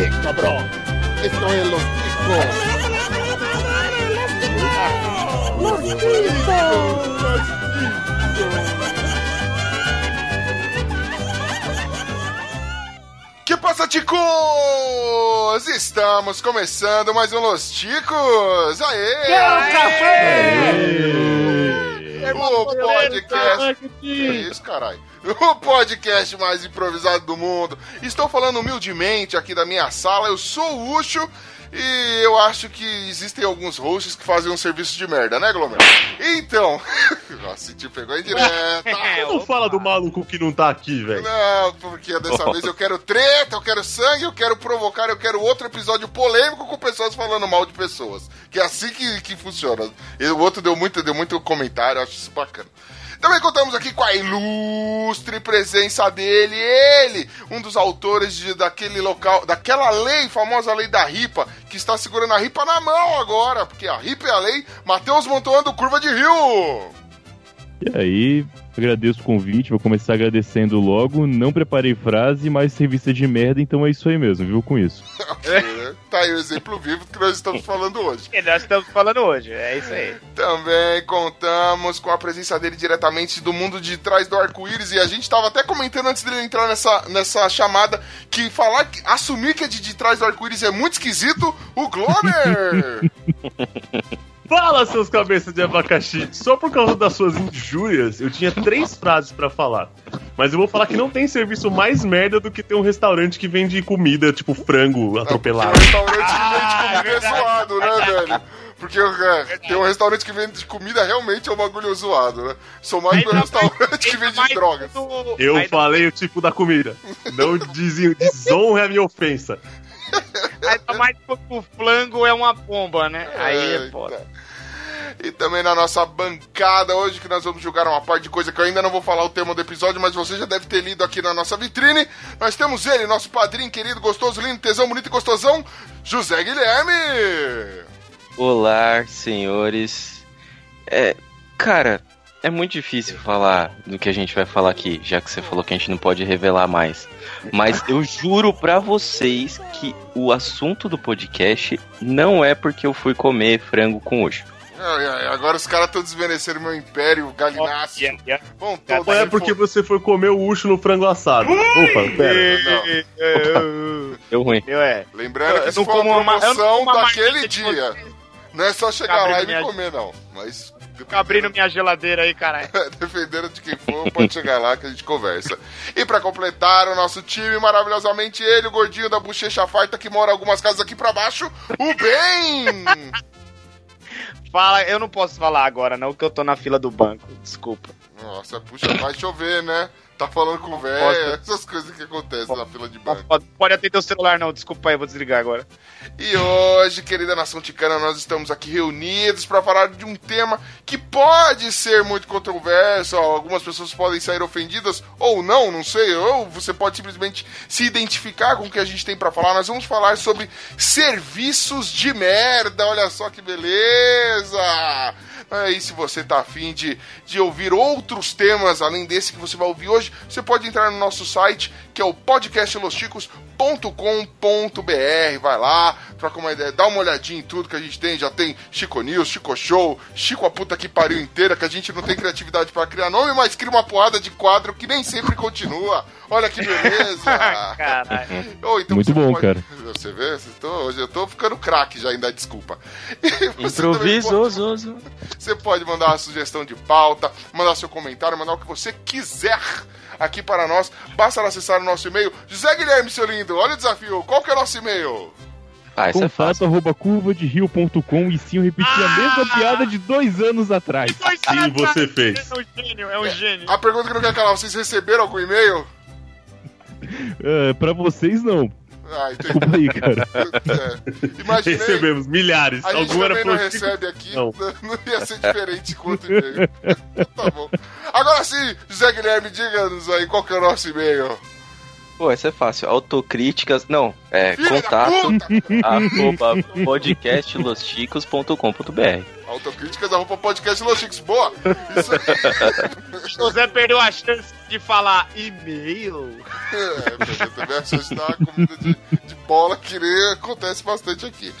¡Eh, cabrón! ¡Esto es los chicos! ¡Los chicos! Que passa, ticos? Estamos começando mais um Los Ticos! Aê! O podcast. Que isso, caralho? O podcast mais improvisado do mundo. Estou falando humildemente aqui da minha sala. Eu sou o Ucho e eu acho que existem alguns hosts que fazem um serviço de merda, né, Glomer? Então. Nossa, te pegou em direta. Não fala do maluco que não tá aqui, velho. Não, porque dessa vez eu quero treta, eu quero sangue, eu quero provocar, eu quero outro episódio polêmico com pessoas falando mal de pessoas. Que é assim que, que funciona. E o outro deu muito, deu muito comentário, eu acho isso bacana. Também contamos aqui com a ilustre presença dele, ele, um dos autores de, daquele local, daquela lei, famosa lei da ripa, que está segurando a ripa na mão agora, porque a ripa é a lei, Matheus Montoando, Curva de Rio. E aí, agradeço o convite, vou começar agradecendo logo. Não preparei frase, mas serviço de merda, então é isso aí mesmo, viu com isso. Né? Tá aí o exemplo vivo que nós estamos falando hoje. Que nós estamos falando hoje, é isso aí. Também contamos com a presença dele diretamente do mundo de trás do arco-íris e a gente estava até comentando antes dele entrar nessa, nessa chamada que falar, que- assumir que é de, de trás do arco-íris é muito esquisito, o Glomer! Fala, seus cabeças de abacaxi! Só por causa das suas injúrias, eu tinha três frases pra falar. Mas eu vou falar que não tem serviço mais merda do que ter um restaurante que vende comida, tipo frango atropelado. Porque o restaurante que vende comida é zoado, né, velho? Porque é, tem um restaurante que vende comida realmente é um bagulho zoado, né? Sou mais do Ainda restaurante que vende drogas. Eu falei o tipo da comida. Não desonre a minha ofensa. Ainda mais quando o flango é uma bomba, né? Aí é foda. E também na nossa bancada hoje, que nós vamos julgar uma parte de coisa que eu ainda não vou falar o tema do episódio, mas você já deve ter lido aqui na nossa vitrine. Nós temos ele, nosso padrinho querido, gostoso, lindo, tesão, bonito e gostosão, José Guilherme! Olá, senhores. É, cara, é muito difícil falar do que a gente vai falar aqui, já que você falou que a gente não pode revelar mais. Mas eu juro pra vocês que o assunto do podcast não é porque eu fui comer frango com hoje. Agora os caras estão desmerecendo meu império galináceo. Yeah, yeah. Todos Ou é porque for- você foi comer o ucho no frango assado? Opa, pera. Não. Deu ruim. Eu é. Lembrando que Eu isso não foi uma como uma- eu não promoção uma daquele dia. Não é só chegar lá e me comer, não. Mas Fica abrindo minha geladeira aí, caralho. Defendendo de quem for, pode chegar lá que a gente conversa. E pra completar o nosso time, maravilhosamente ele, o gordinho da bochecha farta que mora algumas casas aqui pra baixo, o Ben! Fala, eu não posso falar agora, não, que eu tô na fila do banco. Desculpa. Nossa, puxa, vai chover, né? Tá falando com o velho, essas coisas que acontecem na fila de banco. Pode, pode atender o celular, não. Desculpa aí, eu vou desligar agora. E hoje, querida nação ticana, nós estamos aqui reunidos para falar de um tema que pode ser muito controverso. Algumas pessoas podem sair ofendidas ou não, não sei. Ou você pode simplesmente se identificar com o que a gente tem para falar. Nós vamos falar sobre serviços de merda. Olha só que beleza! Aí, se você tá afim de, de ouvir outros temas além desse que você vai ouvir hoje, você pode entrar no nosso site, que é o podcastlosticos.com.br. Vai lá, troca uma ideia, dá uma olhadinha em tudo que a gente tem. Já tem Chico News, Chico Show, Chico a puta que pariu inteira, que a gente não tem criatividade para criar nome, mas cria uma porrada de quadro que nem sempre continua. Olha que beleza! Caralho. Ou então Muito bom, pode- cara. Você vê? Você tô- hoje eu tô ficando craque já dar desculpa. E você também Improviso, pode- zozo. Você pode mandar uma sugestão de pauta, mandar seu comentário, mandar o que você quiser aqui para nós. Basta acessar o nosso e-mail. José Guilherme, seu lindo, olha o desafio. Qual que é o nosso e-mail? Ah, isso é. Contato arroba curva de rio.com e sim, eu repeti a mesma piada de dois anos atrás. Sim, você fez. É um gênio, é um gênio. A pergunta que não quer calar, vocês receberam algum e-mail? É, pra vocês, não. Ah, entendi. Desculpa aí, cara. É. Imaginei. Recebemos milhares. A gente Algum era também não recebe aqui, Não. não ia ser diferente quanto e-mail. tá bom. Agora sim, José Guilherme, diga-nos aí qual que é o nosso e-mail. Pô, essa é fácil. Autocríticas. Não, é Filha contato arroba podcastlosticos.com.br. Autocríticas arroba podcast Los Chicos. Boa! Isso José perdeu a chance de falar e-mail. É, mas também a chance da comida de, de bola que nem acontece bastante aqui.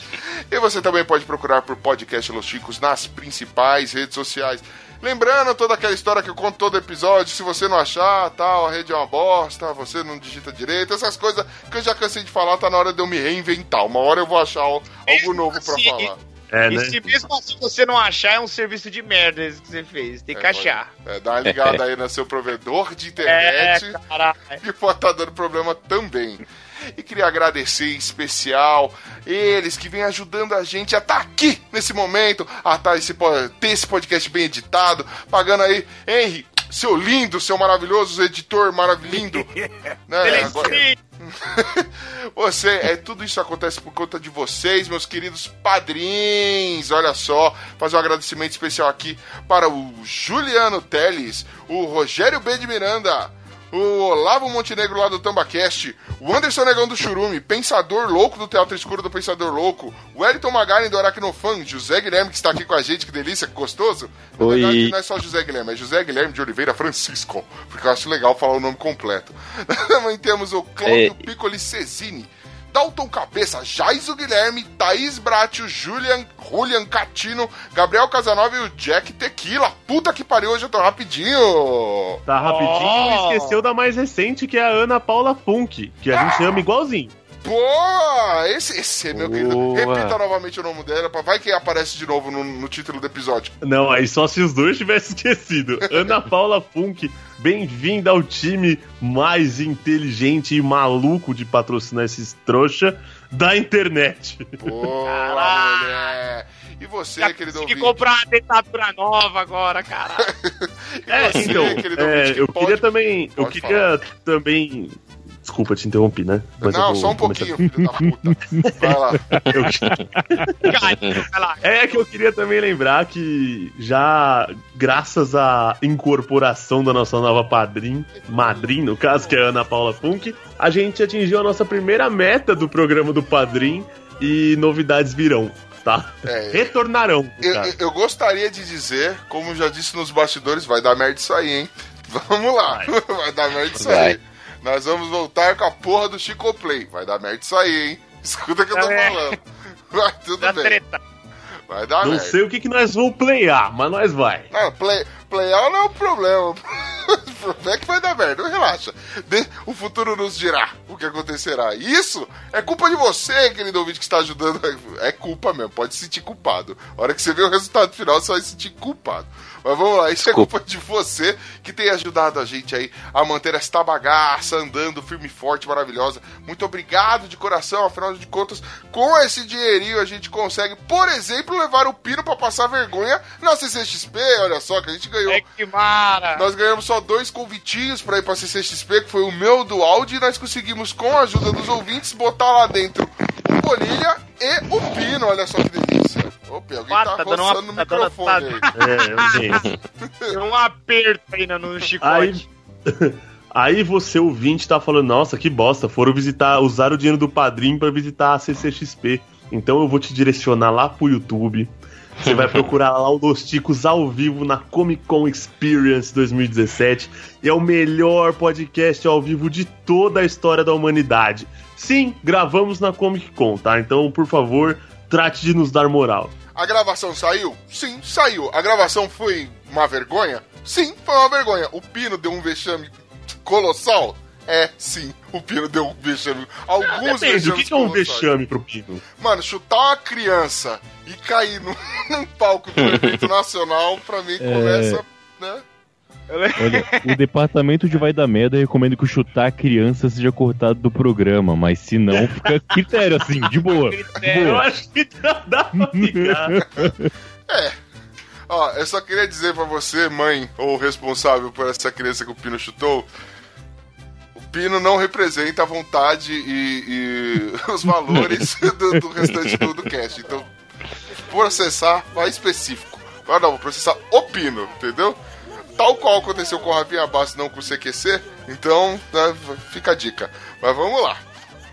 E você também pode procurar por podcast Los Chicos nas principais redes sociais. Lembrando toda aquela história que eu conto todo episódio, se você não achar, tal, a rede é uma bosta, você não digita direito, essas coisas que eu já cansei de falar, tá na hora de eu me reinventar. Uma hora eu vou achar algo novo pra Sim. falar. É, e né? se mesmo assim você não achar, é um serviço de merda esse que você fez. Tem que É, achar. É, dá uma ligada aí no seu provedor de É, internet. caralho. que pode estar dando problema também. E queria agradecer em especial eles que vêm ajudando a gente a estar aqui nesse momento, a tá esse, ter esse podcast bem editado, pagando aí, Henry, seu lindo, seu maravilhoso editor maravilhoso. né? Agora- você, é tudo isso acontece por conta de vocês, meus queridos padrinhos. Olha só, fazer um agradecimento especial aqui para o Juliano Teles, o Rogério B de Miranda, o Olavo Montenegro lá do Tambacast, o Anderson Negão do Churume, Pensador Louco do Teatro Escuro do Pensador Louco, o Wellington Magaren do Aracnofan, José Guilherme que está aqui com a gente, que delícia, que gostoso. Na Oi. verdade, não é só José Guilherme, é José Guilherme de Oliveira Francisco, porque eu acho legal falar o nome completo. Também temos o Cláudio É. Piccoli Cesini, Dalton Cabeça, Jaiso Guilherme, Thaís Bratio, Julian, Julian Catino, Gabriel Casanova e o Jack Tequila. Puta que pariu, hoje eu tô rapidinho. Tá rapidinho Oh. e esqueceu da mais recente, que é a Ana Paula Funk, que a gente ama igualzinho. Pô, esse, esse é meu querido. Boa. Repita novamente o nome dela, pra- vai que aparece de novo no, no título do episódio. Não, aí só se os dois tivessem esquecido. Ana Paula Funk, bem-vinda ao time mais inteligente e maluco de patrocinar esses trouxa da internet. Mulher. E você, Já querido ouvinte? comprar uma dentadura nova agora, caralho. E É, você, então, querido é, ouvinte, que eu pode- queria também. Eu pode queria também. Desculpa, te interrompi, né? Mas eu Não, vou só um começar- pouquinho, filho da puta. Vai lá. Vai. É que eu queria também lembrar que já, graças à incorporação da nossa nova padrinho, madrinha, no caso, que é a Ana Paula Funk, a gente atingiu a nossa primeira meta do programa do Padrim e novidades virão, tá? É, Retornarão, Eu, eu- eu gostaria de dizer, como já disse nos bastidores, vai dar merda isso aí, hein? Vamos lá, vai, dar merda isso Vai. aí. Nós vamos voltar com a porra do Chico Play. Vai dar merda isso aí, hein? Escuta o que eu tô É. falando. Vai, tudo Da bem. treta. Vai dar Não merda. sei o que, que nós vamos playar, mas nós vai. Não, play, playout não é o problema. O problema é que vai dar merda. Relaxa. De- o futuro nos dirá o que acontecerá. Isso é culpa de você, querido ouvinte, que está ajudando. É culpa mesmo. Pode se sentir culpado. A hora que você vê o resultado final, você vai se sentir culpado. Mas vamos lá, isso é Desculpa. culpa de você que tem ajudado a gente aí a manter esta bagaça andando firme e forte, maravilhosa. Muito obrigado de coração, afinal de contas, com esse dinheirinho a gente consegue, por exemplo, levar o Pino pra passar vergonha na CCXP. Olha só que a gente ganhou. É que mara. Nós ganhamos só dois convitinhos pra ir pra CCXP, que foi o meu do áudio, e nós conseguimos, com a ajuda dos ouvintes, botar lá dentro o Bonilha e o Pino. Olha só que delícia. Opa, alguém Ah, tá, tá dando uma- roçando no tá dando- microfone aí. É, gente. Deu um aperto aí no, no Aí, chicote. aí você ouvinte tá falando, nossa, que bosta, foram visitar, usaram o dinheiro do padrinho pra visitar a CCXP. Então eu vou te direcionar lá pro YouTube. Você vai procurar lá o Los Ticos ao vivo na Comic Con Experience 2017. E é o melhor podcast ao vivo de toda a história da humanidade. Sim, gravamos na Comic Con, tá? Então, por favor, trate de nos dar moral. A gravação saiu? Sim, saiu. A gravação foi uma vergonha? Sim, foi uma vergonha. O Pino deu um vexame colossal? É, sim. O Pino deu um vexame. Alguns Depende, o vexames que, que é um vexame pro Pino? Mano, chutar uma criança e cair num, num palco do evento nacional, pra mim, começa, né? Olha, o departamento de Vai da Merda recomenda que o chutar criança seja cortado do programa, mas se não, fica critério, assim, de boa. De Eu boa. acho que dá dá pra ficar. Ó, eu só queria dizer pra você, mãe, ou responsável por essa criança que o Pino chutou, o Pino não representa a vontade e, e os valores do, do restante do, do cast. Então, processar, vai específico. Ah, não, vou processar o Pino, entendeu? Tal qual aconteceu com o Rafinha Bastos, não com o CQC. Então, né, fica a dica. Mas vamos lá.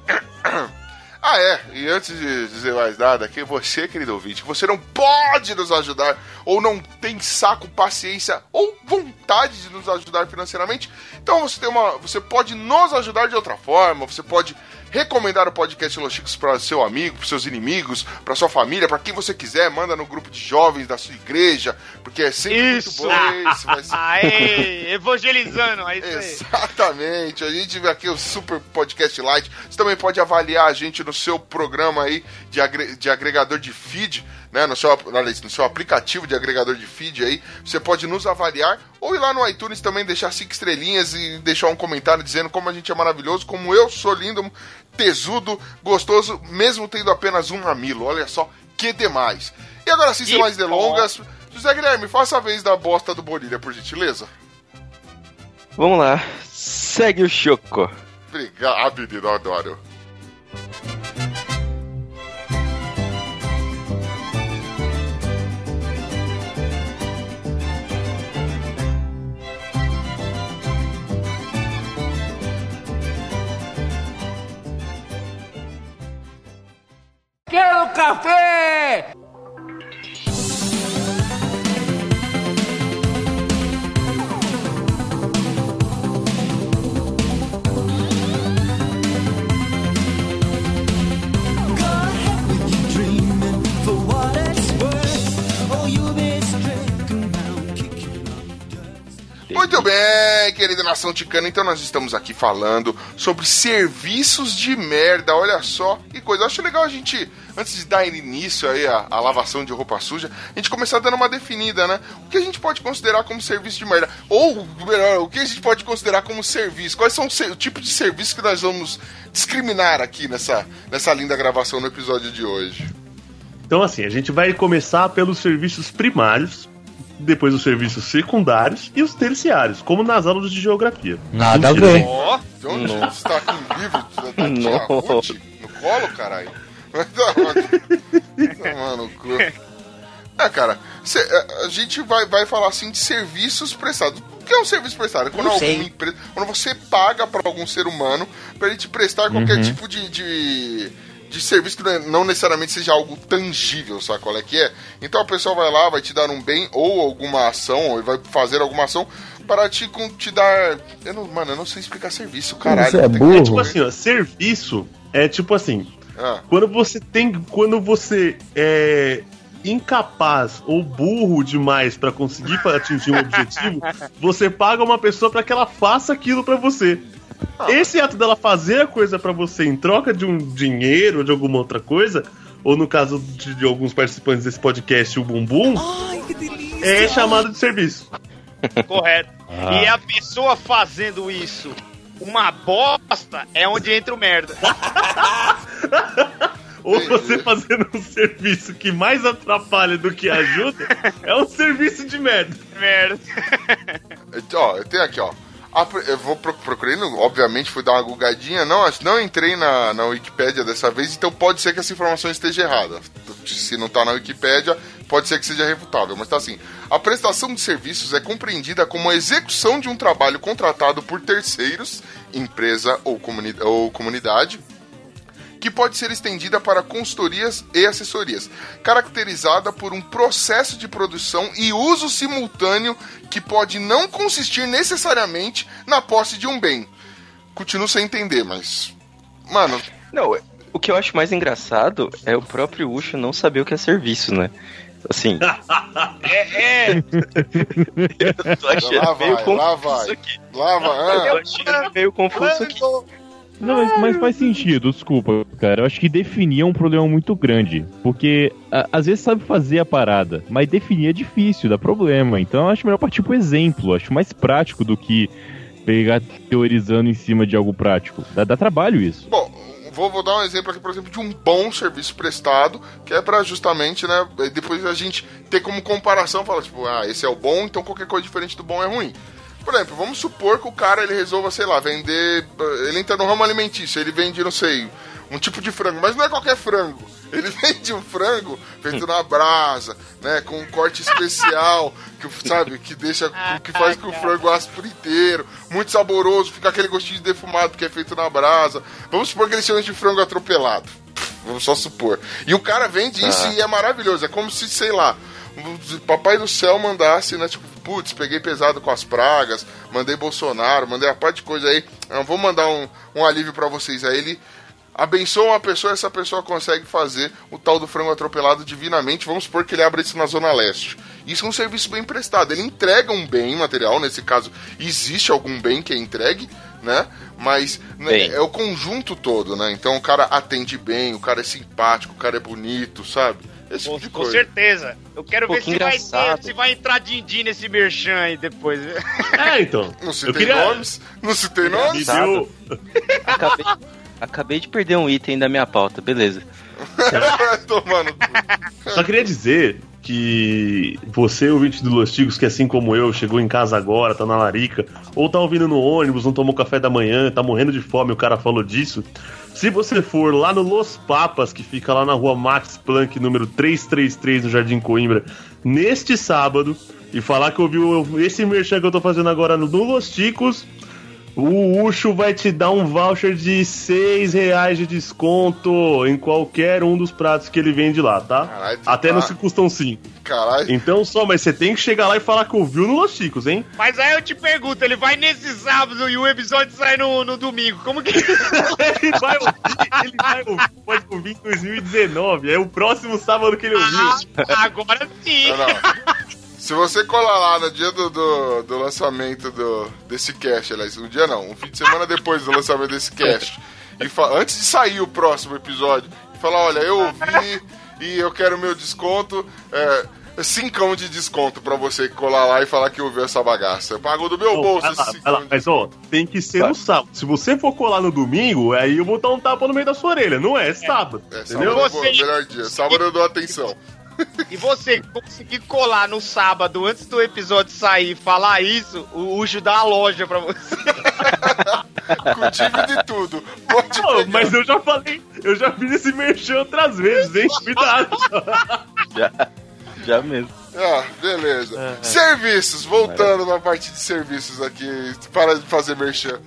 Ah, é, e antes de dizer mais nada, que você, querido ouvinte, você não pode nos ajudar, ou não tem saco, paciência ou vontade de nos ajudar financeiramente, então você tem uma. Você pode nos ajudar de outra forma, você pode recomendar o podcast Los Chicos para seu amigo, para seus inimigos, para sua família, para quem você quiser, manda no grupo de jovens da sua igreja, porque é sempre Isso! muito bom esse, vai ser Aê, evangelizando, é isso aí. Exatamente, a gente vê aqui o Super Podcast Lite. Você também pode avaliar a gente no seu programa aí de, agre- de agregador de feed, né? No seu, no seu aplicativo de agregador de feed aí. Você pode nos avaliar ou ir lá no iTunes também deixar cinco estrelinhas e deixar um comentário dizendo como a gente é maravilhoso, como eu sou lindo, tesudo, gostoso, mesmo tendo apenas um mamilo. Olha só que demais. E agora sim, sem mais delongas, José Guilherme, faça a vez da bosta do Bolília, por gentileza. Vamos lá. Segue o Choco. Obrigado, menino, adoro. Quero café! Muito bem, querida nação ticana, então nós estamos aqui falando sobre serviços de merda, olha só que coisa. Eu acho legal a gente, antes de dar início aí à, à lavação de roupa suja, a gente começar dando uma definida, né? O que a gente pode considerar como serviço de merda? Ou, melhor, o que a gente pode considerar como serviço? Quais são os o tipo de serviço que nós vamos discriminar aqui nessa, nessa linda gravação no episódio de hoje? Então, assim, a gente vai começar pelos serviços primários, depois os serviços secundários e os terciários, como nas aulas de geografia. Nada a Mentira, ver. gente. Ó, De onde Não. você tá com um livro da tia Não. Ruth? No colo, caralho? Mas da onde? Tomar no cu. É, cara, cê- é, a gente vai, vai falar assim de serviços prestados. O que é um serviço prestado? É Quando, alguma empresa, quando você paga para algum ser humano para ele te prestar qualquer tipo de, de, de serviço que não é- não necessariamente seja algo tangível, sabe qual é que é? Então a pessoa vai lá, vai te dar um bem ou alguma ação, ou vai fazer alguma ação para te, com- te dar. Eu não, mano, eu não sei explicar serviço, caralho. Você é burro? É tipo assim, ó, serviço é tipo assim, Ah, quando você tem, quando você é incapaz ou burro demais pra conseguir atingir um objetivo, você paga uma pessoa pra que ela faça aquilo pra você. Esse ato dela fazer a coisa pra você em troca de um dinheiro ou de alguma outra coisa, ou no caso de, de alguns participantes desse podcast, o bumbum, é chamado de serviço. correto. Ah. E a pessoa fazendo isso, uma bosta, é onde entra o merda. Ou você fazendo um serviço que mais atrapalha do que ajuda, é um serviço de merda. Merda. Ó, eu tenho aqui, ó. A pr- Eu vou pro- procurei, no- obviamente fui dar uma gugadinha, não, não entrei na, na Wikipédia dessa vez, então pode ser que essa informação esteja errada. Se não tá na Wikipédia, pode ser que seja refutável, mas tá assim. A prestação de serviços é compreendida como a execução de um trabalho contratado por terceiros, empresa ou, comuni ou comunidade, que pode ser estendida para consultorias e assessorias, caracterizada por um processo de produção e uso simultâneo que pode não consistir necessariamente na posse de um bem. Continuo sem entender, mas. Mano, Não, o que eu acho mais engraçado é o próprio Ucho não saber o que é serviço, né? Assim, É, é. eu tô achando lá meio vai, confuso lá vai. aqui. Lá vai. Eu tô Ah, achando meio confuso aqui. Não, mas, mas faz sentido, desculpa, cara. Eu acho que definir é um problema muito grande. Porque a- às vezes sabe fazer a parada, mas definir é difícil, dá problema. Então eu acho melhor partir pro exemplo. Acho mais prático do que pegar teorizando em cima de algo prático. Dá, dá trabalho isso. Bom, vou, vou dar um exemplo aqui, por exemplo, de um bom serviço prestado, que é pra justamente, né, depois a gente ter como comparação, falar, tipo, ah, esse é o bom, então qualquer coisa diferente do bom é ruim. Por exemplo, vamos supor que o cara, ele resolva, sei lá, vender, ele entra no ramo alimentício, ele vende, não sei, um tipo de frango, mas não é qualquer frango. Ele vende um frango feito na brasa, né, com um corte especial, que sabe, que deixa, que faz com que o frango asse por inteiro, muito saboroso, fica aquele gostinho de defumado que é feito na brasa. Vamos supor que ele chama de frango atropelado. vamos só supor. E o cara vende isso Ah. e é maravilhoso. É como se, sei lá, o Papai do Céu mandasse, né? Tipo, putz, peguei pesado com as pragas, mandei Bolsonaro, mandei a parte de coisa aí. Eu vou mandar um, um alívio pra vocês. Aí ele abençoa uma pessoa, essa pessoa consegue fazer o tal do frango atropelado divinamente. Vamos supor que ele abra isso na Zona Leste. Isso é um serviço bem prestado. Ele entrega um bem material, nesse caso, existe algum bem que é entregue, né? Mas né, Bem. é o conjunto todo, né? Então o cara atende bem, o cara é simpático, o cara é bonito, sabe? Esse tipo Com, de com coisa. certeza. Eu quero Pô, ver que se vai, ter, se vai entrar din-din nesse merchan aí depois. É, então. Não Eu citei queria. nomes, não citei Me nomes. deu- Acabei, acabei de perder um item da minha pauta, beleza. Tomando. Só queria dizer que você, ouvinte do Los Ticos, que assim como eu, chegou em casa agora, tá na larica, ou tá ouvindo no ônibus, não tomou café da manhã, tá morrendo de fome, o cara falou disso. Se você for lá no Los Papas, que fica lá na rua Max Planck, número 333, no Jardim Coimbra, neste sábado, e falar que ouviu esse merchan que eu tô fazendo agora no Los Ticos, o Ucho vai te dar um voucher de 6 reais de desconto em qualquer um dos pratos que ele vende lá, tá? Caralho, Até tá- nos que custam 5. Caralho. Então só, mas você tem que chegar lá e falar que ouviu no Los Chicos, hein? Mas aí eu te pergunto, ele vai nesse sábado e o episódio sai no, no domingo. Como que. ele vai ouvir, ele vai ouvir, pode ouvir em 2019. É o próximo sábado que ele ouviu. Ah, agora sim. Não, não. Se você colar lá no dia do, do, do lançamento do, desse cast, aliás, um dia não, um fim de semana depois do lançamento desse cast, e antes de sair o próximo episódio, e falar, olha, eu ouvi e eu quero meu desconto, é, cincão de desconto pra você colar lá e falar que ouviu essa bagaça. Eu pago do meu Ô, bolso esse cincão lá. de Mas ó, tem que ser no sábado. Se você for colar no domingo, aí eu vou dar um tapa no meio da sua orelha. Não é sábado. É, entendeu? sábado é o Você- melhor dia. Sábado eu dou atenção. E você conseguir colar no sábado, antes do episódio sair e falar isso, o Ucho dá a loja pra você. Contigo de tudo. Pode Pô, mas eu já falei, eu já fiz esse merchan outras vezes, hein? Cuidado. Já, já mesmo. Ah, beleza. Serviços, voltando na parte de serviços aqui, para de fazer merchan.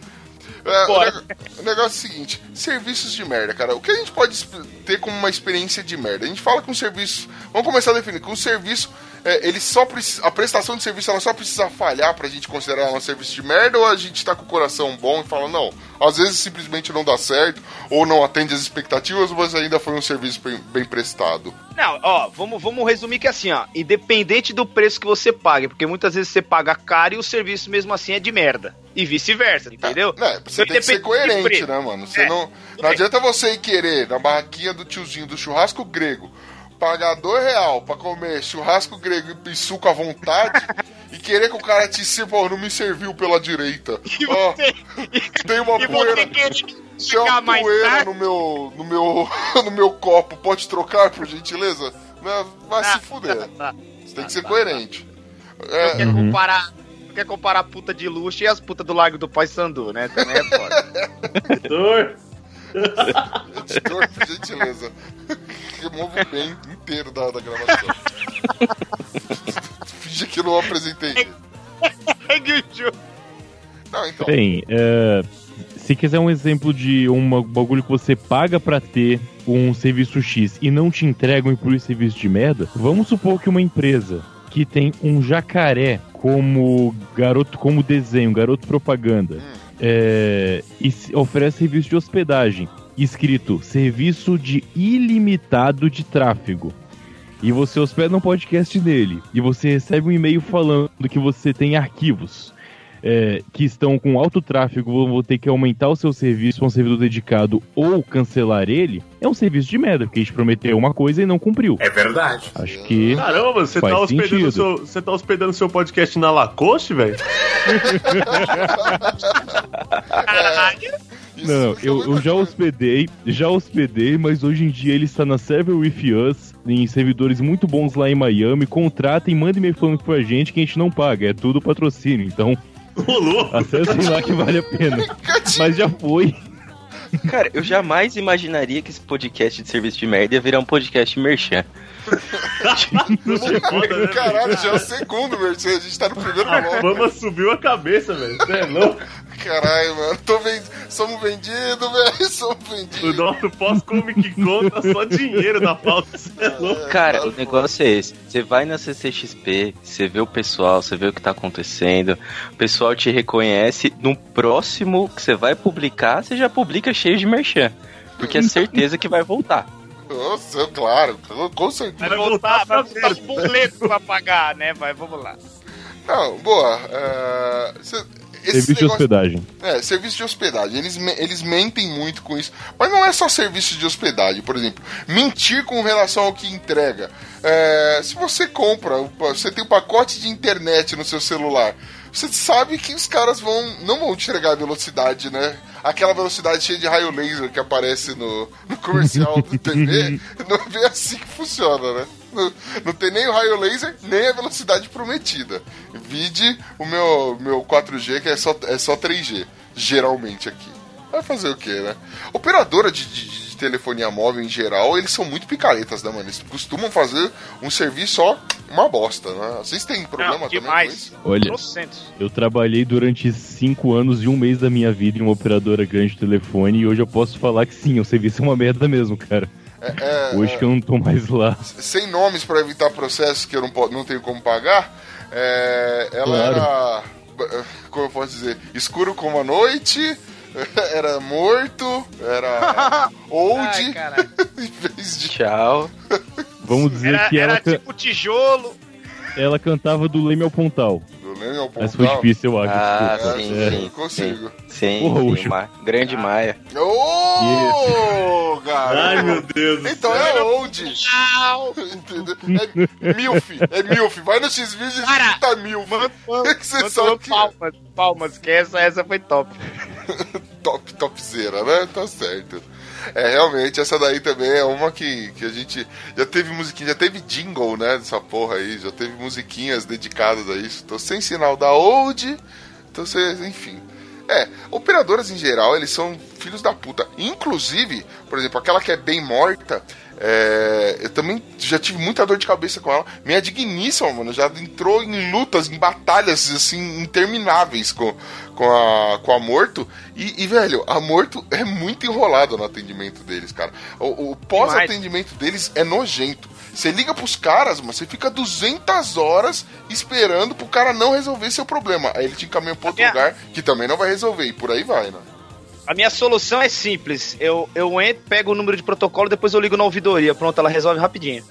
É, o, Bora. neg- o negócio é o seguinte: serviços de merda, cara. O que a gente pode ter como uma experiência de merda? A gente fala com serviço. Vamos começar a definir. Com serviço, é, ele só precisa, a prestação de serviço ela só precisa falhar pra gente considerar ela um serviço de merda ou a gente tá com o coração bom e fala, não, às vezes simplesmente não dá certo ou não atende as expectativas, mas ainda foi um serviço bem, bem prestado. Não, ó, vamos, vamos resumir que é assim, ó, independente do preço que você pague, porque muitas vezes você paga caro e o serviço mesmo assim é de merda. E vice-versa, entendeu? É, você Então, tem que ser coerente, né, mano? Você É. não, não adianta você ir querer na barraquinha do tiozinho do churrasco grego pagar dois real pra comer churrasco grego e suco à vontade e querer que o cara te sirva, não me serviu pela direita. E Ó, você, tem uma e poeira, tem uma poeira tarde, no meu, no meu, no meu copo, pode trocar, por gentileza? Né, Vai se fuder. tá, Você tem que ser coerente. não É, quer comparar... não Quer comparar a puta de luxo e as putas do Largo do Pai Sandu, né? Também é foda. Editor, por gentileza. Remova o bem inteiro da, da gravação. Finge que eu não apresentei. Não, então. Bem, é, se quiser um exemplo de um bagulho que você paga pra ter um serviço X e não te entregam e por isso serviço de merda, vamos supor que uma empresa que tem um jacaré como garoto, como desenho, garoto propaganda, é, e oferece serviço de hospedagem, escrito serviço de ilimitado de tráfego. E você hospeda um podcast nele. E você recebe um e-mail falando que você tem arquivos é, que estão com alto tráfego, vão ter que aumentar o seu serviço para um servidor dedicado ou cancelar ele, é um serviço de merda, porque a gente prometeu uma coisa e não cumpriu. É verdade. Acho que. caramba, você Faz tá, hospedando seu, você tá hospedando seu podcast na Lacoste, velho? Isso Não, eu, eu já hospedei, já hospedei, mas hoje em dia ele está na Server With Us, em servidores muito bons lá em Miami. Contratem, mandem e-mail falando pra gente que a gente não paga, é tudo patrocínio. Então, Ô, louco. acessem lá que vale a pena. Mas já foi. Cara, eu jamais imaginaria que esse podcast de serviço de merda ia virar um podcast merchan. É foda, né? Caralho, já é o segundo, Mercedes. A gente tá no primeiro A bloco. fama subiu a cabeça, velho. Você é louco? Caralho, mano. Tô vend... Somos vendidos, velho. Somos O vendidos. nosso pós-Comic Con tá só dinheiro na pauta. Você é louco? Cara, o negócio é esse. Você vai na CCXP, você vê o pessoal, você vê o que tá acontecendo, o pessoal te reconhece. No próximo que você vai publicar, você já publica cheio de merchan. Porque é certeza que vai voltar. Nossa, claro, com- com certeza. Vai voltar pra vai voltar ver. um boleto pra pagar, né? Vai, vamos lá. Não, boa. é, cê- esse Serviço de negócio- hospedagem. É, serviço de hospedagem. Eles, eles mentem muito com isso. Mas não é só serviço de hospedagem, por exemplo. Mentir com relação ao que entrega. É, se você compra, você tem um pacote de internet no seu celular. Você sabe que os caras vão não vão te entregar a velocidade, né? Aquela velocidade cheia de raio laser que aparece no, no comercial do TV. Não é assim que funciona, né? Não, não tem nem o raio laser, nem a velocidade prometida. Vide o meu, meu 4G, que é só, é só 3G, geralmente aqui. Vai fazer o quê, né? Operadora de- de telefonia móvel em geral, eles são muito picaretas, né, mano? Eles costumam fazer um serviço ó, uma bosta, né? Vocês têm problema Não, também com demais. isso? Olha, eu trabalhei durante cinco anos e um mês da minha vida em uma operadora grande de telefone e hoje eu posso falar que sim, o serviço é uma merda mesmo, cara. É, é, Hoje que eu não tô mais lá. sem nomes para evitar processos que eu não, não tenho como pagar, é, ela era, como eu posso dizer, escuro como a noite, era morto, era old, Ai, em vez de... Tchau. Vamos dizer Era, que ela, era tipo tijolo. ela cantava do Leme ao Pontal. Do Leme ao Essa foi Pontal. difícil, eu acho. Ah, desculpa. sim, É, sim, consigo. Sim, Porra, sim, Ucho. Ma- grande Maia. Ô, garoto! Ai, meu Deus Então é old. É milf, é milf. Vai no X-Videos e Cara, digita milf. que você Mandou sabe que é. palmas, palmas, que essa, essa foi top. top, topzera, né? Tá certo. É, realmente, essa daí também é uma que, que a gente já teve musiquinha, já teve jingle, né, dessa porra aí, já teve musiquinhas dedicadas a isso. Tô sem sinal da old, então você, enfim. É, operadoras em geral, eles são filhos da puta. Inclusive, por exemplo, aquela que é bem morta, é, eu também já tive muita dor de cabeça com ela. Minha digníssima, mano, já entrou em lutas, em batalhas, assim, intermináveis com, com, a, com a Morto. E, e, velho, a Morto é muito enrolada no atendimento deles, cara. O, o pós-atendimento deles é nojento. Você liga pros caras, mas você fica 200 horas esperando pro cara não resolver seu problema. Aí ele te encaminha pra outro minha- lugar que também não vai resolver. E por aí vai, né? A minha solução é simples. Eu, eu entro, pego o número de protocolo, depois eu ligo na ouvidoria. Pronto, ela resolve rapidinho.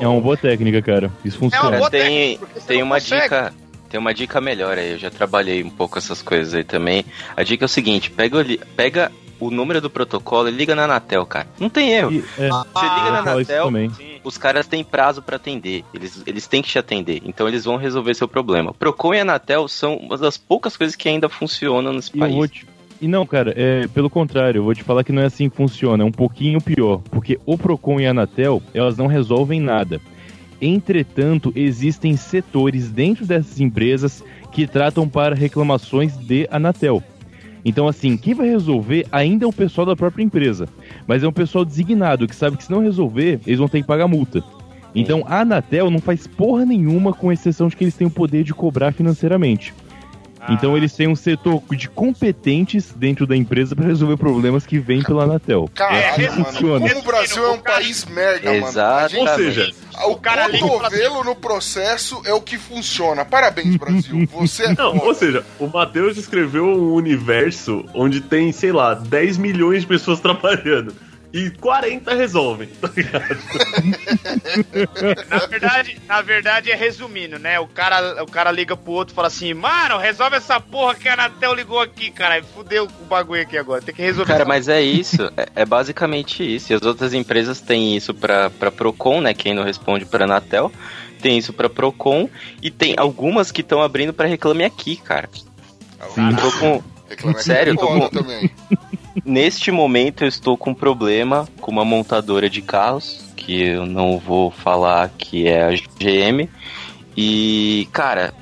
É uma boa técnica, cara. Isso É uma funciona. boa tem, tem uma consegue. dica. Tem uma dica melhor aí, eu já trabalhei um pouco essas coisas aí também. A dica é o seguinte, pega, pega o número do protocolo e liga na Anatel, cara. Não tem erro. E- é, Você liga na isso Anatel, os caras têm prazo pra atender. Eles, eles têm que te atender. Então eles vão resolver seu problema. Procon e Anatel são uma das poucas coisas que ainda funcionam nesse E eu país. vou te... E não, cara, é pelo contrário, eu vou te falar que não é assim que funciona, é um pouquinho pior, porque o Procon e a Anatel, elas não resolvem nada. Entretanto, existem setores dentro dessas empresas que tratam para reclamações de Anatel. Então, assim, quem vai resolver ainda é o pessoal da própria empresa, mas é um pessoal designado que sabe que se não resolver, eles vão ter que pagar multa. Então, a Anatel não faz porra nenhuma, com exceção de que eles têm o poder de cobrar financeiramente. Então eles têm um setor de competentes dentro da empresa para resolver problemas que vêm pela Anatel. Caralho, É, mano. funciona. Como o Brasil é um país merda, mano. Exatamente. gente- Ou seja, O, O cara cotovelo no processo é o que funciona. Parabéns, Brasil. Você é Não, ou seja, o Matheus escreveu um universo onde tem, sei lá, 10 milhões de pessoas trabalhando. E 40 resolvem, tá ligado? Na verdade, na verdade é resumindo, né? O cara, o cara liga pro outro e fala assim: Mano, resolve essa porra que a Anatel ligou aqui, cara. Fudeu o bagulho aqui agora. Tem que resolver. Cara, mas é isso, é, é basicamente isso. E as outras empresas têm isso pra, pra Procon, né? Quem não responde pra Anatel, tem isso pra Procon, e tem algumas que estão abrindo pra Reclame Aqui, cara. Eu tô com, Reclama Sério, tô com- também. Neste momento eu estou com um problema com uma montadora de carros, que eu não vou falar que é a GM. E, cara,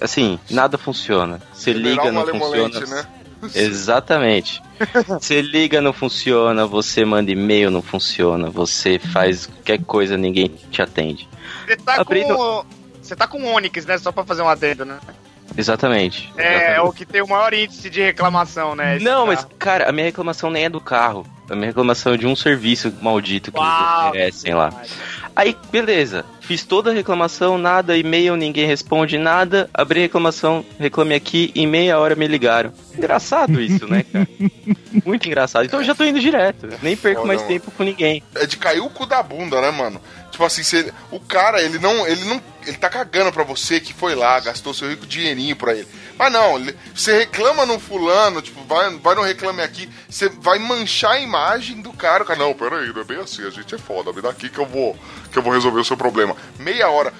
assim, nada funciona. Você liga, não funciona. né? Exatamente. Você liga, não funciona, você manda e-mail, não funciona, você faz qualquer coisa, ninguém te atende. Você tá Abrindo- com. Você tá com Onix, né? Só pra fazer um adendo, né? Exatamente. É, é Exatamente. o que tem o maior índice de reclamação, né? Não, mas, cara, a minha reclamação nem é do carro. A minha reclamação é de um serviço maldito que eles Uau, oferecem lá. Aí, beleza. Fiz toda a reclamação, nada, e-mail, ninguém responde nada. Abri a reclamação, reclame aqui, em meia hora me ligaram. Engraçado isso, né, cara? Muito engraçado. Então eu já tô indo direto. Nem perco Foda, mais mano. tempo com ninguém. É de cair o cu da bunda, né, mano? Tipo assim, cê- o cara, ele não, ele não. Ele tá cagando pra você que foi lá, gastou seu rico dinheirinho pra ele. Mas não, você reclama no fulano, tipo, vai, vai no reclame aqui, você vai manchar a imagem do cara. O cara, não, peraí, não é bem assim, a gente é foda, me dá aqui que eu vou, que eu vou resolver o seu problema. Meia hora.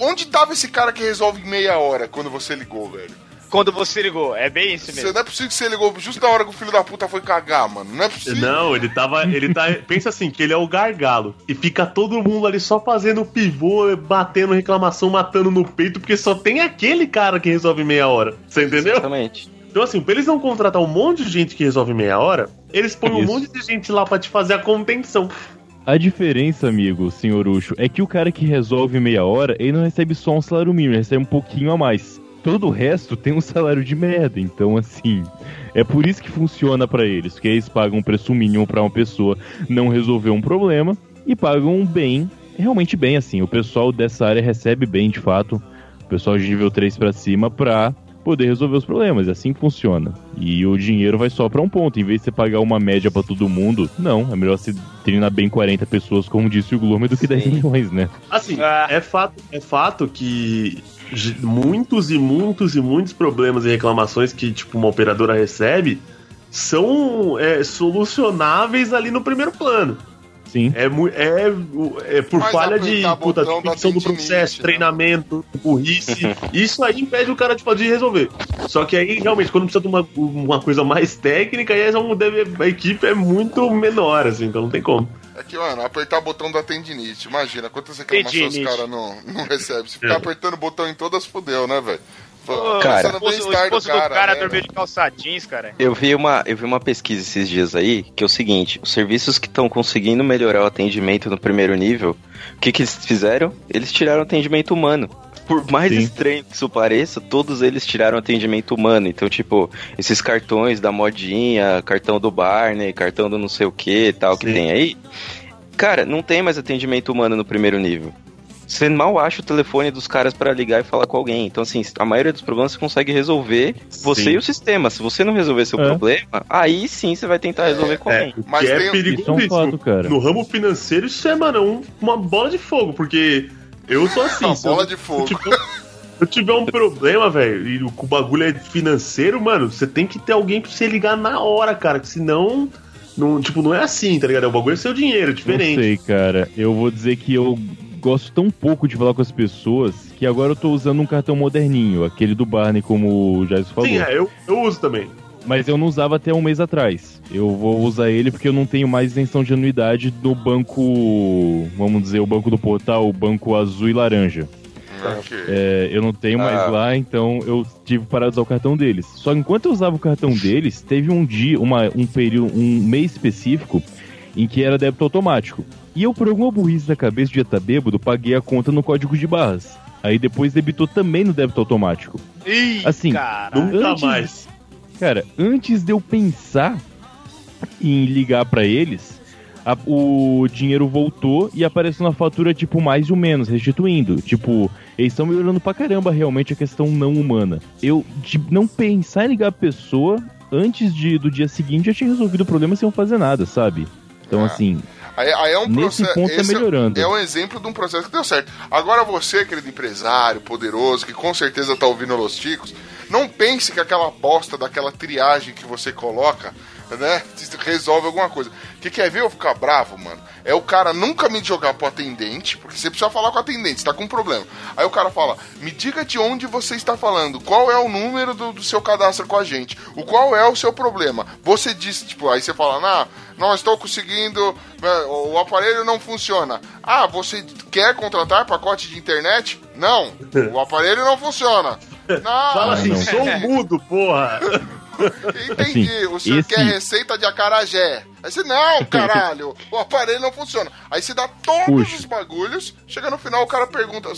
Onde tava esse cara que resolve em meia hora quando você ligou, velho? Quando você ligou, é bem isso Você, mesmo. não é possível que você ligou justo na hora que o filho da puta foi cagar, mano. Não é possível. Não, ele tava. Ele tá. Pensa assim, que ele é o gargalo. E fica todo mundo ali só fazendo pivô, batendo reclamação, matando no peito, porque só tem aquele cara que resolve em meia hora. Você entendeu? Exatamente. Então, assim, pra eles não contratar um monte de gente que resolve em meia hora, eles põem um Isso. monte de gente lá pra te fazer a contenção. A diferença, amigo, senhor Ucho, é que o cara que resolve em meia hora, ele não recebe só um salário mínimo, ele recebe um pouquinho a mais. Todo o resto tem um salário de merda, então assim, é por isso que funciona pra eles, porque eles pagam um preço mínimo pra uma pessoa não resolver um problema e pagam bem, realmente bem assim. O pessoal dessa área recebe bem, de fato, o pessoal de nível 3 pra cima pra poder resolver os problemas, é assim que funciona. E o dinheiro vai só pra um ponto, em vez de você pagar uma média pra todo mundo, não, é melhor você treinar bem 40 pessoas, como disse o Gloomer, do que 10 Sim. milhões, né? Assim, Ah. é fato, é fato que muitos e muitos e muitos problemas e reclamações que tipo uma operadora recebe são é, solucionáveis ali no primeiro plano. Sim. É, é, é por Mas falha de puta, definição do processo, né? treinamento, burrice. isso aí impede o cara tipo, de resolver. Só que aí, realmente, quando precisa de uma, uma coisa mais técnica, aí é um- deve- a equipe é muito menor, assim, então não tem como. É que, mano, apertar o botão da tendinite. Imagina quantas reclamações os caras não, não recebem. Se ficar É. apertando o botão em todas, fudeu, né, velho? Cara. o esposo, o esposo do cara, dormiu de calça jeans, cara. Eu vi, uma, eu vi uma pesquisa esses dias aí, que é o seguinte, os serviços que estão conseguindo melhorar o atendimento no primeiro nível, o que, que eles fizeram? Eles tiraram o atendimento humano. Por mais Sim. estranho que isso pareça, todos eles tiraram o atendimento humano. Então, tipo, esses cartões da modinha, cartão do Barney, cartão do não sei o que e tal, que Sim. tem aí. Cara, não tem mais atendimento humano no primeiro nível. Você mal acha o telefone dos caras pra ligar e falar com alguém. Então, assim, a maioria dos problemas você consegue resolver você Sim. e o sistema. Se você não resolver seu É. problema, aí sim você vai tentar resolver com É, alguém. Mas que é tem- Isso é um fato, cara. No ramo financeiro, isso é, mano, um- uma bola de fogo, porque eu sou assim. Uma se eu- bola de fogo. Se eu tiver um problema, velho, e o bagulho é financeiro, mano, você tem que ter alguém pra você ligar na hora, cara, que senão. Não, tipo, não é assim, tá ligado? O bagulho é seu dinheiro, é diferente. Não sei, cara. Eu vou dizer que eu gosto tão pouco de falar com as pessoas que agora eu tô usando um cartão moderninho, aquele do Barney, como o Jais falou. Sim, é, eu, eu uso também. Mas eu não usava até um mês atrás. Eu vou usar ele porque eu não tenho mais isenção de anuidade do banco. Vamos dizer, o banco do portal, o banco azul e laranja. Ok. É, eu não tenho mais Ah. lá, então eu tive que parar de usar o cartão deles. Só que enquanto eu usava o cartão deles, teve um dia, uma, um período, um mês específico em que era débito automático. E eu, por alguma burrice da cabeça de estar bêbado, paguei a conta no código de barras. Aí depois debitou também no débito automático. Ih, Assim, cara. Nunca Antes- mais. Cara, antes de eu pensar em ligar pra eles, a- o dinheiro voltou e apareceu na fatura, tipo, mais ou menos, restituindo. Tipo, eles estão melhorando pra caramba realmente a questão não humana. Eu, de não pensar em ligar a pessoa, antes de, do dia seguinte, já tinha resolvido o problema sem eu fazer nada, sabe? Então, Ah. assim, Aí, aí é um nesse processo. ponto tá é- melhorando. É um exemplo de um processo que deu certo. Agora você, querido empresário, poderoso, que com certeza tá ouvindo Los Ticos, não pense que aquela bosta daquela triagem que você coloca, né, resolve alguma coisa. O que quer ver eu ficar bravo, mano? É o cara nunca me jogar pro atendente, porque você precisa falar com o atendente, você tá com um problema. Aí o cara fala, me diga de onde você está falando, qual é o número do, do seu cadastro com a gente, o qual é o seu problema. Você disse, tipo, aí você fala, ah, não estou conseguindo, é, o aparelho não funciona. Ah, você quer contratar pacote de internet? Não, o aparelho não funciona. Não, Fala assim, não. sou mudo, porra. Entendi. Assim, o senhor esse- quer receita de acarajé. Aí você, não, caralho, o aparelho não funciona. Aí você dá todos Puxa. os bagulhos, chega no final o cara pergunta,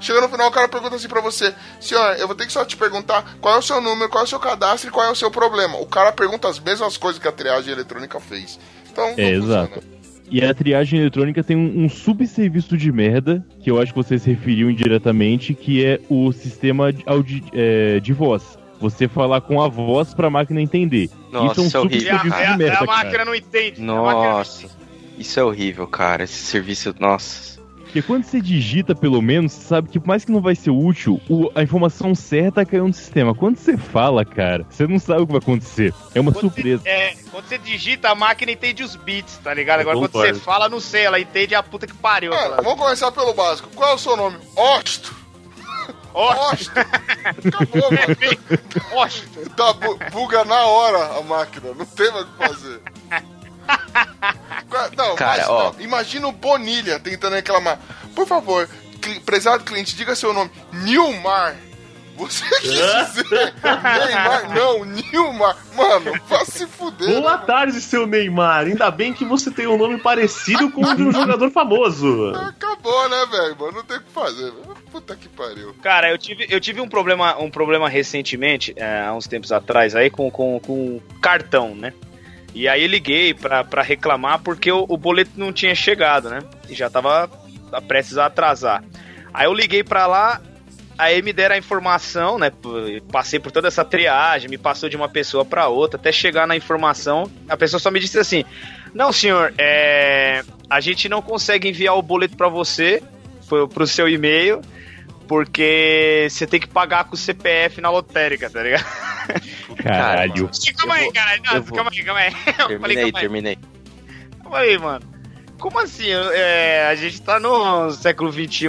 chega no final o cara pergunta assim pra você, senhor, eu vou ter que só te perguntar qual é o seu número, qual é o seu cadastro e qual é o seu problema. O cara pergunta as mesmas coisas que a triagem eletrônica fez. Então, É, exato. E a triagem eletrônica tem um, um subserviço de merda, que eu acho que você se referiu indiretamente, que é o sistema de, é, de voz. Você falar com a voz pra máquina entender. Nossa, Isso é um isso é horrível, a, merda, a cara. máquina não entende. A máquina não Nossa. Isso é horrível, cara. Esse serviço, nossa. Porque quando você digita, pelo menos, você sabe que por mais que não vai ser útil, o- a informação certa caiu no sistema. Quando você fala, cara, você não sabe o que vai acontecer. É uma Quando surpresa. Você, é, quando você digita, a máquina entende os bits, tá ligado? Agora, quando você fala, não sei, ela entende a puta que pariu. Cara, aquela- vamos começar pelo básico. Qual é o seu nome? Osto. Osto. Acabou, mano. Ó, Tá, bu- buga na hora a máquina, não tem mais o que fazer. Não, Cara, mas, ó. não, imagina o Bonilha tentando reclamar. Por favor, prezado cliente, diga seu nome. Nilmar. Você quis dizer Neymar? Não, Nilmar. Mano, vá se fuder. Boa né? tarde, seu Neymar. Ainda bem que você tem um nome parecido com o de um jogador famoso. Acabou, né, velho? Mano, não tem o que fazer. Puta que pariu. Cara, eu tive, eu tive um problema, um problema recentemente, é, há uns tempos atrás, aí com, com, com cartão, né? E aí eu liguei pra, pra reclamar porque o, o boleto não tinha chegado, né? E já tava prestes a atrasar. Aí eu liguei pra lá, aí me deram a informação, né? Passei por toda essa triagem, me passou de uma pessoa pra outra, até chegar na informação, a pessoa só me disse assim: Não, senhor, é, a gente não consegue enviar o boleto pra você, pro, pro seu e-mail, porque você tem que pagar com o CPF na lotérica, tá ligado? Caralho. Calma aí, caralho. calma aí, calma aí. Eu falei, Terminei, calma aí. terminei. Calma aí, mano. Como assim? Eu- é, a gente tá no século XXI,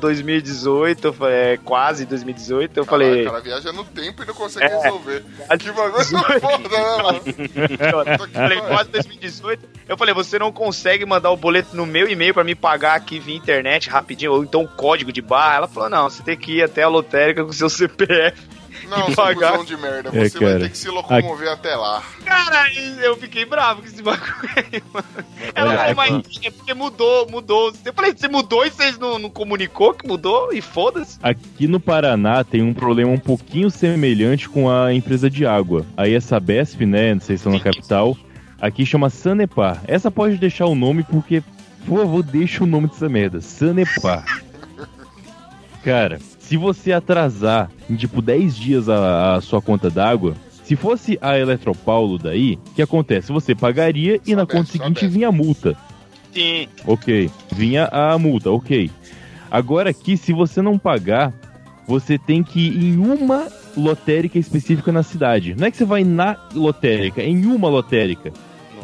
2018, eu falei, é, quase 2018. Eu falei, cara viaja no tempo e não consegue É. resolver. Que bagulho foda, né, mano? Que falei, quase 2018. Eu falei, você não consegue mandar o boleto no meu e-mail pra me pagar aqui via internet rapidinho, ou então o código de barra. Ela falou, não, você tem que ir até a lotérica com seu CPF. Não, pagar. de merda. É, Você vai cara. ter que se locomover até lá. Cara, eu fiquei bravo com esse bagulho aí, mano. Ela falou, mas é porque mudou, mudou. Eu falei, você mudou e vocês não, não comunicou que mudou? E foda-se. Aqui no Paraná tem um problema um pouquinho semelhante com a empresa de água. Aí essa Besp, né? Não sei se estão na capital. Aqui chama Sanepar. Essa pode deixar o nome porque, por favor, deixa o nome dessa merda. Sanepar. Cara, se você atrasar em tipo 10 dias a, a sua conta d'água, se fosse a Eletropaulo daí, o que acontece? Você pagaria e na Sabesp, conta seguinte Sabesp. vinha a multa. Sim. Ok. Vinha a multa, ok. Agora aqui, se você não pagar, você tem que ir em uma lotérica específica na cidade. Não é que você vai na lotérica, é em uma lotérica.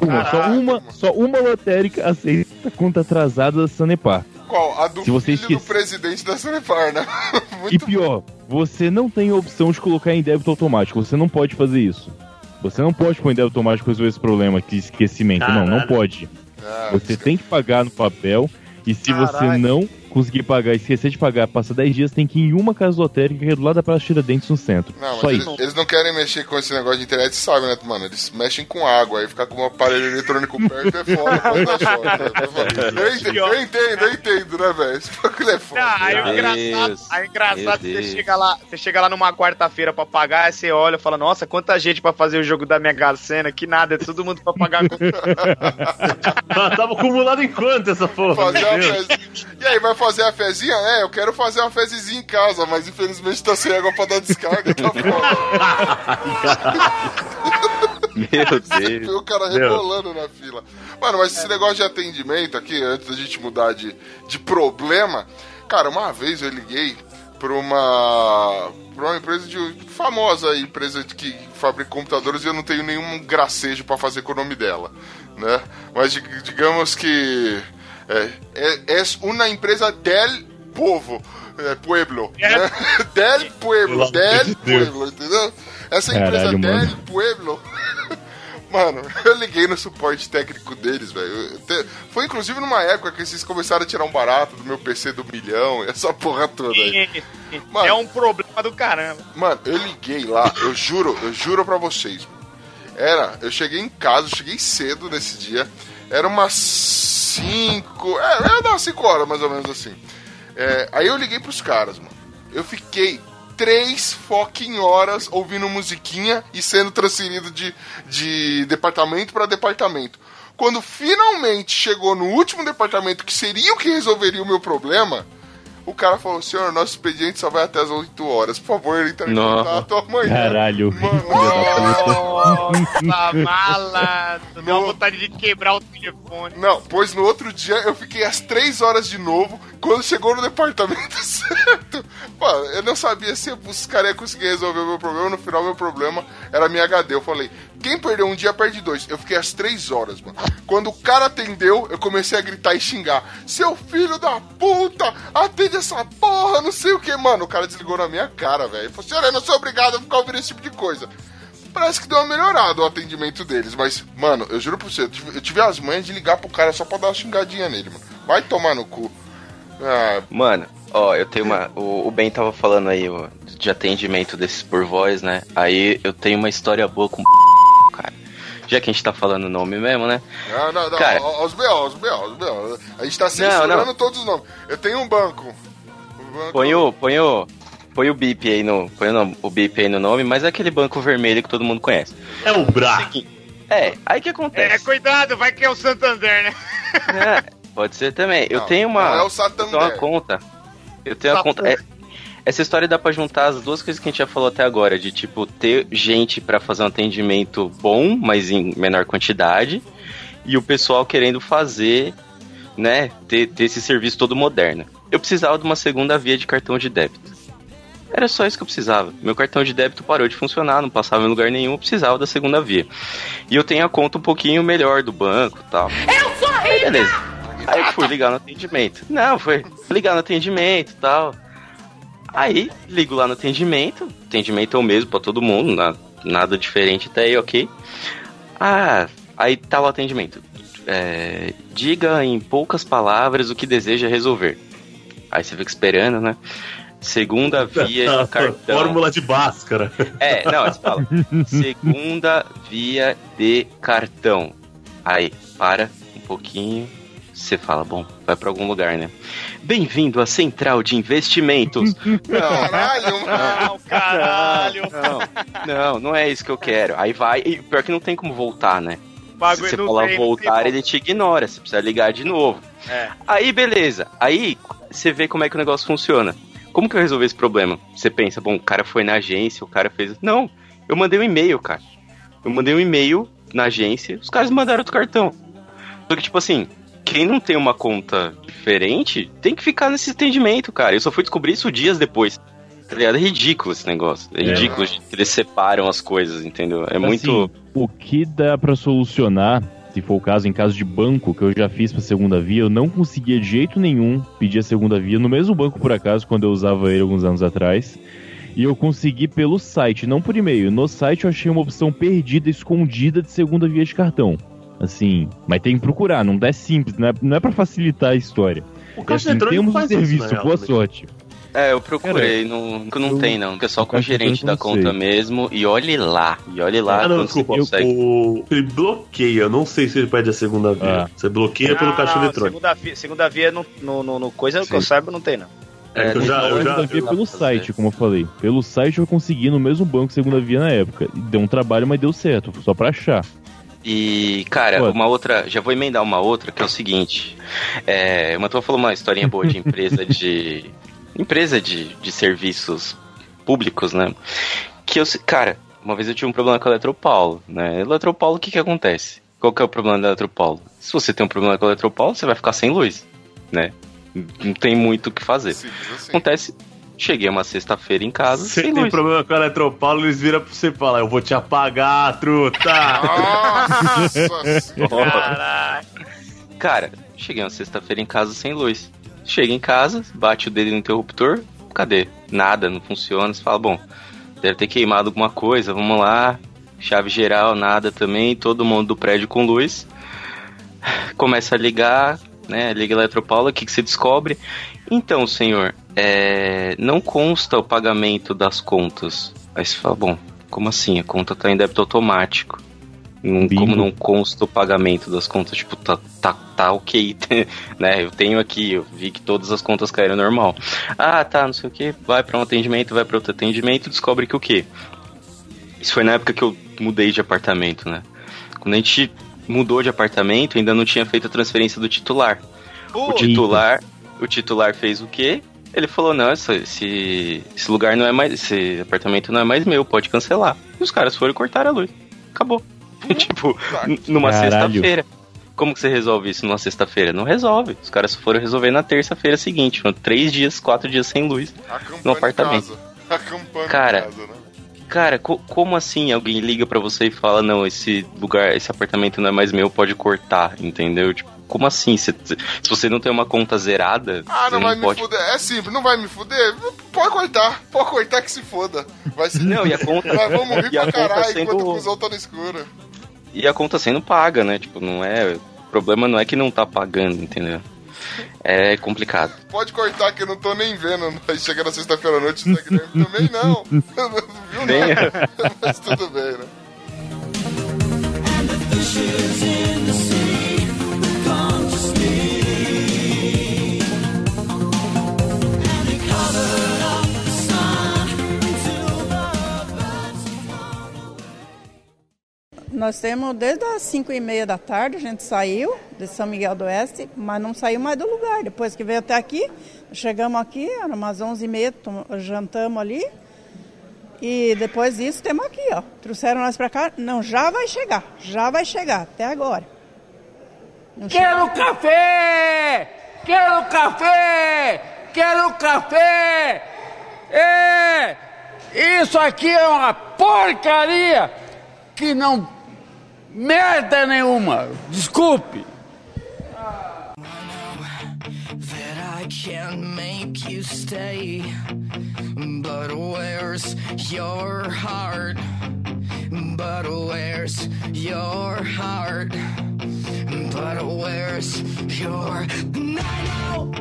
Uma, só uma, só uma lotérica aceita conta atrasada da Sanepar. Qual? A do Se você filho do esquece- presidente da Sanepar, né? E pior, você não tem a opção de colocar em débito automático. Você não pode fazer isso. Você não pode pôr em débito automático resolver esse problema de esquecimento. Não, não Caralho. pode. Ah, Você tem que pagar no papel. E se você Caralho. não conseguir pagar e esquecer de pagar, passa 10 dias, tem que ir em uma casa lotérica que é do lado da Praça Tiradentes no centro. Não, Só mas eles, isso. eles não querem mexer com esse negócio de internet, sabe, né, mano? Eles mexem com água, aí ficar com um aparelho eletrônico perto é foda, pode dar choque. né? Eu entendo, eu entendo, eu entendo, né, velho? Esse bagulho é foda. Ah, aí o engraçado, aí o engraçado é que você chega lá, você chega lá numa quarta-feira pra pagar, aí você olha e fala, nossa, quanta gente pra fazer o jogo da Mega Sena, que nada, é todo mundo pra pagar a conta. Tava acumulado em quanto essa porra? Fazer uma. E aí, vai fazer a fezinha? É, eu quero fazer uma fezinha em casa, mas infelizmente tá sem água pra dar descarga, tá foda. Meu Deus. o cara Meu. rebolando na fila. Mano, mas esse negócio de atendimento aqui, antes da gente mudar de, de problema, cara, uma vez eu liguei pra uma. pra uma empresa de. famosa empresa de que fabrica computadores e eu não tenho nenhum gracejo pra fazer com o nome dela, né? Mas dig- digamos que. É, é, é uma empresa del povo. É, pueblo. Né? Del pueblo. Del pueblo, entendeu? Essa empresa Caralho, del mano. pueblo Mano, eu liguei no suporte técnico deles, velho. Te- Foi inclusive numa época que vocês começaram a tirar um barato do meu PC do milhão e essa porra toda aí. Mano. É um problema do caramba. Mano, eu liguei lá, eu juro, eu juro pra vocês. Era, eu cheguei em casa, cheguei cedo nesse dia. Era umas 5. É, era umas 5 horas mais ou menos assim. É, aí eu liguei pros caras, mano. Eu fiquei três fucking horas ouvindo musiquinha e sendo transferido de, de departamento pra departamento. Quando finalmente chegou no último departamento, que seria o que resolveria o meu problema, o cara falou: Senhor, nosso expediente só vai até as 8 horas. Por favor, entre em contato amanhã. Caralho. Mano, Nossa, malandro. Deu uma vontade de quebrar o telefone. Não, pois no outro dia eu fiquei às 3 horas de novo, quando chegou no departamento certo. Mano, eu não sabia se os caras iam conseguir resolver o meu problema. No final, meu problema era minha HD. Eu falei, quem perdeu um dia perde dois. Eu fiquei às 3 horas, mano. Quando o cara atendeu, eu comecei a gritar e xingar: Seu filho da puta, atende essa porra, não sei o que, mano. O cara desligou na minha cara, velho. Falou: Senhor, eu não sou obrigado a ficar ouvindo esse tipo de coisa. Parece que deu uma melhorada o atendimento deles, mas, mano, eu juro pra você, eu tive, eu tive as manhas de ligar pro cara só pra dar uma xingadinha nele, mano. Vai tomar no cu. Ah, Mano, ó, eu tenho uma. O, o Ben tava falando aí ó, de atendimento desses por voz, né? Aí eu tenho uma história boa com. Já que a gente tá falando o nome mesmo, né? não, não, não, Cara. os B.O., os B.O., os B.O. A gente tá censurando não. todos os nomes. Eu tenho um banco. Um banco- Põe o. Põe o. Põe o bip aí no. Põe o, bip aí no nome, mas é aquele banco vermelho que todo mundo conhece. É o Bra. É, aí que É, acontece? cuidado, vai que é o Santander, né? É, pode ser também. Eu Não, tenho uma. não é o eu Santander. tenho uma conta. Eu tenho uma conta. é- essa história dá pra juntar as duas coisas que a gente já falou até agora, de tipo, ter gente pra fazer um atendimento bom, mas em menor quantidade, e o pessoal querendo fazer, né, ter, ter esse serviço todo moderno. Eu precisava de uma segunda via de cartão de débito. Era só isso que eu precisava. Meu cartão de débito parou de funcionar, não passava em lugar nenhum, eu precisava da segunda via. E eu tenho a conta um pouquinho melhor do banco e tal. Eu sou Aí, beleza. Aí eu fui ligar no atendimento. Não, foi ligar no atendimento e tal. Aí, ligo lá no atendimento. Atendimento é o mesmo pra todo mundo, na- nada diferente até aí, ok. Ah, aí tá o atendimento. É, diga em poucas palavras o que deseja resolver. Aí você fica esperando, né? Segunda via de cartão. Fórmula de Bhaskara. É, não, você fala. Segunda via de cartão. Aí, para um pouquinho. Você fala, bom, vai pra algum lugar, né? Bem-vindo à Central de Investimentos. Caralho, mano. Não, caralho. Não, não, não é isso que eu quero. Aí vai, e pior que não tem como voltar, né? Se você não falar tem, não voltar, tem ele te ignora. Você precisa ligar de novo. É. Aí, beleza. Aí, você vê como é que o negócio funciona. Como que eu resolvi esse problema? Você pensa, bom, o cara foi na agência, o cara fez. Não, eu mandei um e-mail, cara. Eu mandei um e-mail na agência, os caras mandaram outro cartão. Só que, tipo assim, quem não tem uma conta diferente tem que ficar nesse atendimento, cara. Eu só fui descobrir isso dias depois. Tá ligado? É ridículo esse negócio. É, É. ridículo que eles separam as coisas, entendeu? É muito. Assim, o que dá pra solucionar, se for o caso, em caso de banco, que eu já fiz pra segunda via, eu não conseguia de jeito nenhum pedir a segunda via no mesmo banco, por acaso, quando eu usava ele alguns anos atrás. E eu consegui pelo site, não por e-mail. No site eu achei uma opção perdida, escondida de segunda via de cartão. Assim, mas tem que procurar, não é simples, não é, não é pra facilitar a história. O caixa assim, eletrônico temos um isso, serviço, né, boa sorte. É, eu procurei, não, não eu- tem não, é só com o caixa gerente da conta não mesmo e olhe lá, e olhe lá Ah, não, quando você desculpa. consegue. O... Ele bloqueia. Eu não sei se ele pede a segunda via. Ah. Você bloqueia pelo Não, caixa não, eletrônico. Segunda via, segunda via no, no, no, no coisa que Sim. eu saiba não tem, não. É que eu É, já. não, Eu já segunda via eu- pelo site, como eu falei. Pelo site eu consegui no mesmo banco segunda via na época. Deu um trabalho, mas deu certo, só pra achar. E, cara, Pô. uma outra. Já vou emendar uma outra, que é o seguinte. É, o falou uma historinha boa de empresa de. empresa de, de serviços públicos, né? Que eu. se- Cara, uma vez eu tive um problema com a Eletropaulo, né? Eletropaulo, o que que acontece? Qual que é o problema da Eletropaulo? Se você tem um problema com a Eletropaulo, você vai ficar sem luz, né? Não tem muito o que fazer. Simples assim. Acontece. Cheguei uma sexta-feira em casa, Você sem tem luz. problema com a Eletropaulo, eles viram pra você e falam: Eu vou te apagar, truta! Nossa senhora. Cara, cheguei uma sexta-feira em casa sem luz. Chega em casa, bate o dedo no interruptor, cadê? Nada, não funciona. Você fala, bom, deve ter queimado alguma coisa, vamos lá. chave geral, nada também, todo mundo do prédio com luz. Começa a ligar, né? Liga Eletropaula, o que, que você descobre? Então, senhor, é, não consta o pagamento das contas. Aí você fala, bom, como assim? A conta tá em débito automático. Não- como não consta o pagamento das contas? Tipo, tá, tá, tá ok, né? Eu tenho aqui, eu vi que todas as contas caíram normal. Ah, tá, não sei o que. Vai pra um atendimento, vai pra outro atendimento, descobre que o quê? Isso foi na época que eu mudei de apartamento, né? Quando a gente mudou de apartamento, ainda não tinha feito a transferência do titular. O titular, o titular fez o quê? Ele falou, não, esse, esse lugar não é mais. Esse apartamento não é mais meu, pode cancelar. E os caras foram cortar a luz. Acabou. tipo, n- numa sexta-feira. Como que você resolve isso numa sexta-feira? Não resolve. Os caras foram resolver na terça-feira seguinte. Foram três dias, quatro dias sem luz. Acampando No apartamento. Cara, casa, né? Cara, co- como assim alguém liga pra você e fala, não, esse lugar, esse apartamento não é mais meu, pode cortar, entendeu? Tipo, como assim? Se, se você não tem uma conta zerada, Ah, você não vai pode... me fuder. É simples, não vai me fuder? Pode cortar, pode cortar que se foda. Vai ser... Não, e a conta... Nós vamos rir pra caralho sendo- enquanto o cuzão tá no escuro. E a conta sendo paga, né? Tipo, não é... O problema não é que não tá pagando, entendeu? É complicado. Pode cortar que eu não tô nem vendo. Aí chega na sexta-feira à noite, o Zé Guilherme também não. Não viu Nem nada. Mas tudo bem, né? Nós temos desde as 5 e meia da tarde, a gente saiu de São Miguel do Oeste, mas não saiu mais do lugar. Depois que veio até aqui, chegamos aqui, era umas 11 e meia, jantamos ali. E depois disso, temos aqui, ó. Trouxeram nós pra cá. Não, já vai chegar, já vai chegar, até agora. Não Quero café! Quero café! Quero café! É! Isso aqui é uma porcaria que não merda nenhuma. Desculpe. that I can make you stay. But where's your heart? But where's your heart? But where's your. I know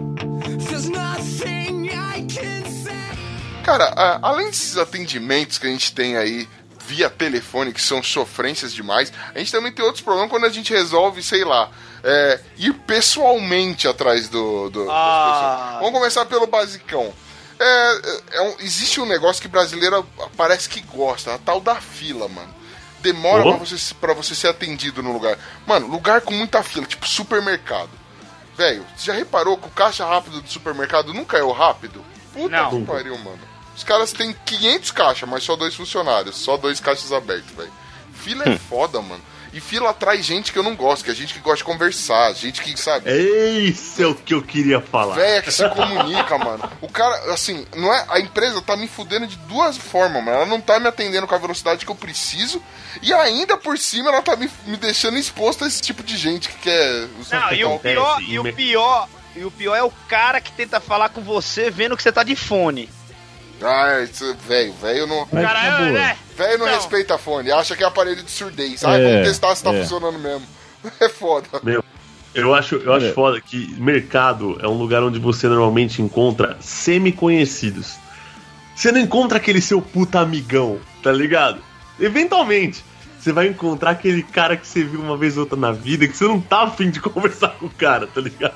there's nothing I can say. Cara, além desses atendimentos que a gente tem aí via telefone, que são sofrências demais, a gente também tem outros problemas quando a gente resolve, sei lá, é, ir pessoalmente atrás do, do- das Ah. pessoas. Vamos começar pelo basicão. É, é um- existe um negócio que brasileiro parece que gosta, a tal da fila, mano. Demora Oh. pra, você, pra você ser atendido no lugar. Mano, lugar com muita fila, tipo supermercado. Velho, você já reparou que o caixa rápido do supermercado nunca é o rápido? Puta Não. que pariu, mano. Os caras têm 500 caixas, mas só dois funcionários. Só dois caixas abertos, velho. Fila é foda, mano. E fila atrai gente que eu não gosto, que é gente que gosta de conversar, gente que, sabe, Esse é o que eu queria falar. véia que se comunica, mano. O cara, assim, não é. A empresa tá me fudendo de duas formas, mano. Ela não tá me atendendo com a velocidade que eu preciso. E ainda por cima ela tá me, me deixando exposto a esse tipo de gente que quer. Não, e o pior, e o me- pior, e o pior é o cara que tenta falar com você vendo que você tá de fone. Ah, isso, velho, velho não. Mas cara, na boa. né? Velho não Não. respeita fone, acha que é aparelho de surdez. Ah, É, vamos testar se tá é. funcionando mesmo. É foda. Eu acho, eu acho Olha. foda que mercado é um lugar onde você normalmente encontra semi-conhecidos. Você não encontra aquele seu puta amigão, tá ligado? Eventualmente, você vai encontrar aquele cara que você viu uma vez ou outra na vida que você não tá afim de conversar com o cara, tá ligado?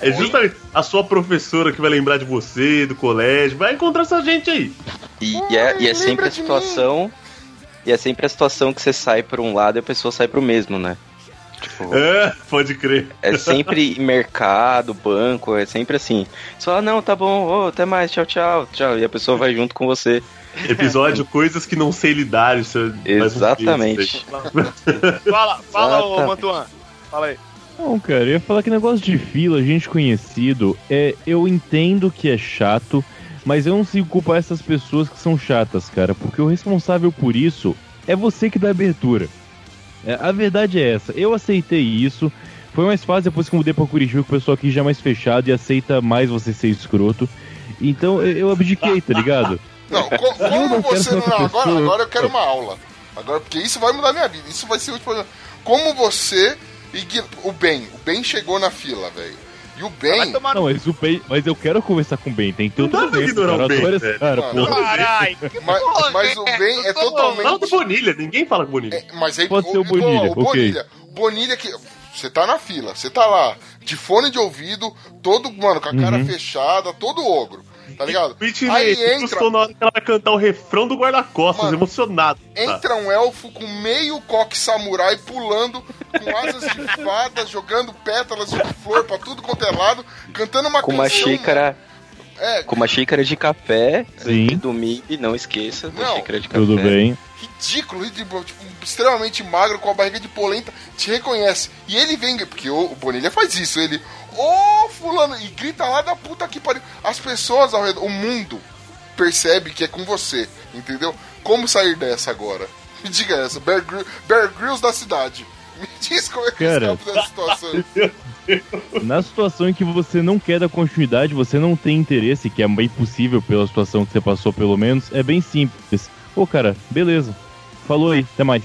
É justamente a sua professora que vai lembrar de você, do colégio, vai encontrar essa gente aí. E, e é, e é sempre a situação. E é sempre a situação que você sai por um lado e a pessoa sai pro mesmo, né? Tipo, É, pode crer. é sempre mercado, banco, é sempre assim. Só, não, tá bom, ô, até mais, tchau, tchau, tchau. E a pessoa vai junto com você. Episódio Coisas que não sei lidar. Isso é mais um Exatamente. Fala, fala, ô Exatamente. Mantuan. Fala aí. Não, cara, eu ia falar que negócio de fila, gente conhecido, é, eu entendo que é chato, mas eu não consigo culpar essas pessoas que são chatas, cara, porque o responsável por isso é você que dá abertura. É, a verdade é essa, eu aceitei isso, foi mais fácil depois que eu mudei pra Curitiba, que o pessoal aqui já é mais fechado e aceita mais você ser escroto. Então eu, abdiquei, tá ligado? Não, co- como quero você não. outra Agora, pessoa. agora eu quero uma aula. Agora, porque isso vai mudar minha vida. Isso vai ser o último. Como você. Igno- O Ben. O Ben chegou na fila, velho. E o Vai Ben. tomar Não, mas o Ben, mas eu quero conversar com o Ben, tem que ter Não dá pra ignorar o cara. Ben, cara, porra. Mas, mas o Ben é totalmente. Fala do Bonilha, ninguém fala com Bonilha. É, mas aí, Pode ser o Bonilha, o ok. Bonilha. Bonilha que. Você tá na fila, você tá lá, de fone de ouvido, todo, mano, com a cara Uhum. fechada, todo ogro. Tá ligado? Aí entra, na hora que ela vai cantar o refrão do guarda-costas, emocionado. tá? entra um elfo com meio coque samurai pulando, com asas de fada, jogando pétalas de flor pra tudo quanto é lado, cantando uma Com uma canção. xícara, É, com uma xícara de café. Sim. E domingo, não esqueça da Não. xícara de café. Tudo bem. ridículo, ridículo, tipo, extremamente magro, com a barriga de polenta, te reconhece. E ele vem, porque o, o Bonilha faz isso, ele, ô fulano, e grita lá da puta que pariu. As pessoas ao redor, o mundo percebe que é com você, entendeu? Como sair dessa agora? Me diga essa, Bear, Grylls- Bear Grylls da cidade. Me diz como é que Cara. escapa dessa situação. Na situação em que você não quer dar continuidade, você não tem interesse, que é bem possível pela situação que você passou, pelo menos, é bem simples. Pô, cara, beleza. Falou aí, até mais.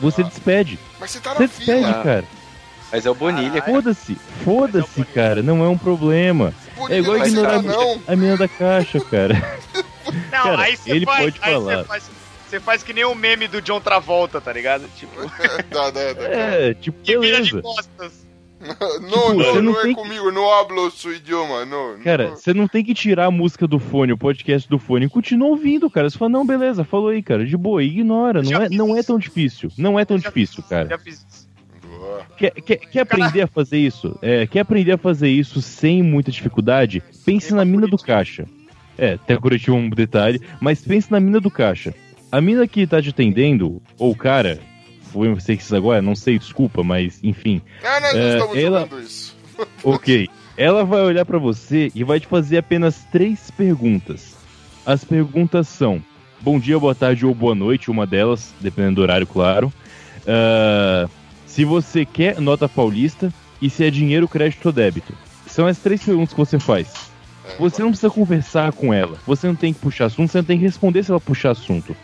Você despede. Mas você tá Você na despede, fila. cara. Mas é o Bonilha, cara. Foda-se, foda-se, cara. Não é um problema. Bonilha É igual não ignorar não. a menina da caixa, cara. Não, Cara, aí você ele faz, pode aí falar. Você faz, você faz que nem o meme do John Travolta, tá ligado? Tipo, Dá, dá, dá. É, tipo, que vira de beleza. costas. Não, você não, não não é comigo, não hablo seu idioma, não. Cara, não. você não tem que tirar a música do fone, o podcast do fone. Continua ouvindo, cara. Você fala, não, beleza, falou aí, cara. De boa, ignora. Não Já é, não é tão difícil. Não é tão difícil, fiz- cara. Já fiz. Quer, quer, quer aprender a fazer isso? É, quer aprender a fazer isso sem muita dificuldade? Pense na mina do caixa. É, até curativo um detalhe, mas pense na mina do caixa. A mina que tá te atendendo, ou o cara, foi um sexista agora, não sei, desculpa, mas enfim. Ah, nós É, estamos ela- isso. Ok. Ela vai olhar pra você e vai te fazer apenas três perguntas. As perguntas são: bom dia, boa tarde ou boa noite, uma delas, dependendo do horário, claro. Ah, se você quer nota paulista e se é dinheiro, crédito ou débito. São as três perguntas que você faz. Você não precisa conversar com ela, você não tem que puxar assunto, você não tem que responder se ela puxar assunto.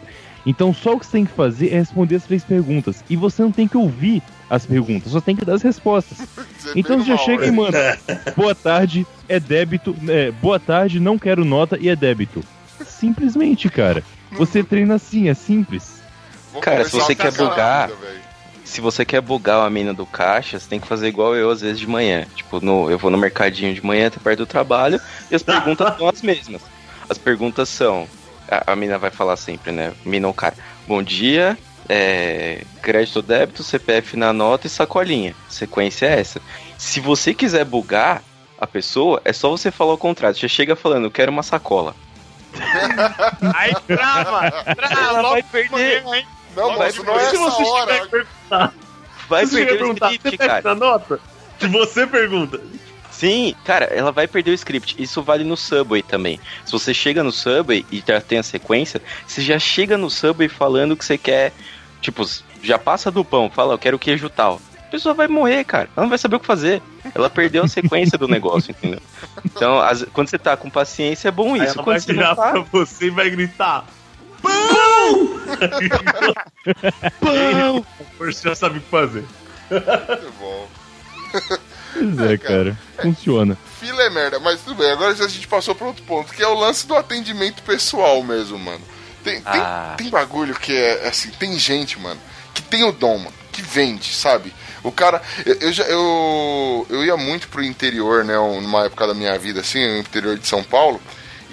Então só o que você tem que fazer é responder as três perguntas. E você não tem que ouvir as perguntas, só tem que dar as respostas. Você Então você já chega e manda. Boa tarde, é débito. é, boa tarde, não quero nota e é débito. Simplesmente, cara. Você treina assim, é simples. Cara, se você quer bugar-. Se você quer bugar uma mina do caixa, você tem que fazer igual eu às vezes de manhã. Tipo, no, eu vou no mercadinho de manhã, até perto do trabalho, e as perguntas são as mesmas. As perguntas são. A, a mina vai falar sempre, né? Mina ou cara. Bom dia, é, crédito ou débito, CPF na nota e sacolinha. Sequência é essa. Se você quiser bugar a pessoa, é só você falar o contrário. Você chega falando, eu quero uma sacola. Aí trava, trava, Ela vai perder. hein? Não, Vai moço, não é se essa você hora. tiver que perguntar, Vai você perder o script, cara. na nota? Se você pergunta. Sim, cara, ela vai perder o script. Isso vale no Subway também. Se você chega no Subway e já tem a sequência, você já chega no Subway falando que você quer. Tipo, já passa do pão, fala, eu quero queijo tal. A pessoa vai morrer, cara. Ela não vai saber o que fazer. Ela perdeu a sequência do negócio, entendeu? Então, as- quando você tá com paciência, é bom Aí isso. ela Quando vai você virar não tá, pra você e vai gritar. Pão! Você já sabe o que fazer. Muito bom. Pois é, cara. Funciona. Fila é merda, mas tudo bem. Agora a gente passou para outro ponto, que é o lance do atendimento pessoal mesmo, mano. Tem, tem, Ah. tem bagulho que é assim, tem gente, mano, que tem o dom, mano, que vende, sabe? O cara. Eu, eu, já, eu, eu ia muito pro interior, né? Numa época da minha vida, assim, no interior de São Paulo.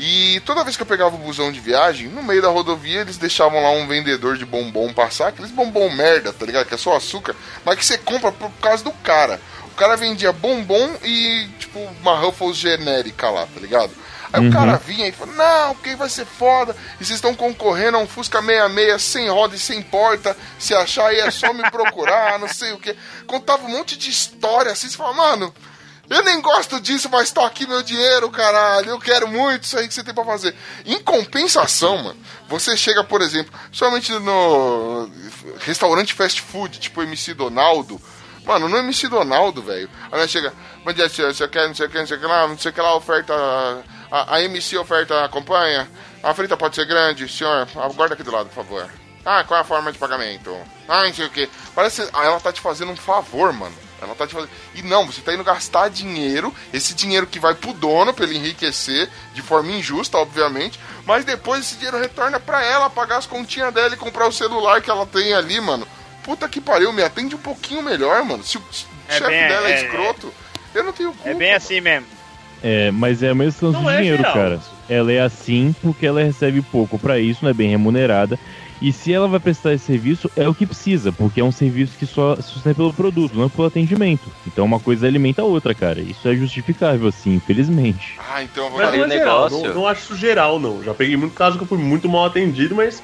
E toda vez que eu pegava o busão de viagem, no meio da rodovia eles deixavam lá um vendedor de bombom passar, aqueles bombom merda, tá ligado? Que é só açúcar, mas que você compra por causa do cara. O cara vendia bombom e, tipo, uma Ruffles genérica lá, tá ligado? Aí o cara vinha e falou, não, porque vai ser foda, e vocês estão concorrendo a um Fusca 66 sem roda e sem porta, se achar aí é só me procurar, não sei o que. Contava um monte de história assim, você fala, mano, eu nem gosto disso, mas tá aqui meu dinheiro, caralho. Eu quero muito isso aí que você tem pra fazer. Em compensação, mano, você chega, por exemplo, somente no restaurante fast food, tipo MC Donaldo. Mano, no MC Donaldo, velho. Aí nós chega, bom dia, senhor, você quer, não sei o que, não sei o que lá, não sei o que lá, oferta. A, a MC oferta acompanha. A frita pode ser grande, senhor. Aguarda aqui do lado, por favor. Ah, qual é a forma de pagamento? Ah, não sei o que. Parece que ela tá te fazendo um favor, mano. Ela tá te fazendo. E não, você tá indo gastar dinheiro, esse dinheiro que vai pro dono pra ele enriquecer, de forma injusta, obviamente, mas depois esse dinheiro retorna pra ela pagar as continhas dela e comprar o celular que ela tem ali, mano. Puta que pariu, me atende um pouquinho melhor, mano. Se o É chefe bem- dela é, é- escroto, eu não tenho culpa. É bem assim mesmo. É, mas é a mesma questão Não do é dinheiro, geral. cara. Ela é assim porque ela recebe pouco pra isso, não é bem remunerada. E se ela vai prestar esse serviço, é o que precisa, porque é um serviço que só se sustenta pelo produto, não pelo atendimento. Então uma coisa alimenta a outra, cara. Isso é justificável, assim, infelizmente. Ah, então eu vou Mas não é geral, negócio- não, não acho isso geral, não. Já peguei muito caso que eu fui muito mal atendido, mas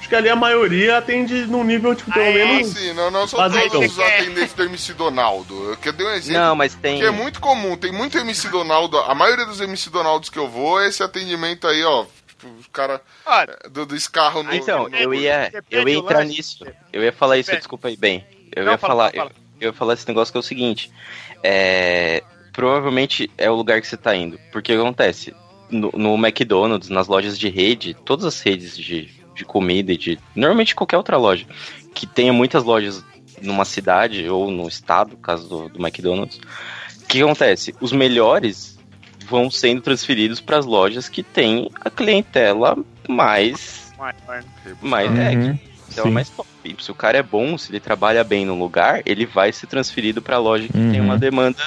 acho que ali a maioria atende num nível, tipo, pelo Ah, menos. sim, não, não são todos os atendentes do MC Donaldo. Eu quero dar um exemplo. Não, mas tem. Que é muito comum, tem muito MC Donaldo. A maioria dos MC Donaldos que eu vou é esse atendimento aí, ó. Tipo, os caras Olha, do, do escarro no. Então, no- eu ia, eu ia entrar nisso. Eu ia falar isso, desculpa aí, bem. Eu Não, ia fala, falar, fala, fala. Eu, eu ia falar esse negócio que é o seguinte. É, provavelmente é o lugar que você tá indo. Porque o que acontece? No, no McDonald's, nas lojas de rede, todas as redes de, de comida e de. Normalmente qualquer outra loja que tenha muitas lojas numa cidade ou no estado, no caso do, do McDonald's. O que acontece? Os melhores vão sendo transferidos para as lojas que têm a clientela mais vai. mais é, Uhum, então é mais top. Se o cara é bom, se ele trabalha bem no lugar, ele vai ser transferido pra loja que tem Uhum. uma demanda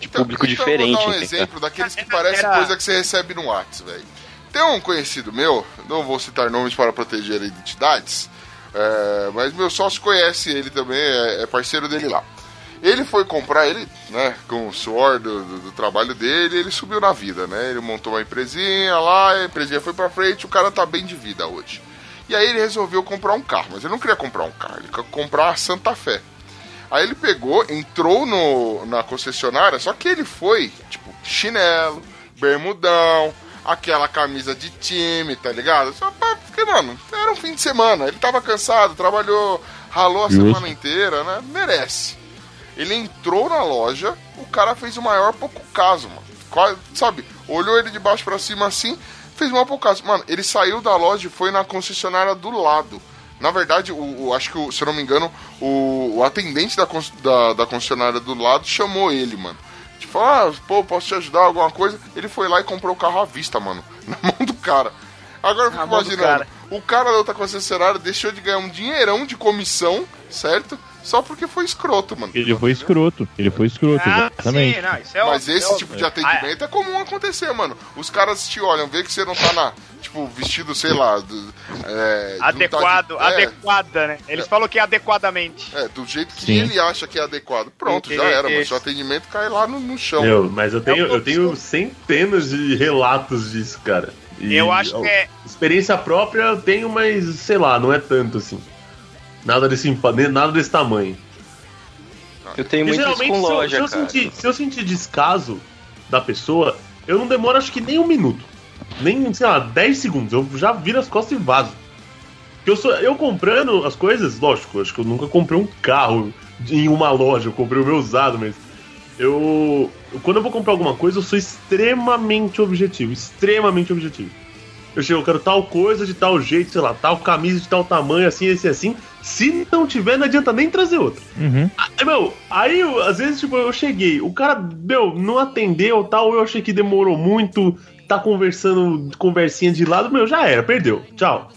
de Então- público então diferente. Eu vou dar um entendeu? exemplo daqueles que parecem era- coisa que você recebe no WhatsApp, velho. Tem um conhecido meu, não vou citar nomes para proteger identidades, é, mas meu sócio conhece ele também, é, é parceiro dele lá. Ele foi comprar, ele, né, com o suor do, do- do trabalho dele, ele subiu na vida, né? Ele montou uma empresinha lá, a empresinha foi pra frente, o cara tá bem de vida hoje. E aí ele resolveu comprar um carro, mas ele não queria comprar um carro, ele queria comprar a Santa Fé. Aí ele pegou, entrou no, na concessionária, só que ele foi, tipo, chinelo, bermudão, aquela camisa de time, tá ligado? Só pra, porque, mano, era um fim de semana, ele tava cansado, trabalhou, ralou a semana inteira, né? Merece. Ele entrou na loja, o cara fez o maior pouco caso, mano. Quase, sabe, olhou ele de baixo pra cima assim, fez o maior pouco caso. Mano, ele saiu da loja e foi na concessionária do lado. Na verdade, o, o- acho que, o- se eu não me engano, o, o atendente da, da, da concessionária do lado chamou ele, mano. Tipo, ah, pô, posso te ajudar, alguma coisa? Ele foi lá e comprou o carro à vista, mano. Na mão do cara. Agora eu fico imaginando, cara. o cara da outra concessionária deixou de ganhar um dinheirão de comissão, certo? Só porque foi escroto, mano. Ele foi escroto, ele foi escroto, Ah, exatamente. sim, não, isso é Mas óbvio, esse é tipo de atendimento é comum acontecer, mano. Os caras te olham, vê que você não tá na, tipo, vestido, sei lá, do, é, Ah, não tá de- adequado, é, adequada, né? Eles falam que é adequadamente. É, do jeito que Sim. ele acha que é adequado. Pronto, já era, mano. Seu atendimento cai lá no, no chão. Meu, mas eu tenho, É um eu tenho centenas de relatos disso, cara. E, Eu acho que é. Experiência própria eu tenho, mas sei lá, não é tanto assim. Nada desse, nada desse tamanho. Eu tenho muito isso com se eu- loja, se eu, sentir, se eu sentir descaso da pessoa, eu não demoro acho que nem um minuto. Nem, sei lá, 10 segundos. Eu já viro as costas e vazo. Porque eu, sou, eu comprando as coisas, lógico, acho que eu nunca comprei um carro em uma loja, eu comprei o meu usado, mas eu. Quando eu vou comprar alguma coisa, eu sou extremamente objetivo. Extremamente objetivo. Eu chego, eu quero tal coisa de tal jeito, sei lá, tal camisa de tal tamanho, assim, esse assim. Se não tiver, não adianta nem trazer outra. Uhum. Aí, meu, aí eu- às vezes, tipo, eu cheguei, o cara, meu, não atendeu tal, eu achei que demorou muito, tá conversando, conversinha de lado, meu, já era, perdeu. Tchau.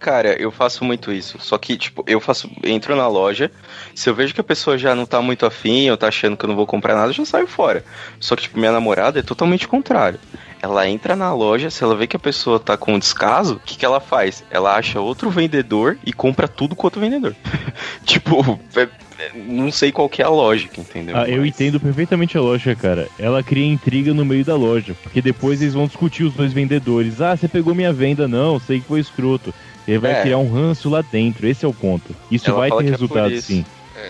Cara, eu faço muito isso. Só que, tipo, eu faço. Entro na loja. Se eu vejo que a pessoa já não tá muito afim, ou tá achando que eu não vou comprar nada, eu já saio fora. Só que, tipo, minha namorada é totalmente o contrário. Ela entra na loja, se ela vê que a pessoa tá com descaso, o que, que ela faz? Ela acha outro vendedor e compra tudo com outro vendedor. tipo, é- é- não sei qual que é a lógica, entendeu? Ah, eu entendo perfeitamente a lógica, cara. Ela cria intriga no meio da loja, porque depois eles vão discutir os dois vendedores. Ah, você pegou minha venda, não, sei que foi escroto. Ele vai É. criar um ranço lá dentro, esse é o ponto. Isso Ela vai ter é resultado, isso.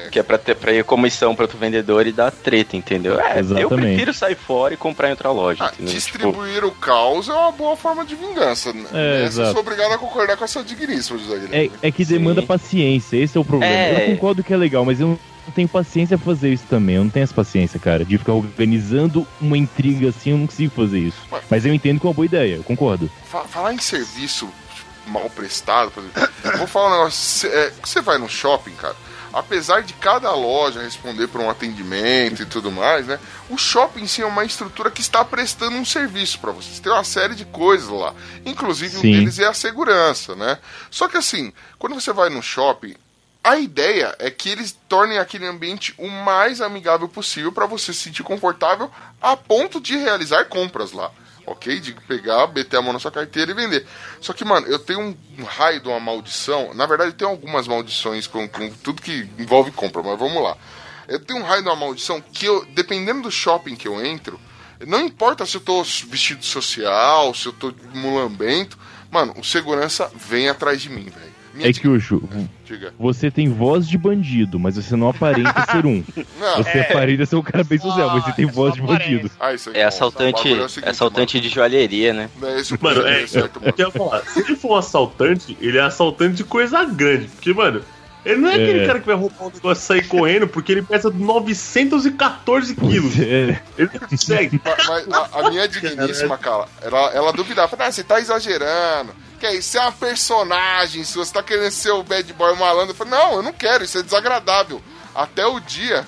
Sim. Que é pra, ter, pra ir comissão pra outro vendedor e dar treta, entendeu? É, eu Exatamente. prefiro sair fora e comprar em outra loja, Ah, entendeu? Tipo, distribuir o caos é uma boa forma de vingança. né? É, Essa eu exato. sou obrigado a concordar com essa digníssima, José Guilherme. É, é que demanda paciência, esse é o problema. É. Eu concordo que é legal, mas eu não tenho paciência pra fazer isso também. Eu não tenho essa paciência, cara, de ficar organizando uma intriga assim, eu não consigo fazer isso. Mas eu entendo que é uma boa ideia, eu concordo. Fa- falar em serviço, mal prestado, por exemplo. Vou falar um negócio. É, você vai no shopping, cara. Apesar de cada loja responder por um atendimento e tudo mais, né? O shopping em si é uma estrutura que está prestando um serviço para vocês. Tem uma série de coisas lá. Inclusive um Sim. deles é a segurança, né? Só que assim, quando você vai no shopping, a ideia é que eles tornem aquele ambiente o mais amigável possível para você se sentir confortável a ponto de realizar compras lá. Ok? De pegar, meter a mão na sua carteira e vender. Só que, mano, eu tenho um, raio de uma maldição. Na verdade, tem algumas maldições com, com tudo que envolve compra, mas vamos lá. Eu tenho um raio de uma maldição que eu, dependendo do shopping que eu entro, não importa se eu tô vestido social, se eu tô mulambento, mano, o segurança vem atrás de mim, velho. É que o diga. você tem voz de bandido, mas você não aparenta ser um. Não, Você aparenta ser um cara bem social, mas você tem voz de bandido. Ah, isso aí, É bom, assaltante, bagulho é seguinte, é assaltante de joalheria, né? mano. É esse o Mano, é, certo, eu mano. falar, se ele for um assaltante, ele é assaltante de coisa grande. Porque, mano, ele não é, É. aquele cara que vai roubar um negócio e sair correndo porque ele pesa 914 quilos. É, Ele não consegue. Ma- Mas a, a minha digníssima, cara, ela, ela duvidava. Ah, você tá exagerando. Que é isso? Você é uma personagem sua, você tá querendo ser o bad boy malandro. Eu não, eu não quero, isso é desagradável. Até o dia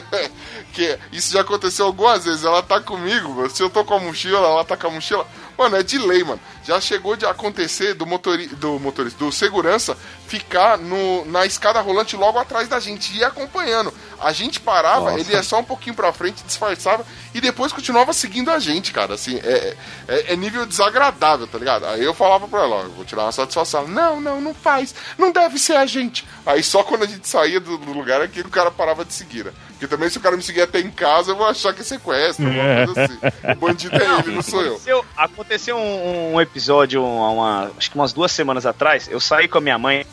que isso já aconteceu algumas vezes. Ela tá comigo, se eu tô com a mochila, ela tá com a mochila. Mano, é de lei, mano. Já chegou de acontecer do, motori do motorista, do segurança, ficar no, na escada rolante logo atrás da gente e acompanhando. A gente parava, Nossa. ele ia só um pouquinho pra frente, disfarçava e depois continuava seguindo a gente, cara. Assim, é, é, é nível desagradável, tá ligado? Aí eu falava pra ela, vou tirar uma satisfação. Não, não, não faz. Não deve ser a gente. Aí só quando a gente saía do, do lugar é que o cara parava de seguir, né? Porque também se o cara me seguir até em casa, eu vou achar que é sequestro, alguma coisa assim. O bandido é ele, não sou eu. Aconteceu, aconteceu um, um episódio, há uma, acho que umas duas semanas atrás. Eu saí com a minha mãe.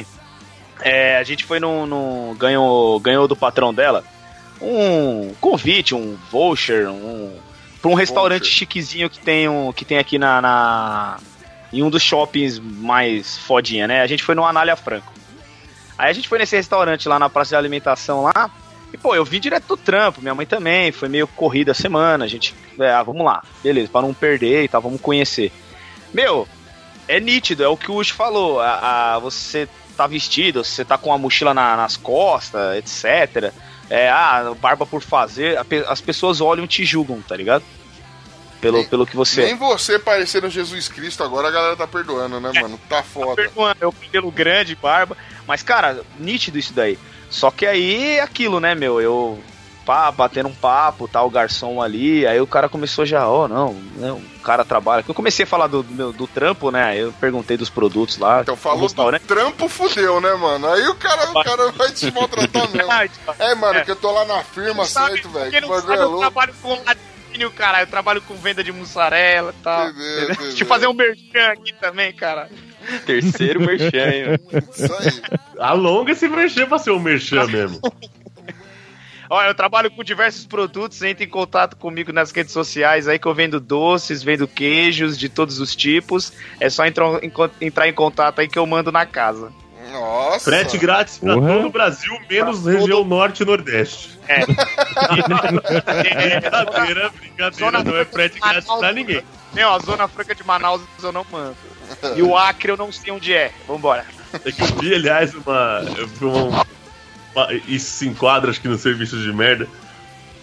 é, a gente foi no, no- ganhou, ganhou do patrão dela um convite, um voucher, um para um restaurante Voucher. chiquezinho que tem um, que tem aqui na, na- em um dos shoppings mais fodinha, né? A gente foi no Anália Franco. Aí a gente foi nesse restaurante lá na praça de alimentação lá. E, pô, eu vim direto do trampo, minha mãe também, foi meio corrida a semana, a gente, é, ah, vamos lá, beleza, pra não perder e tal, vamos conhecer. Meu, é nítido, é o que o Ush falou, a, a- você tá vestido, você tá com a mochila na- nas costas, etc. É, ah, barba por fazer, as pessoas olham e te julgam, tá ligado? Pelo, Nem- pelo que você é. Nem você parecendo Jesus Cristo, agora a galera tá perdoando, né, mano? Tá foda. perdoando, é o cabelo grande, barba. Mas, cara, nítido isso daí. Só que aí é aquilo, né, meu? Eu pá, batendo um papo, tá, o garçom ali, aí o cara começou já, ó, não, né, o cara trabalha. Eu comecei a falar do, do meu do trampo, né? aí Eu perguntei dos produtos lá. Então falou do restaurante. trampo, fudeu, né, mano? Aí o cara, o cara vai te maltratar mesmo. É, mano, que eu tô lá na firma, certo, velho? Que bagulho sabe, é eu trabalho com laticínio, cara. Eu trabalho com venda de mussarela e tal. Entendeu, Entendeu? Deixa eu fazer um merchan aqui também, cara. Terceiro merchan, hein, mano. Isso aí. Alonga esse merchan pra ser um merchan mesmo. Olha, eu trabalho com diversos produtos, entre em contato comigo nas redes sociais aí que eu vendo doces, vendo queijos de todos os tipos. É só entrar entrar em contato aí que eu mando na casa. Nossa. Frete grátis pra Porra. todo o Brasil, menos região norte e nordeste. É. Brincadeira, brincadeira, não é frete grátis pra ninguém. Não, a Zona Franca de Manaus eu não mando. E o Acre eu não sei onde é. Vambora. É que eu vi, aliás, uma. Eu vi um, uma- isso se enquadra, acho que no serviço de merda.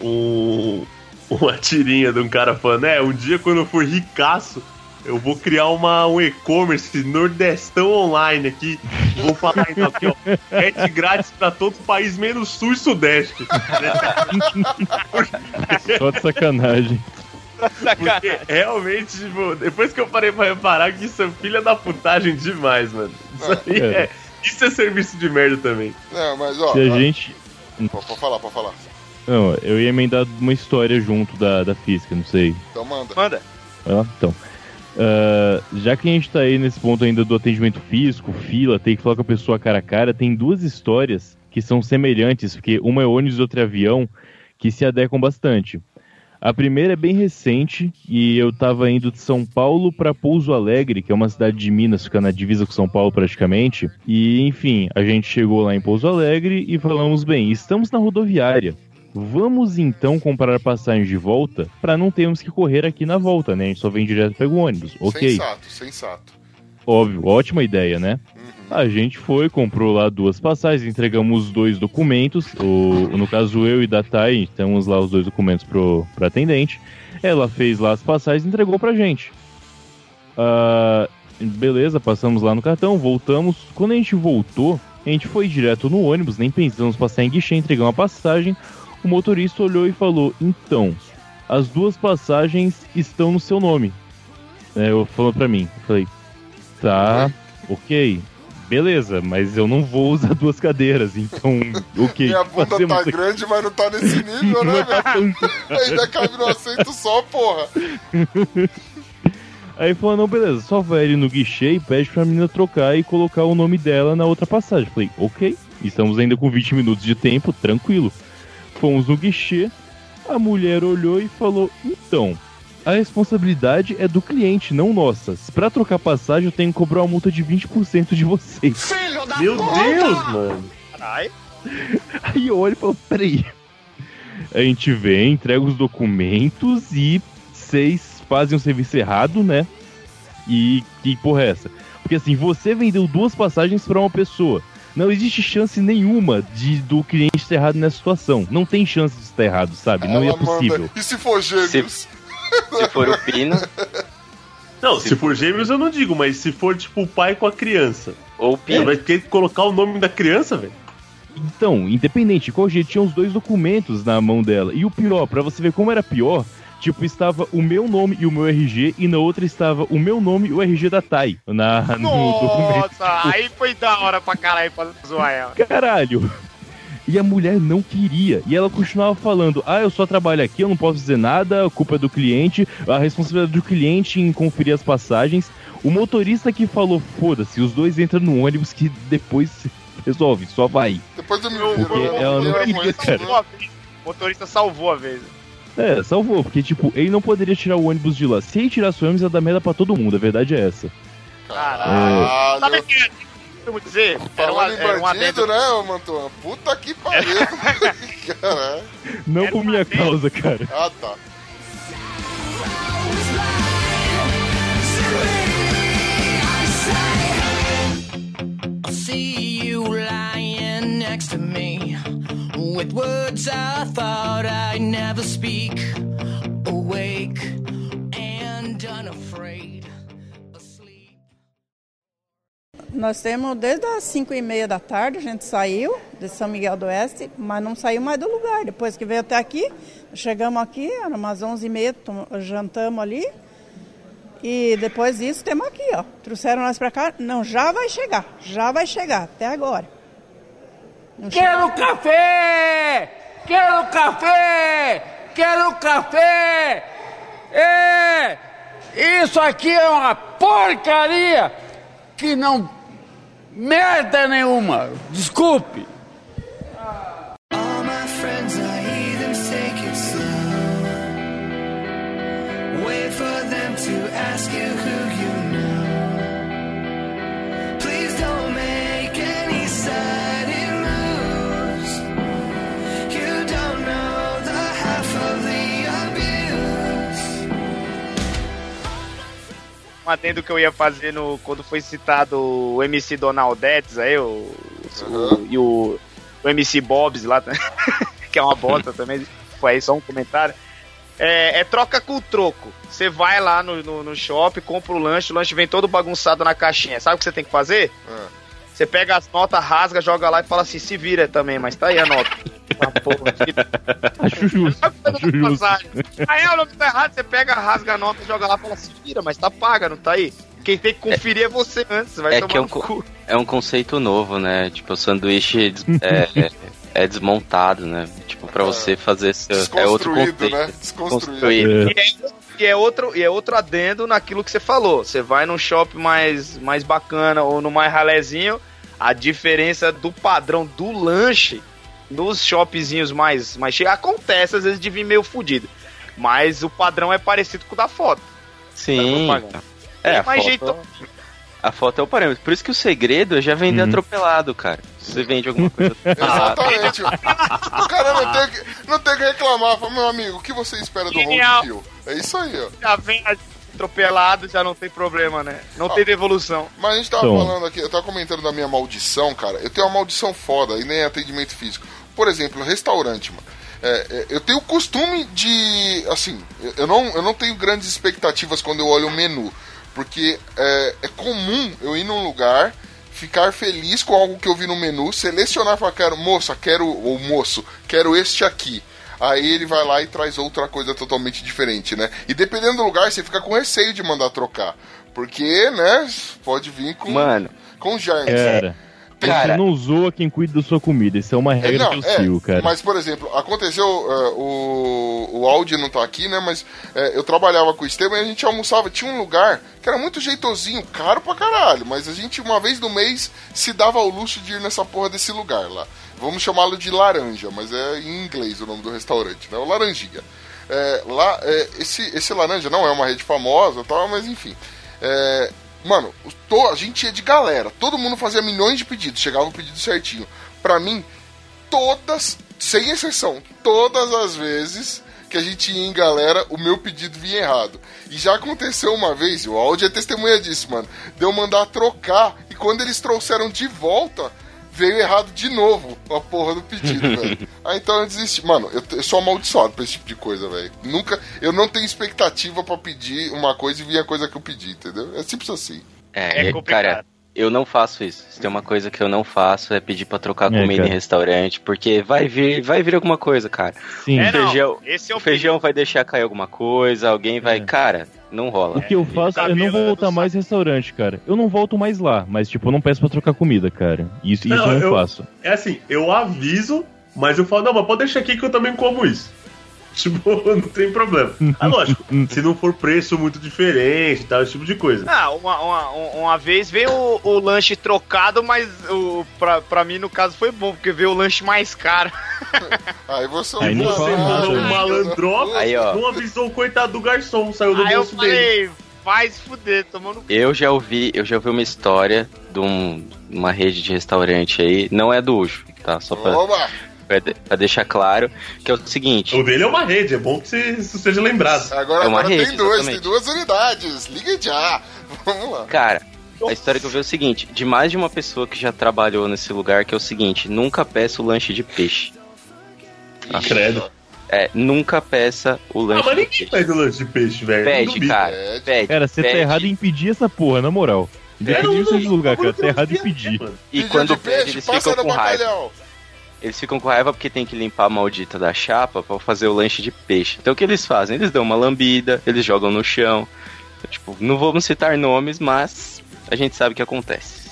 Um, uma tirinha de um cara falando: É, um dia quando eu for ricaço, eu vou criar uma, um e-commerce nordestão online aqui. Vou falar então aqui, ó. Frete grátis pra todo o país, menos sul e sudeste. Só de sacanagem. Porque realmente, tipo, depois que eu parei pra reparar que isso é filha da putagem demais, mano. Isso aí É. é. Isso é serviço de merda também. Não, mas ó. Se a ó, gente. Pode falar, pode falar. Não, eu ia emendar uma história junto da, da física, não sei. Então manda. Manda. Vai lá? Então. Ah, já que a gente tá aí nesse ponto ainda do atendimento físico, fila, tem que falar com a pessoa cara a cara, tem duas histórias que são semelhantes, porque uma é ônibus e outra é avião, que se adequam bastante. A primeira é bem recente e eu tava indo de São Paulo para Pouso Alegre, que é uma cidade de Minas, fica na divisa com São Paulo praticamente. E enfim, a gente chegou lá em Pouso Alegre e falamos bem, estamos na rodoviária. Vamos então comprar passagem de volta para não termos que correr aqui na volta, né? A gente só vem direto e pega o ônibus. Ok. Sensato, sensato. Óbvio, ótima ideia, né? Uhum. A gente foi, comprou lá duas passagens, entregamos os dois documentos. O, no caso, eu e Datai, temos lá os dois documentos pro, pro atendente. Ela fez lá as passagens e entregou pra gente. Ah, beleza, passamos lá no cartão, voltamos. Quando a gente voltou, a gente foi direto no ônibus, nem pensamos passar em guichê, entregar uma passagem. O motorista olhou e falou: Então, as duas passagens estão no seu nome. É, eu falou pra mim, eu falei, tá, ok, beleza, mas eu não vou usar duas cadeiras, então, ok. Minha bunda fazemos tá aqui. grande, mas não tá nesse nível, né, velho? Ainda cabe no assento só, porra. Aí falou, não, beleza, só vai ali no guichê e pede pra menina trocar e colocar o nome dela na outra passagem. Falei, ok, estamos ainda com 20 minutos de tempo, tranquilo. Fomos no guichê, a mulher olhou e falou, então, a responsabilidade é do cliente, não nossa. Pra trocar passagem eu tenho que cobrar uma multa de 20% de vocês. Meu Deus, mano. Caralho. Aí eu olho e falo, peraí. A gente vem, entrega os documentos e vocês fazem o serviço errado, né? E que porra é essa? Porque assim, você vendeu duas passagens pra uma pessoa. Não existe chance nenhuma de do cliente estar errado nessa situação. Não tem chance de estar errado, sabe? Não é possível. manda. E se for gêmeos? Se for o Pino, Não, se for gêmeos eu não digo, mas se for tipo o pai com a criança. ou o Você Pino. vai ter que colocar o nome da criança, velho? Então, independente de qual jeito, tinha os dois documentos na mão dela. E o pior, pra você ver como era pior, tipo, estava o meu nome e o meu RG, e na outra estava o meu nome e o RG da Tai. Na, no documento. Nossa, aí foi da hora pra caralho pra zoar ela. Caralho! E a mulher não queria. E ela continuava falando: Ah, eu só trabalho aqui, eu não posso dizer nada, a culpa é do cliente, a responsabilidade do cliente em conferir as passagens. O motorista que falou: Foda-se, os dois entram no ônibus que depois resolve, só vai. Depois do me Porque ela não queria, cara. Salvou a vez. O motorista salvou a vez. É, salvou, porque tipo, ele não poderia tirar o ônibus de lá. Se ele tirasse o ônibus, ia dar merda pra todo mundo, a verdade é essa. Caralho. Sabe o Caralho. que vou dizer? Era, uma, era um adendo. né, Mantuan? Puta que pariu. Caralho. Não Era por minha vez. causa, cara. Ah, tá. I see you lying next to me with words I thought I'd never speak. Awake and unafraid. Nós temos desde as 5 e meia da tarde, a gente saiu de São Miguel do Oeste, mas não saiu mais do lugar. Depois que veio até aqui, chegamos aqui, era umas 11 e meia, jantamos ali. E depois disso, temos aqui, ó. Trouxeram nós pra cá. Não, já vai chegar, já vai chegar, até agora. Não Quero café! Quero café! Quero café! É! Isso aqui é uma porcaria que não merda nenhuma. Desculpe. Adendo que eu ia fazer no, quando foi citado o MC Donaldetes aí, o, o- e o, o MC Bobs lá, que é uma bosta também. Foi aí só um comentário. É, é troca com o troco. Você vai lá no, no, no shopping, compra o lanche, o lanche vem todo bagunçado na caixinha. Sabe o que você tem que fazer? Ah. Você pega as notas, rasga, joga lá e fala assim, se vira também, mas tá aí a nota. Ah, porra, Acho justo, acho justo. passagem. Aí o nome tá errado, você pega, rasga a nota, joga lá e fala, se vira, mas tá paga, não tá aí? Quem tem que conferir é, você antes, vai É tomar que é um, cu. é um conceito novo, né? Tipo, o sanduíche é, é- é desmontado, né? Tipo, pra você fazer seu. É outro Desconstruído, conceito. né? Desconstruído. Construído. E é, e é outro, e é outro adendo naquilo que você falou. Você vai num shopping mais, mais bacana ou no mais ralezinho, a diferença do padrão do lanche nos shoppingzinhos mais, mais cheios acontece às vezes de vir meio fudido. Mas o padrão é parecido com o da foto. Sim. Da propaganda. É, a mais foto, jeito- a foto é o parâmetro. Por isso que o segredo é já vender Uhum. atropelado, cara. Se você vende alguma coisa. Exatamente. o cara não tem, que, não tem que reclamar. Fala, meu amigo, o que você espera do. Roadkill? É isso aí, ó. Já vem atropelado, já não tem problema, né? Não tem devolução. Mas a gente tava Então. falando aqui, eu tava comentando da minha maldição, cara. Eu tenho uma maldição foda, e nem é atendimento físico. Por exemplo, restaurante, mano. É, é, eu tenho o costume de. Assim, eu- eu não, eu não tenho grandes expectativas quando eu olho o menu. Porque é, é comum eu ir num lugar, ficar feliz com algo que eu vi no menu, selecionar e falar, quero, moça, quero, ou moço, quero este aqui. Aí ele vai lá e traz outra coisa totalmente diferente, né? E dependendo do lugar, você fica com receio de mandar trocar. Porque, né, pode vir com, Mano, com germes. Cara, Cara. você não zoa quem cuida da sua comida. Isso é uma É, regra não, que eu é, sigo, cara. Mas, por exemplo, aconteceu, é, o, o Audi não tá aqui, né? Mas é, eu trabalhava com o Esteban e a gente almoçava. Tinha um lugar que era muito jeitosinho, caro pra caralho. Mas a gente, uma vez no mês, se dava ao luxo de ir nessa porra desse lugar lá. Vamos chamá-lo de Laranja, mas é em inglês o nome do restaurante, né? O Laranjinha. É, lá, é, esse, esse Laranja não é uma rede famosa e tal, mas enfim. É, mano, a gente ia de galera. Todo mundo fazia milhões de pedidos. Chegava o pedido certinho. Pra mim, todas, sem exceção, todas as vezes que a gente ia em galera, o meu pedido vinha errado. E já aconteceu uma vez, e o áudio é testemunha disso, mano. De eu mandar trocar, e quando eles trouxeram de volta, veio errado de novo a porra do pedido, velho. Aí então eu desisti. Mano, eu, eu sou amaldiçoado pra esse tipo de coisa, velho. Nunca. Eu não tenho expectativa pra pedir uma coisa e vir a coisa que eu pedi, entendeu? É simples assim. é, É complicado. cara, eu não faço isso. Se tem uma coisa que eu não faço é pedir pra trocar É, comida cara. em restaurante, porque vai vir, vai vir alguma coisa, cara. Sim. É, não, feijão- esse é o feijão vai deixar cair alguma coisa, alguém vai, É. cara, não rola. O que eu faço é não cabelo é voltar mais em restaurante, cara. Eu não volto mais lá, mas tipo, eu não peço pra trocar comida, cara. Isso, isso Não, eu não eu- faço. É assim, eu aviso, mas eu falo, não, mas pode deixar aqui que eu também como isso. Tipo, não tem problema. Ah, lógico, se não for preço muito diferente e tal, esse tipo de coisa. Ah, uma, uma, uma vez veio o, o lanche trocado, mas o, pra, pra mim, no caso, foi bom, porque veio o lanche mais caro. Aí você é um Aí não malandro, nada, um malandroca, Aí, ó. não avisou o coitado do garçom, saiu do Aí eu bolso dele. falei, vai se fuder, tomando Eu já ouvi, eu já ouvi uma história de um- uma rede de restaurante aí, não é do Ucho, tá? Só pra, Oba! Pra, de- deixar claro, que é o seguinte, O dele é uma rede, é bom que você, isso seja lembrado. Agora, É uma agora rede, tem dois, exatamente. tem duas unidades. Liga já. Vamos lá. cara, a história que eu vi é o seguinte, de mais de uma pessoa que já trabalhou nesse lugar, que é o seguinte, nunca peça o lanche de peixe. Credo. É, nunca peça o Ah, lanche mas de ninguém peixe. pede o lanche de peixe, velho. Pede, cara, Pede. pede. Cara, você tá pede. errado em pedir essa porra, na moral. É, Independente seja não- lugar, cara, tá errado em pedir. E quando de pede, peixe, eles passa ficam no com raiva. Eles ficam com raiva porque tem que limpar a maldita da chapa pra fazer o lanche de peixe. Então o que eles fazem? Eles dão uma lambida, eles jogam no chão. Tipo, não vamos citar nomes, mas a gente sabe o que acontece.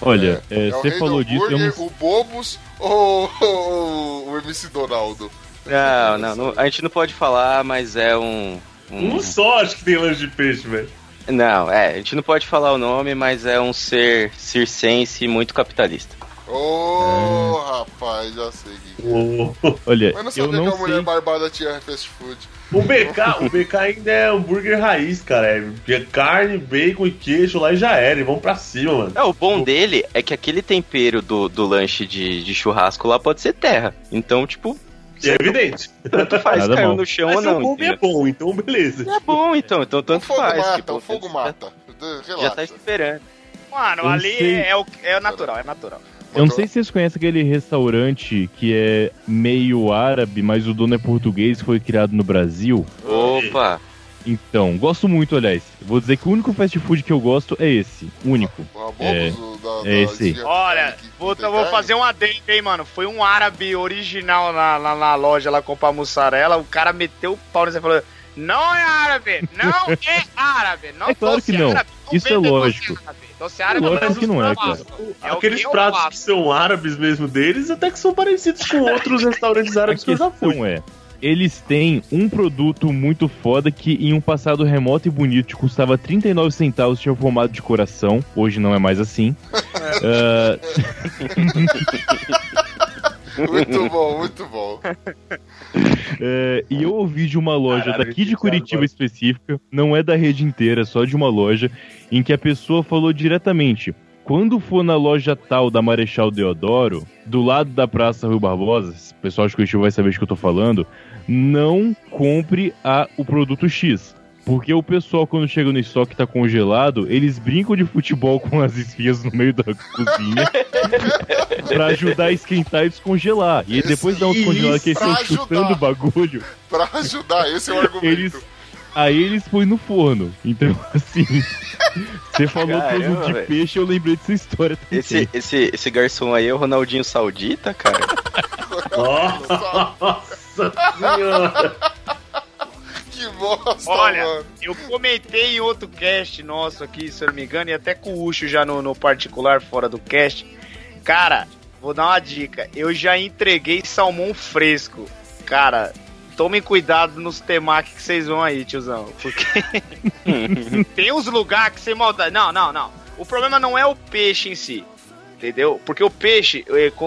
Olha, é, É o você falou disso, hambúrguer, não o Bobos ou, ou o MC Donaldo? Não, não, não, a gente não pode falar, mas é um. um- Um só acho que tem lanche de peixe, velho. Não, é, a gente não pode falar o nome, mas é um ser circense muito capitalista. Ô, rapaz, já sei. que- O, Olha, Mas não eu sabia não que a mulher sei. barbada tinha fast food. o BK, o BK ainda é hambúrguer raiz, cara. É carne, bacon e queijo lá e já era. E vamos pra cima, mano. É, o bom dele é que aquele tempero do, do lanche de, de churrasco lá pode ser terra. Então, tipo, É evidente. tanto faz, Nada caiu mal. no chão Mas ou não. o nome é bom, então beleza. É bom, então, então O tanto fogo faz. mata, tipo, o fogo já- mata. Relaxa. Já tá esperando. Mano, Eu ali sei. é, o, é natural, é natural. Eu não sei se vocês conhecem aquele restaurante que é meio árabe, mas o dono é português, foi criado no Brasil. Opa! Então, gosto muito, aliás. Vou dizer que o único fast food que eu gosto é esse. Único. É, da, é esse Olha, vou, fazer um adendo aí, mano. Foi um árabe original na, na, na loja lá comprar mussarela. O cara meteu o pau nesse e falou: Não é árabe, não é árabe. Não É claro que não. árabe, Isso é lógico. árabe. Doce árabe Lógico mas que não é, cara. É Aqueles que eu pratos faço. que são árabes mesmo deles, até que são parecidos com outros restaurantes árabes que eu já fui. é, eles têm um produto muito foda que em um passado remoto e bonito custava 39 centavos, tinha formato de coração. Hoje não é mais assim. Ah, Muito bom, muito bom. É, e eu ouvi de uma loja Caralho, daqui de Curitiba específica, não é da rede inteira, é só de uma loja, em que a pessoa falou diretamente: quando for na loja tal da Marechal Deodoro, do lado da Praça Rui Barbosa, o pessoal de Curitiba vai saber de que eu tô falando, não compre a, o produto X. Porque o pessoal, quando chega no estoque e tá congelado, eles brincam de futebol com as esfias no meio da cozinha pra ajudar a esquentar e descongelar. E aí depois dá um descongelado que eles estão chutando o bagulho. Pra ajudar, esse é o argumento. Eles, aí eles põem no forno. Então, assim, você falou Caramba, de velho. peixe, eu lembrei dessa história também. Esse, esse, esse garçom aí é o Ronaldinho Saudita, cara? Nossa senhora! Que bosta, Olha, mano. eu comentei em outro cast nosso aqui, se eu não me engano, e até com o Ucho já no, no particular, fora do cast. Cara, vou dar uma dica. Eu já entreguei salmão fresco. Cara, tomem cuidado nos temaki que vocês vão aí, tiozão. Porque tem uns lugares que você maldade. Não, não, não. O problema não é o peixe em si. Entendeu? Porque o peixe, eh, com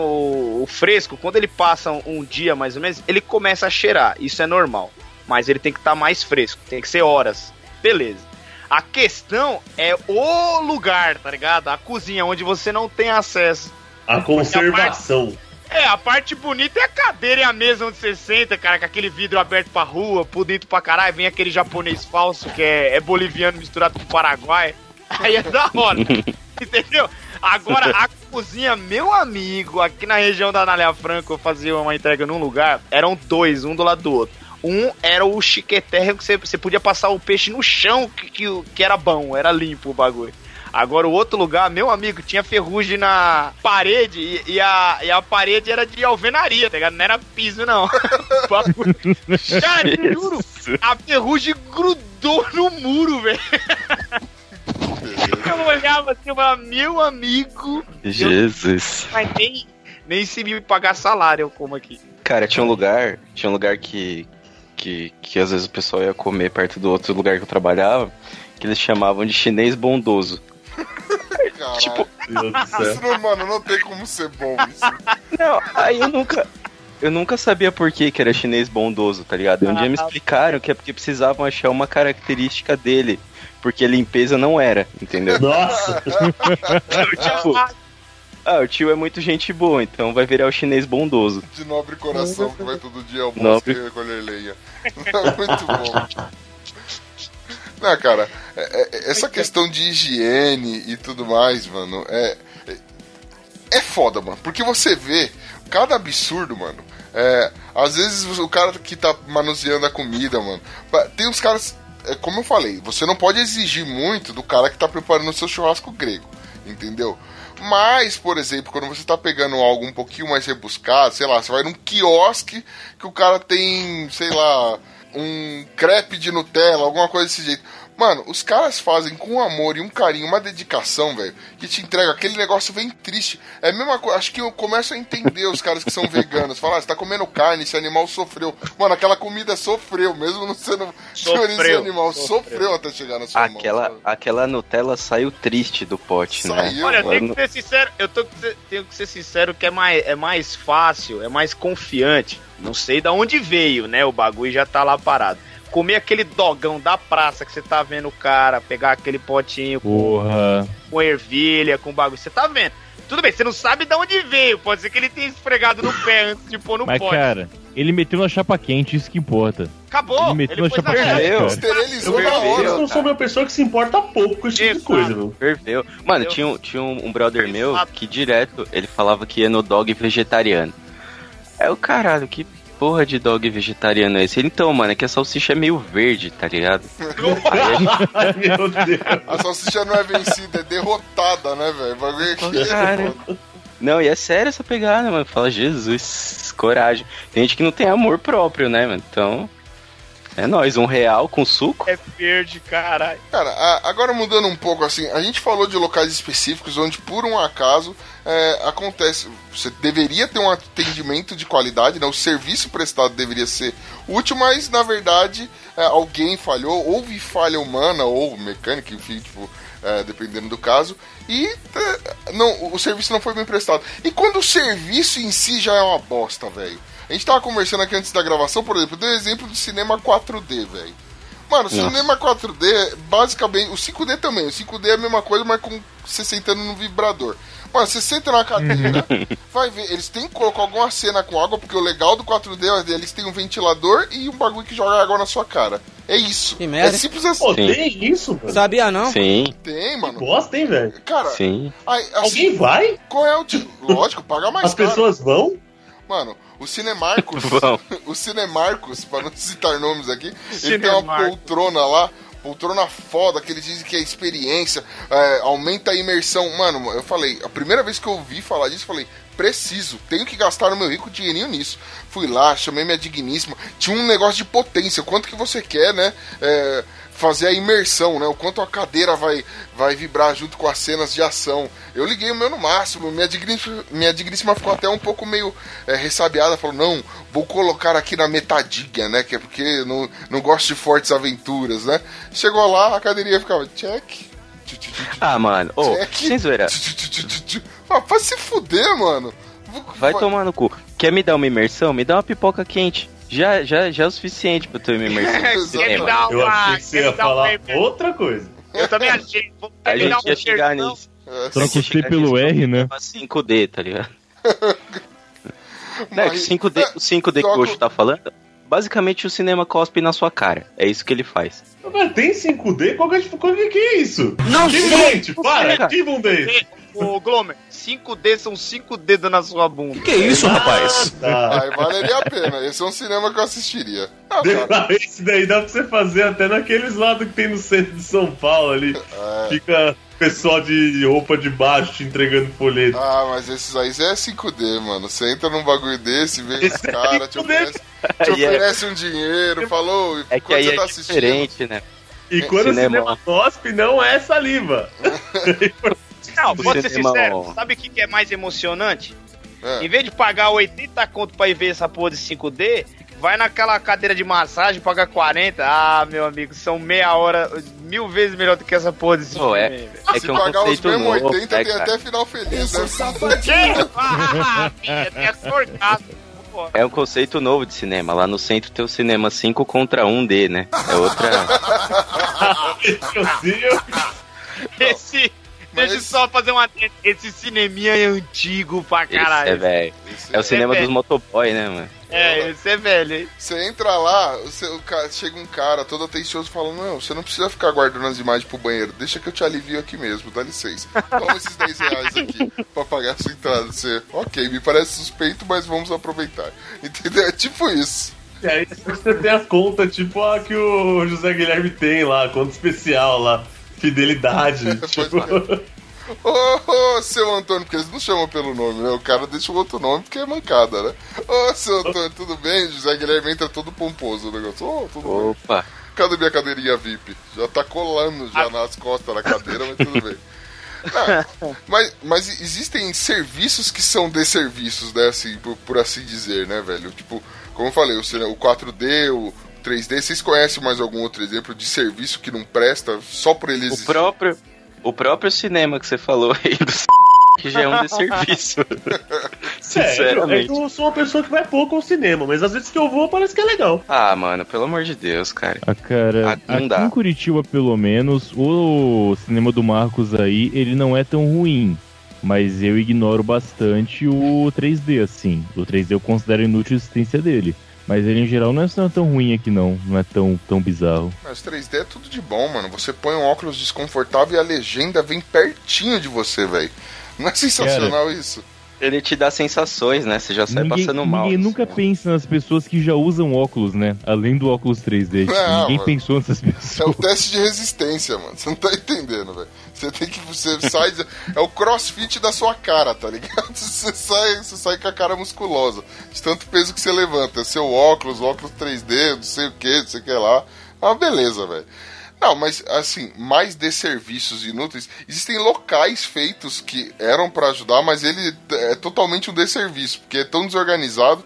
o- fresco, quando ele passa um, um dia mais ou menos, ele começa a cheirar. Isso é normal. Mas ele tem que estar mais fresco, tem que ser horas. Beleza. A questão é o lugar, tá ligado? A cozinha, onde você não tem acesso. A conservação. É, a parte bonita é a cadeira e a mesa onde você senta, cara, com aquele vidro aberto pra rua, por dentro pra caralho, vem aquele japonês falso que é, é boliviano misturado com paraguai. Aí é da hora. Entendeu? Agora, a cozinha, meu amigo, aqui na região da Anália Franco, eu fazia uma entrega num lugar, eram dois, um do lado do outro. Um era o chiqueterre que você, você podia passar o peixe no chão, que, que, que era bom, era limpo o bagulho. Agora, o outro lugar, meu amigo, tinha ferrugem na parede e, e a, e a parede era de alvenaria, tá ligado? Não era piso, não. Cara, eu juro, a ferrugem grudou no muro, velho. Eu olhava assim e falava, meu amigo, Jesus. mas nem, nem se me pagar salário eu como aqui. Cara, tinha um lugar, tinha um lugar que, que, que às vezes o pessoal ia comer perto do outro lugar que eu trabalhava, que eles chamavam de chinês bondoso. Caralho. Tipo, Meu Deus do céu. Isso não, mano, não tem como ser bom isso. Não, aí eu nunca. Eu nunca sabia por que, que era chinês bondoso, tá ligado? Um dia me explicaram que é porque precisavam achar uma característica dele. Porque limpeza não era, entendeu? Nossa! tipo, ah, o tio é muito gente boa, então vai virar o chinês bondoso. De nobre coração, que vai todo dia ao bosque Nobre. recolher lenha. Muito bom. Não, cara, é- é- essa questão de higiene e tudo mais, mano, é. é- É foda, mano. Porque você vê cada absurdo, mano. É, às vezes o cara que tá manuseando a comida, mano. Tem uns caras. é, como eu falei, você não pode exigir muito do cara que tá preparando o seu churrasco grego. Entendeu? Mas, por exemplo, quando você tá pegando algo um pouquinho mais rebuscado, sei lá, você vai num quiosque que o cara tem, sei lá, um crepe de Nutella, alguma coisa desse jeito. Mano, os caras fazem com amor e um carinho, uma dedicação, velho, que te entrega aquele negócio bem triste. É a mesma coisa, acho que eu começo a entender os caras que são veganos. Falar, ah, você tá comendo carne, esse animal sofreu. Mano, aquela comida sofreu, mesmo não sendo Sofreu, animal, sofreu. sofreu. até chegar na sua Aquela, mão. aquela Nutella saiu triste do pote, né? Saiu, Olha, eu tenho que ser sincero, eu tô, tenho que ser sincero que é mais, é mais fácil, é mais confiante. Não sei da onde veio, né? O bagulho já tá lá parado. Comer aquele dogão da praça que você tá vendo o cara, pegar aquele potinho com, Porra. com ervilha, com bagulho, você tá vendo. Tudo bem, você não sabe de onde veio, pode ser que ele tenha esfregado no pé antes de pôr no Mas, pote. cara, ele meteu na chapa quente, isso que importa. Acabou, ele meteu ele na chapa na quente. Meu, cara. Esterilizou Eu na hora. Eu não sou uma pessoa que se importa pouco com esse tipo de coisa, viu? Ferveu. Mano, tinha, um- tinha um, brother meu que direto ele falava que ia no dog vegetariano. É o caralho, que porra de dog vegetariano é esse? Ele, Então, mano, é que a salsicha é meio verde, tá ligado? Aí a gente, Ai, meu Deus. A salsicha não é vencida, é derrotada, né, velho? Bagulho aqui é Cara. Não, e é sério essa pegada, mano. Fala, Jesus, coragem. Tem gente que não tem amor próprio, né, mano? Então. É nóis, um real com suco. É verde, caralho. Cara, a- agora mudando um pouco assim, a gente falou de locais específicos onde por um acaso é, acontece, você deveria ter um atendimento de qualidade, né? O serviço prestado deveria ser útil, mas na verdade é, alguém falhou, houve falha humana ou mecânica, enfim, tipo, é, dependendo do caso, e é, não, o serviço não foi bem prestado. E quando o serviço em si já é uma bosta, velho. A gente tava conversando aqui antes da gravação, por exemplo, deu um exemplo do cinema 4D, velho. Mano, Nossa. cinema 4D, basicamente, o 5D também. O 5D é a mesma coisa, mas com você sentando no vibrador. Mano, você senta na cadeira, vai ver, eles têm que colocar alguma cena com água, porque o legal do 4D é eles têm um ventilador e um bagulho que joga água na sua cara. É isso. Que merda. É simples assim. Pô, tem isso, mano? Sabia não? Sim, Tem, mano. Bosta, hein, velho? Cara, sim. ai, assim, Alguém vai? qual é o tipo? Lógico, paga mais As caro. pessoas vão? Mano, o Cinemarcos, o Cinemarcos, pra não citar nomes aqui, ele tem uma poltrona lá, poltrona foda, que eles dizem que é experiência, é, aumenta a imersão. Mano, eu falei, a primeira vez que eu ouvi falar disso, eu falei, preciso, tenho que gastar o meu rico dinheirinho nisso. Fui lá, chamei minha digníssima, tinha um negócio de potência, quanto que você quer, né? é, fazer a imersão, né? O quanto a cadeira vai, vai vibrar junto com as cenas de ação. Eu liguei o meu no máximo, minha digníssima, minha digníssima ficou até um pouco meio é, ressabiada, falou, não, vou colocar aqui na metadinha, né? Que é porque não, não gosto de fortes aventuras, né? Chegou lá, a cadeirinha ficava, check. Ah, mano, ô, sem zoeira. Ah, vai se fuder, mano. vai tomar no cu. Quer me dar uma imersão? Me dá uma pipoca quente. Já, já, já é o suficiente pra ter uma imersão. Eu achei que você ia falar outra coisa. Eu também achei. Vou A gente uma ia chegar nisso. É, Troca o C pelo R, né? uma 5D, tá ligado? Não, é que mas- 5D, é, o 5D que o Gosto tá falando, basicamente o cinema cospe na sua cara. É isso que ele faz. Mas tem 5D? Qual que é, qual que que é isso? Não sei. um dente, para, ativa um dente. Ô, Glomer, 5D são 5 dedos na sua bunda. Que isso, rapaz? Tá. Aí valeria a pena. Esse é um cinema que eu assistiria. Ah, cara, Esse daí dá pra você fazer até naqueles lados que tem no centro de São Paulo ali. É. Fica pessoal de roupa de baixo te entregando folheto. Ah, mas esses aí é 5D, mano. Você entra num bagulho desse, vem os Esse é caras, te 5D. oferece, te é- oferece um dinheiro, falou, É que aí você é tá assistindo. diferente, né? E quando cinema. o cinema cospe, não é saliva. Não, vou ser sincero, ó. sabe o que é mais emocionante? É. Em vez de pagar 80 conto pra ir ver essa porra de 5D, vai naquela cadeira de massagem, paga 40. Ah, meu amigo, são meia hora, mil vezes melhor do que essa porra de 5D. Pô, é- velho. É Se que é um pagar os conceito mesmos novo, 80, né, tem cara? até final feliz, né? Que? Ah, filha, tem essa orgasmo. Pô, É um conceito novo de cinema. Lá no centro tem o cinema 5 contra 1D, né? É outra. Esse. Mas Deixa eu esse- só fazer uma. Esse cineminha é antigo pra Esse é caralho. velho. Esse É o cinema é dos motoboy, né, mano? É, esse é velho, hein? Você entra lá, você- o cara, chega um cara todo atencioso falando, não, você não precisa ficar guardando as imagens pro banheiro, deixa que eu te alivio aqui mesmo, dá licença. Toma esses 10 reais aqui pra pagar a sua entrada. Você, ok, me parece suspeito, mas vamos aproveitar. Entendeu? É tipo isso. E aí você tem a conta, tipo a que o José Guilherme tem lá, a conta especial lá. Fidelidade. tipo, Ô, ô, seu Antônio, porque eles não chamam pelo nome, né? O cara deixa o outro nome porque é mancada, né? Ô, seu Antônio, tudo bem? José Guilherme entra todo pomposo o negócio. Ô, tudo bem. Opa! Cadê minha cadeirinha VIP? Já tá colando já nas costas da cadeira, mas tudo bem. Não, mas, mas existem serviços que são desserviços, né? Assim, por, por assim dizer, né, velho? Tipo, como eu falei, o 4D, o 3D, vocês conhecem mais algum outro exemplo de serviço que não presta só por ele O existir? próprio, o próprio cinema que você falou aí do que já é um desserviço. Sério, é Sinceramente. eu sou uma pessoa que vai pouco ao cinema, mas às vezes que eu vou parece que é legal. Ah, mano, pelo amor de Deus, cara. Ah, cara, Ah, não aqui dá. em Curitiba, pelo menos, o cinema do Marcos aí, ele não é tão ruim. Mas eu ignoro bastante o 3D, assim. O 3D eu considero inútil a existência dele. Mas ele, em geral, não é tão ruim aqui, não. Não é tão, tão bizarro. Mas 3D é tudo de bom, mano. Você põe um óculos desconfortável e a legenda vem pertinho de você, velho. Não é sensacional isso? Ele te dá sensações, né? Você já sai ninguém passando mal. ninguém assim. nunca pensa nas pessoas que já usam óculos, né? Além do óculos 3D. Tipo, Não, ninguém mano. pensou nessas É o pessoas. teste de resistência, mano. Você não tá entendendo, velho. Você tem que. Você sai. É o crossfit da sua cara, tá ligado? Você sai, você sai com a cara musculosa. De tanto peso que você levanta. É Seu óculos, óculos 3D, não sei o que, não sei o que lá. É uma beleza, velho. Não, mas assim, mais de serviços inúteis, existem locais feitos que eram pra ajudar, mas ele é totalmente um desserviço, porque é tão desorganizado.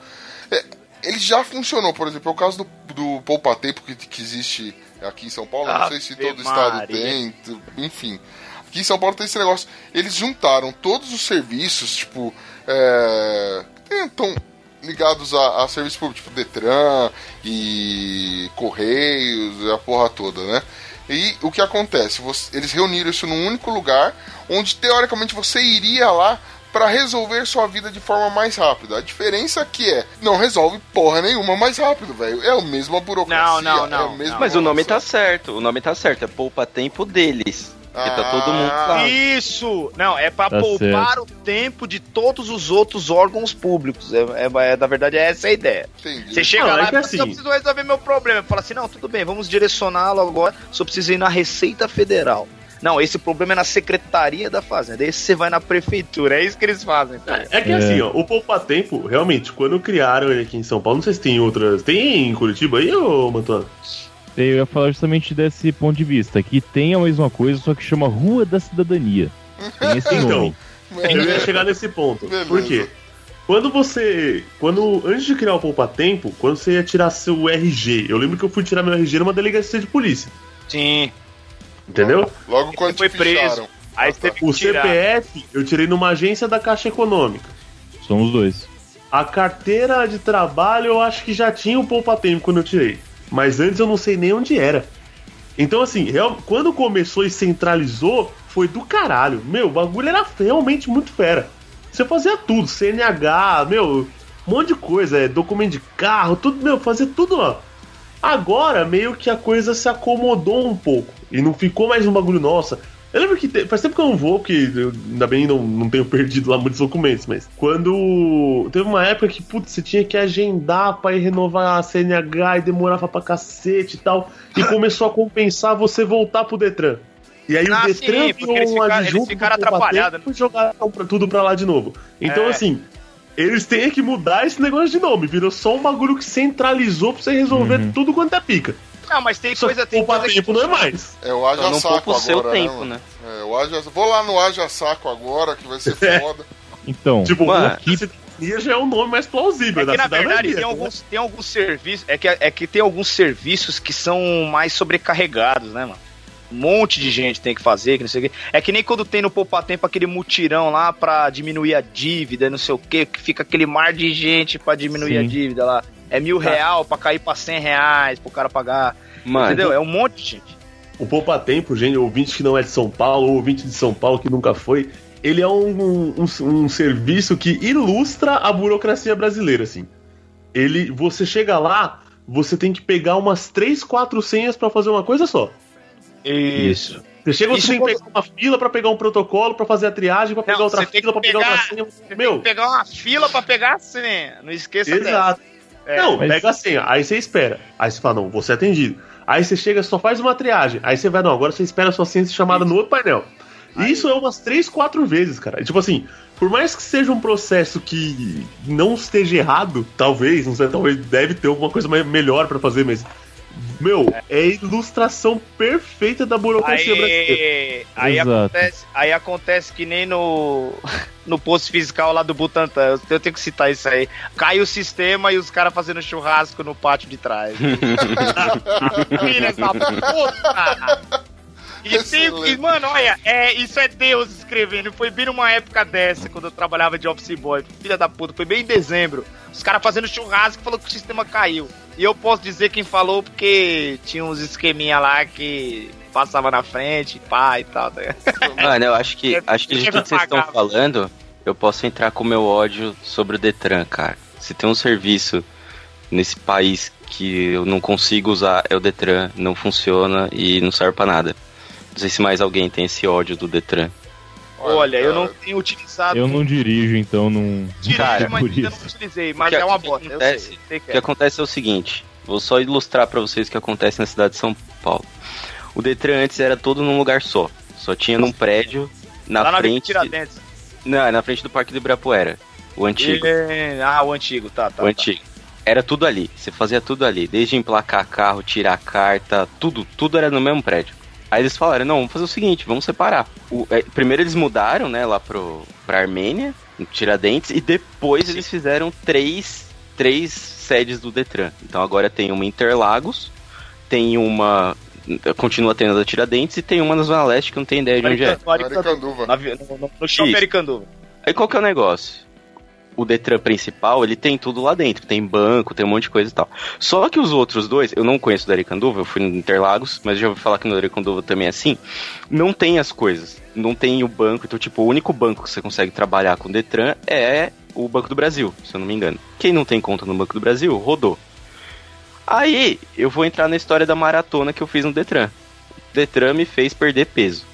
É, ele já funcionou, por exemplo, é o caso do, do Poupa Tempo que, que existe aqui em São Paulo, não sei se Ave todo estado Maria. tem, t- enfim. Aqui em São Paulo tem esse negócio. Eles juntaram todos os serviços, tipo, é, estão ligados a, a serviço público, tipo Detran e Correios, e a porra toda, né? E o que acontece? Você- eles reuniram isso num único lugar, onde teoricamente você iria lá pra resolver sua vida de forma mais rápida. A diferença aqui é, não resolve porra nenhuma mais rápido, velho. É a mesma burocracia. Não, não, é não, a mesma Mas o nome tá certo, o nome tá certo, é poupa tempo deles. Porque tá todo mundo Ah. lá. Isso! Não, é pra Tá poupar o tempo de todos os outros órgãos públicos. É, é- é- na verdade, é essa a ideia. Entendi. Você chega Não, lá é e que fala assim, assim- eu preciso resolver meu problema. Fala assim, não, tudo bem, vamos direcioná-lo agora. Só precisa ir na Receita Federal. Não, esse problema é na Secretaria da Fazenda. Esse você vai na Prefeitura. É isso que eles fazem. cara. É que É. assim, ó, o Poupa Tempo, realmente, quando criaram ele aqui em São Paulo, não sei se tem outras. Tem em Curitiba aí, ô Mantuano? Eu ia falar justamente desse ponto de vista, que tem a mesma coisa, só que chama Rua da Cidadania. Tem esse Então, nome. eu ia chegar nesse ponto. Beleza. Por quê? Quando você. Quando. Antes de criar o Poupa Tempo, quando você ia tirar seu RG, eu lembro que eu fui tirar meu RG numa delegacia de polícia. Sim. Entendeu? Logo quando foi te preso. Aí Ah, tá. teve que O tirar. CPF eu tirei numa agência da Caixa Econômica. São os dois. A carteira de trabalho eu acho que já tinha o Poupa Tempo quando eu tirei. Mas antes eu não sei nem onde era. Então, assim, real- quando começou e centralizou, foi do caralho. Meu, o bagulho era realmente muito fera. Você fazia tudo, CNH, meu, um monte de coisa, é, documento de carro, tudo, meu, fazia tudo lá. Agora, meio que a coisa se acomodou um pouco. E não ficou mais um bagulho, nossa. Eu lembro que te- faz tempo que eu não vou, porque eu, ainda bem não, não tenho perdido lá muitos documentos, mas quando. Teve uma época que, putz, você tinha que agendar pra ir renovar a CNH e demorava pra cacete e tal. E começou a compensar você voltar pro Detran. E aí Ah, o Detran sim, virou um adjunto eles ficaram atrapalhados, e jogaram tudo pra lá de novo. Então, É. assim, eles têm que mudar esse negócio de nome. Virou só um bagulho que centralizou pra você resolver Uhum. tudo quanto é pica. Não, mas tem Só coisa, que tem coisa que Tempo não é mais. É o Haja Então Saco o seu agora, tempo, né? É, o Haja... Vou lá no Haja Saco agora, que vai ser É. foda. Então, Tipo, Mano, aqui cidadania já é o nome mais plausível É da que na verdade tem alguns, tem alguns serviços. É que, é que tem alguns serviços que são mais sobrecarregados, né, mano? Um monte de gente tem que fazer, que não sei o quê. É que nem quando tem no Poupa Tempo aquele mutirão lá pra diminuir a dívida, não sei o quê, que fica aquele mar de gente pra diminuir Sim. a dívida lá. É mil Tá. real pra cair pra cem reais pro cara pagar. Mano, Entendeu? É um monte de gente. O Poupa Tempo, gente, ouvinte que não é de São Paulo, ou ouvinte de São Paulo que nunca foi, ele é um, um, um serviço que ilustra a burocracia brasileira, assim. Ele, você chega lá, você tem que pegar umas 3, 4 senhas pra fazer uma coisa só. Isso. Você chega, você tem que pegar uma fila pra pegar um protocolo, pra fazer a triagem, pra pegar outra fila, pra pegar outra senha. Você tem Meu, que pegar uma fila pra pegar a senha. Não esqueça dessa. exato. É. Não, Mas- pega a senha, aí você espera. Aí você fala, não, você é atendido. Aí você chega, só faz uma triagem. Aí você vai, não, agora você espera a sua senha ser chamada no outro painel. E isso é umas três, quatro vezes, cara. Tipo assim, por mais que seja um processo que não esteja errado, talvez, não sei, talvez deve ter alguma coisa melhor pra fazer, mas. Meu, é a ilustração perfeita da burocracia brasileira. Aí, aí, Exato. acontece, aí acontece que nem no, no posto fiscal lá do Butantan. Eu, eu tenho que citar isso aí. Cai o sistema e os caras fazendo churrasco no pátio de trás. Filha da puta! E, e, mano, olha, é, isso é Deus escrevendo. Foi bem numa época dessa, quando eu trabalhava de office boy. Filha da puta, foi bem em dezembro. Os caras fazendo churrasco falou que o sistema caiu. E eu posso dizer quem falou porque tinha uns esqueminha lá que passava na frente, pá e tal. tá ligado? Mano, eu acho que, acho que de tudo que vocês estão falando, eu posso entrar com o meu ódio sobre o Detran, cara. Se tem um serviço nesse país que eu não consigo usar, é o Detran. Não funciona e não serve pra nada. Não sei se mais alguém tem esse ódio do Detran. Olha, eu cara, não tenho utilizado. eu não dirijo, então não. Dirijo, Cara, mas ainda não utilizei. Mas Que- é uma que bosta. Eu acontece- sei, sei O que é. acontece é o seguinte, vou só ilustrar pra vocês o que acontece na cidade de São Paulo. O Detran antes era todo num lugar só. Só tinha num prédio na Lá na frente. Tiradentes. Não, na frente do Parque do Ibirapuera. O antigo. E- Ah, o antigo, tá, tá. o tá. antigo. Era tudo ali. Você fazia tudo ali. Desde emplacar carro, tirar carta, tudo. Tudo era no mesmo prédio. Aí eles falaram, não, vamos fazer o seguinte, vamos separar. O- é, primeiro eles mudaram, né, lá pro, pra Armênia, em Tiradentes, e depois eles fizeram três, três sedes do Detran. Então agora tem uma em Interlagos, tem uma... Continua tendo a da Tiradentes e tem uma na Zona Leste que não tenho ideia de onde é. No, no, no shopping. Aricanduva. Aí qual que é o negócio? O Detran principal, ele tem tudo lá dentro. Tem banco, tem um monte de coisa e tal. Só que os outros dois, eu não conheço o da eu fui no Interlagos, mas já ouvi falar que no Aricanduva também é assim. Não tem as coisas. Não tem o banco. Então, tipo, o único banco que você consegue trabalhar com o Detran é o Banco do Brasil, se eu não me engano. Quem não tem conta no Banco do Brasil, rodou. Aí, eu vou entrar na história da maratona que eu fiz no Detran. O Detran me fez perder peso.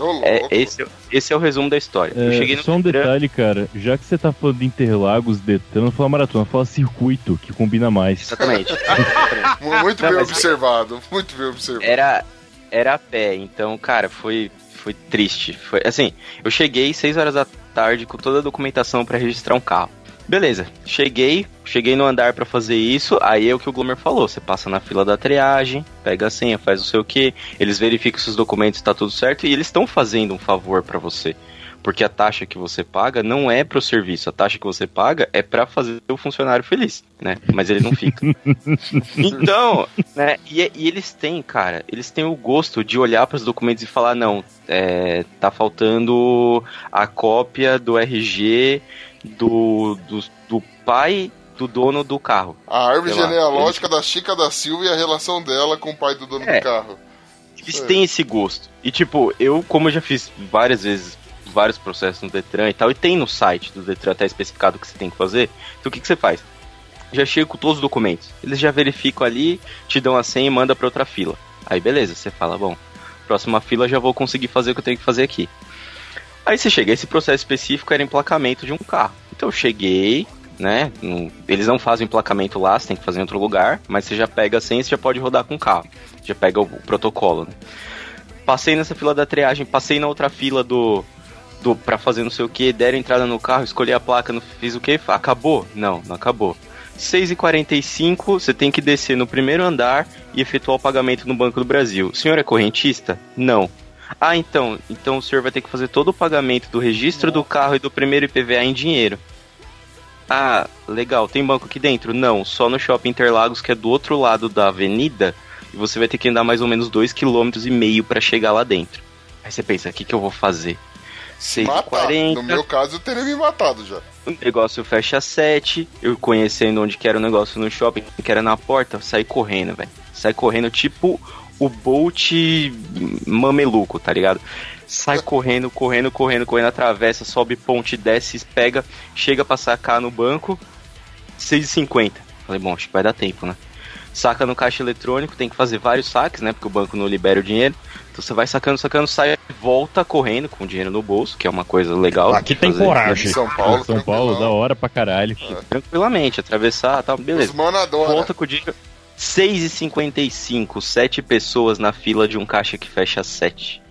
Ô, louco. É, esse, esse é o resumo da história. eu É, cheguei no só um Detran- detalhe, cara. Já que você tá falando de Interlagos, Detran, não fala maratona, fala circuito, que combina mais. Exatamente. Mu- Muito Não, bem mas- observado. Muito bem observado. Era, era a pé, então, cara, foi, foi triste. Foi assim, eu cheguei 6 horas da tarde com toda a documentação pra registrar um carro. Beleza, cheguei, cheguei no andar pra fazer isso, aí é o que o Glomer falou, você passa na fila da triagem, pega a senha, faz não sei o que, eles verificam se os documentos tá tudo certo e eles estão fazendo um favor pra você. Porque a taxa que você paga não é pro serviço, a taxa que você paga é pra fazer o funcionário feliz, né? Mas ele não fica. Então, né, e, e eles têm, cara, eles têm o gosto de olhar para os documentos e falar, não, é, tá faltando a cópia do RG do, do, do pai do dono do carro. A árvore genealógica da Chica da Silva e a relação dela com o pai do dono É. do carro. Eles É. têm esse gosto. E tipo, eu, como eu já fiz várias vezes vários processos no Detran e tal, e tem no site do Detran até especificado o que você tem que fazer, então o que, que você faz? Já chega com todos os documentos. Eles já verificam ali, te dão a senha e manda pra outra fila. Aí beleza, você fala, bom, próxima fila já vou conseguir fazer o que eu tenho que fazer aqui. Aí você chega, esse processo específico era emplacamento de um carro. Então eu cheguei, né? eles não fazem emplacamento lá, você tem que fazer em outro lugar, mas você já pega a senha e já pode rodar com o carro. Já pega o, o protocolo, né? Passei nessa fila da triagem, passei na outra fila do. do pra fazer não sei o que, deram entrada no carro, escolhi a placa, não fiz o que? Acabou? Não, não acabou. 6h45, você tem que descer no primeiro andar e efetuar o pagamento no Banco do Brasil. O senhor é correntista? Não. Ah, então, então o senhor vai ter que fazer todo o pagamento do registro do carro e do primeiro IPVA em dinheiro. Ah, legal. Tem banco aqui dentro? Não, só no Shopping Interlagos, que é do outro lado da avenida, e você vai ter que andar mais ou menos 2,5 km e meio para chegar lá dentro. Aí você pensa, o que, que eu vou fazer? Matar. 6h40, No meu caso, eu teria me matado já. o negócio fecha às 7, eu conhecendo onde que era o negócio no shopping, que era na porta, saí correndo, velho. Saí correndo tipo o Bolt mameluco, tá ligado? Sai correndo, correndo, correndo, correndo, atravessa, sobe ponte, desce, pega, chega pra sacar no banco, 6,50. Falei, bom, acho que vai dar tempo, né? Saca no caixa eletrônico, tem que fazer vários saques, né? Porque o banco não libera o dinheiro. Então você vai sacando, sacando, sai, volta correndo com o dinheiro no bolso, que é uma coisa legal. Aqui tem fazer. coragem. São Paulo, São Paulo, da hora pra caralho. Tranquilamente, atravessar tal, beleza. Os mano adora. Volta com o dinheiro. 6h55, 7 pessoas na fila de um caixa que fecha às 7.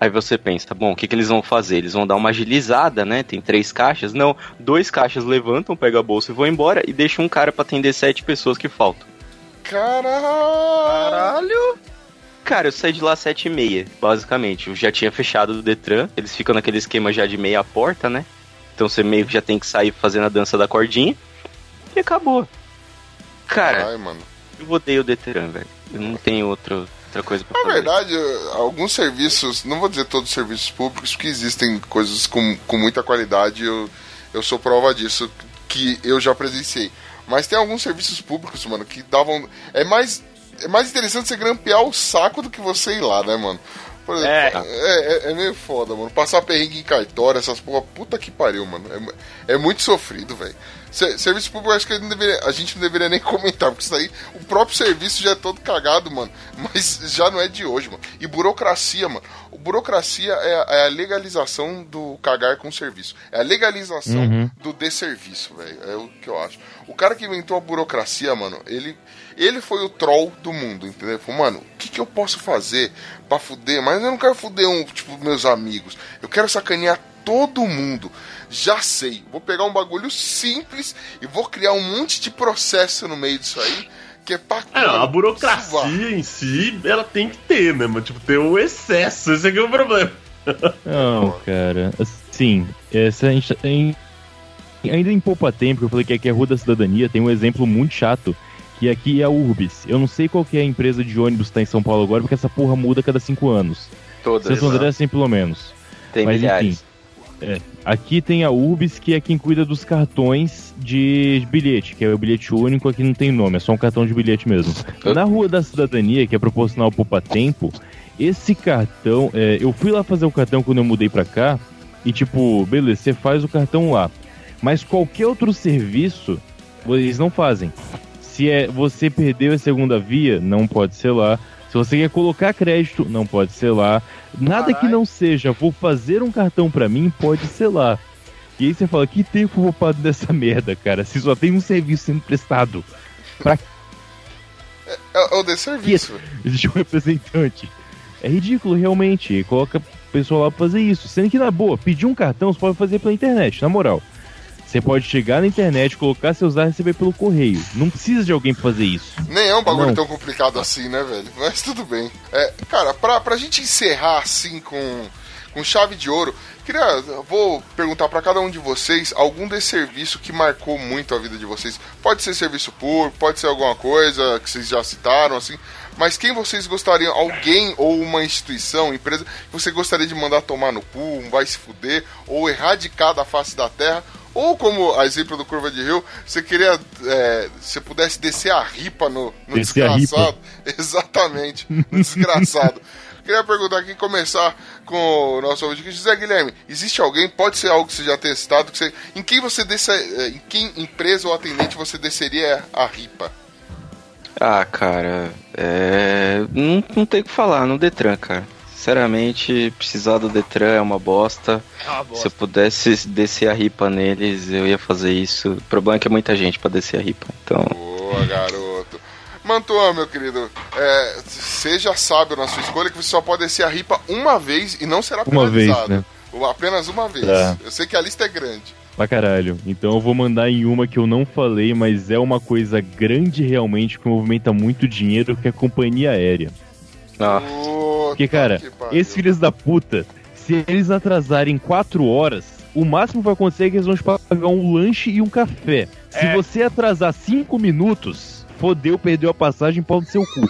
Aí você pensa, bom, o que, que eles vão fazer? Eles vão dar uma agilizada, né? Tem três caixas. Não, dois caixas levantam, pegam a bolsa e vão embora e deixam um cara pra atender sete pessoas que faltam. Caralho. Cara, eu saí de lá às 7 e meia, basicamente. Eu já tinha fechado o Detran. Eles ficam naquele esquema já de meia porta, né? Então você meio que já tem que sair fazendo a dança da cordinha. E acabou. Cara, Ai, mano. Eu odeio o Detran, velho. Eu não tenho outra, outra coisa pra Na fazer. verdade, alguns serviços, não vou dizer todos os serviços públicos, porque existem coisas com, com muita qualidade, eu, eu sou prova disso, que eu já presenciei. Mas tem alguns serviços públicos, mano, que davam. É mais, é mais interessante você grampear o saco do que você ir lá, né, mano? Por exemplo, É. é, é, é meio foda, mano. Passar perrengue em cartório, essas porra, puta que pariu, mano. É, é muito sofrido, velho. Se- Serviço público, eu acho que a gente, não deveria, a gente não deveria nem comentar, porque isso daí, o próprio serviço já é todo cagado, mano. Mas já não é de hoje, mano. E burocracia, mano. O burocracia é a, é a legalização do cagar com serviço. É a legalização Uhum. do desserviço, velho. É o que eu acho. O cara que inventou a burocracia, mano, ele, ele foi o troll do mundo, entendeu? Ele Falou, mano, o que, que eu posso fazer pra fuder? Mas eu não quero fuder um, tipo, meus amigos. Eu quero sacanear todo mundo. Já sei. Vou pegar um bagulho simples e vou criar um monte de processo no meio disso aí. Que é pra. É, a burocracia suvar. em si, ela tem que ter, né, mano? Tipo, ter o excesso, esse aqui é o problema. Não, cara. Assim, essa a gente tem. Ainda em poupa tempo, que eu falei que aqui é a Rua da Cidadania, tem um exemplo muito chato, que aqui é a Urbis. Eu não sei qual que é a empresa de ônibus que tá em São Paulo agora, porque essa porra muda a cada cinco anos. Todas. Santo André assim, pelo menos. Tem Mas milhares. enfim. É, aqui tem a Urbis, que é quem cuida dos cartões de bilhete, que é o bilhete único, aqui não tem nome, é só um cartão de bilhete mesmo. Na Rua da Cidadania, que é proporcional Poupa Tempo, esse cartão, é, eu fui lá fazer o cartão quando eu mudei pra cá, e tipo, beleza, você faz o cartão lá. Mas qualquer outro serviço, eles não fazem. Se é você perdeu a segunda via, não pode ser lá. Se você quer colocar crédito, não pode ser lá. Nada que não seja, vou fazer um cartão pra mim, pode ser lá. E aí você fala, que tempo roubado dessa merda, cara? Se só tem um serviço sendo prestado. Pra É, é o de serviço. velho. existe um representante. É ridículo, realmente. Coloca o pessoal lá pra fazer isso. Sendo que, na boa, pedir um cartão você pode fazer pela internet, na moral. Você pode chegar na internet, colocar seus dados e receber pelo correio. Não precisa de alguém pra fazer isso. Nem é um bagulho Não. tão complicado assim, né, velho? Mas tudo bem. É, cara, pra, pra gente encerrar assim com, com chave de ouro, queria. Vou perguntar pra cada um de vocês algum desse serviço que marcou muito a vida de vocês. Pode ser serviço público, pode ser alguma coisa que vocês já citaram, assim. Mas quem vocês gostariam, alguém ou uma instituição, empresa, que você gostaria de mandar tomar no cu, um vai se fuder, ou erradicar da face da terra, ou como a exemplo do Curva de Rio, você queria, é, se pudesse descer a ripa no, no desgraçado. Exatamente, no desgraçado. Queria perguntar aqui, começar com o nosso ouvinte aqui, José Guilherme. Existe alguém, pode ser algo que você já tenha citado, que você, em quem você desce, eh, em quem empresa ou atendente você desceria a ripa? Ah, cara, é. Não, não tem o que falar no Detran, cara. Sinceramente, precisar do Detran é uma bosta. É uma bosta. Se eu pudesse descer a ripa neles, eu ia fazer isso. O problema é que é muita gente pra descer a ripa. Então, Boa, garoto. Mantua, meu querido, é, seja sábio na sua escolha que você só pode descer a ripa uma vez e não será Uma vez, né? Ou Apenas uma vez. Tá. Eu sei que a lista é grande. Pra caralho. Então eu vou mandar em uma que eu não falei, mas é uma coisa grande realmente, que movimenta muito dinheiro, que é a companhia aérea. ah, Porque, cara, esses filhos da puta, se eles atrasarem 4 horas, o máximo que vai acontecer é que eles vão te pagar um lanche e um café. Se É. você atrasar 5 minutos, fodeu, perdeu a passagem, pau no seu cu.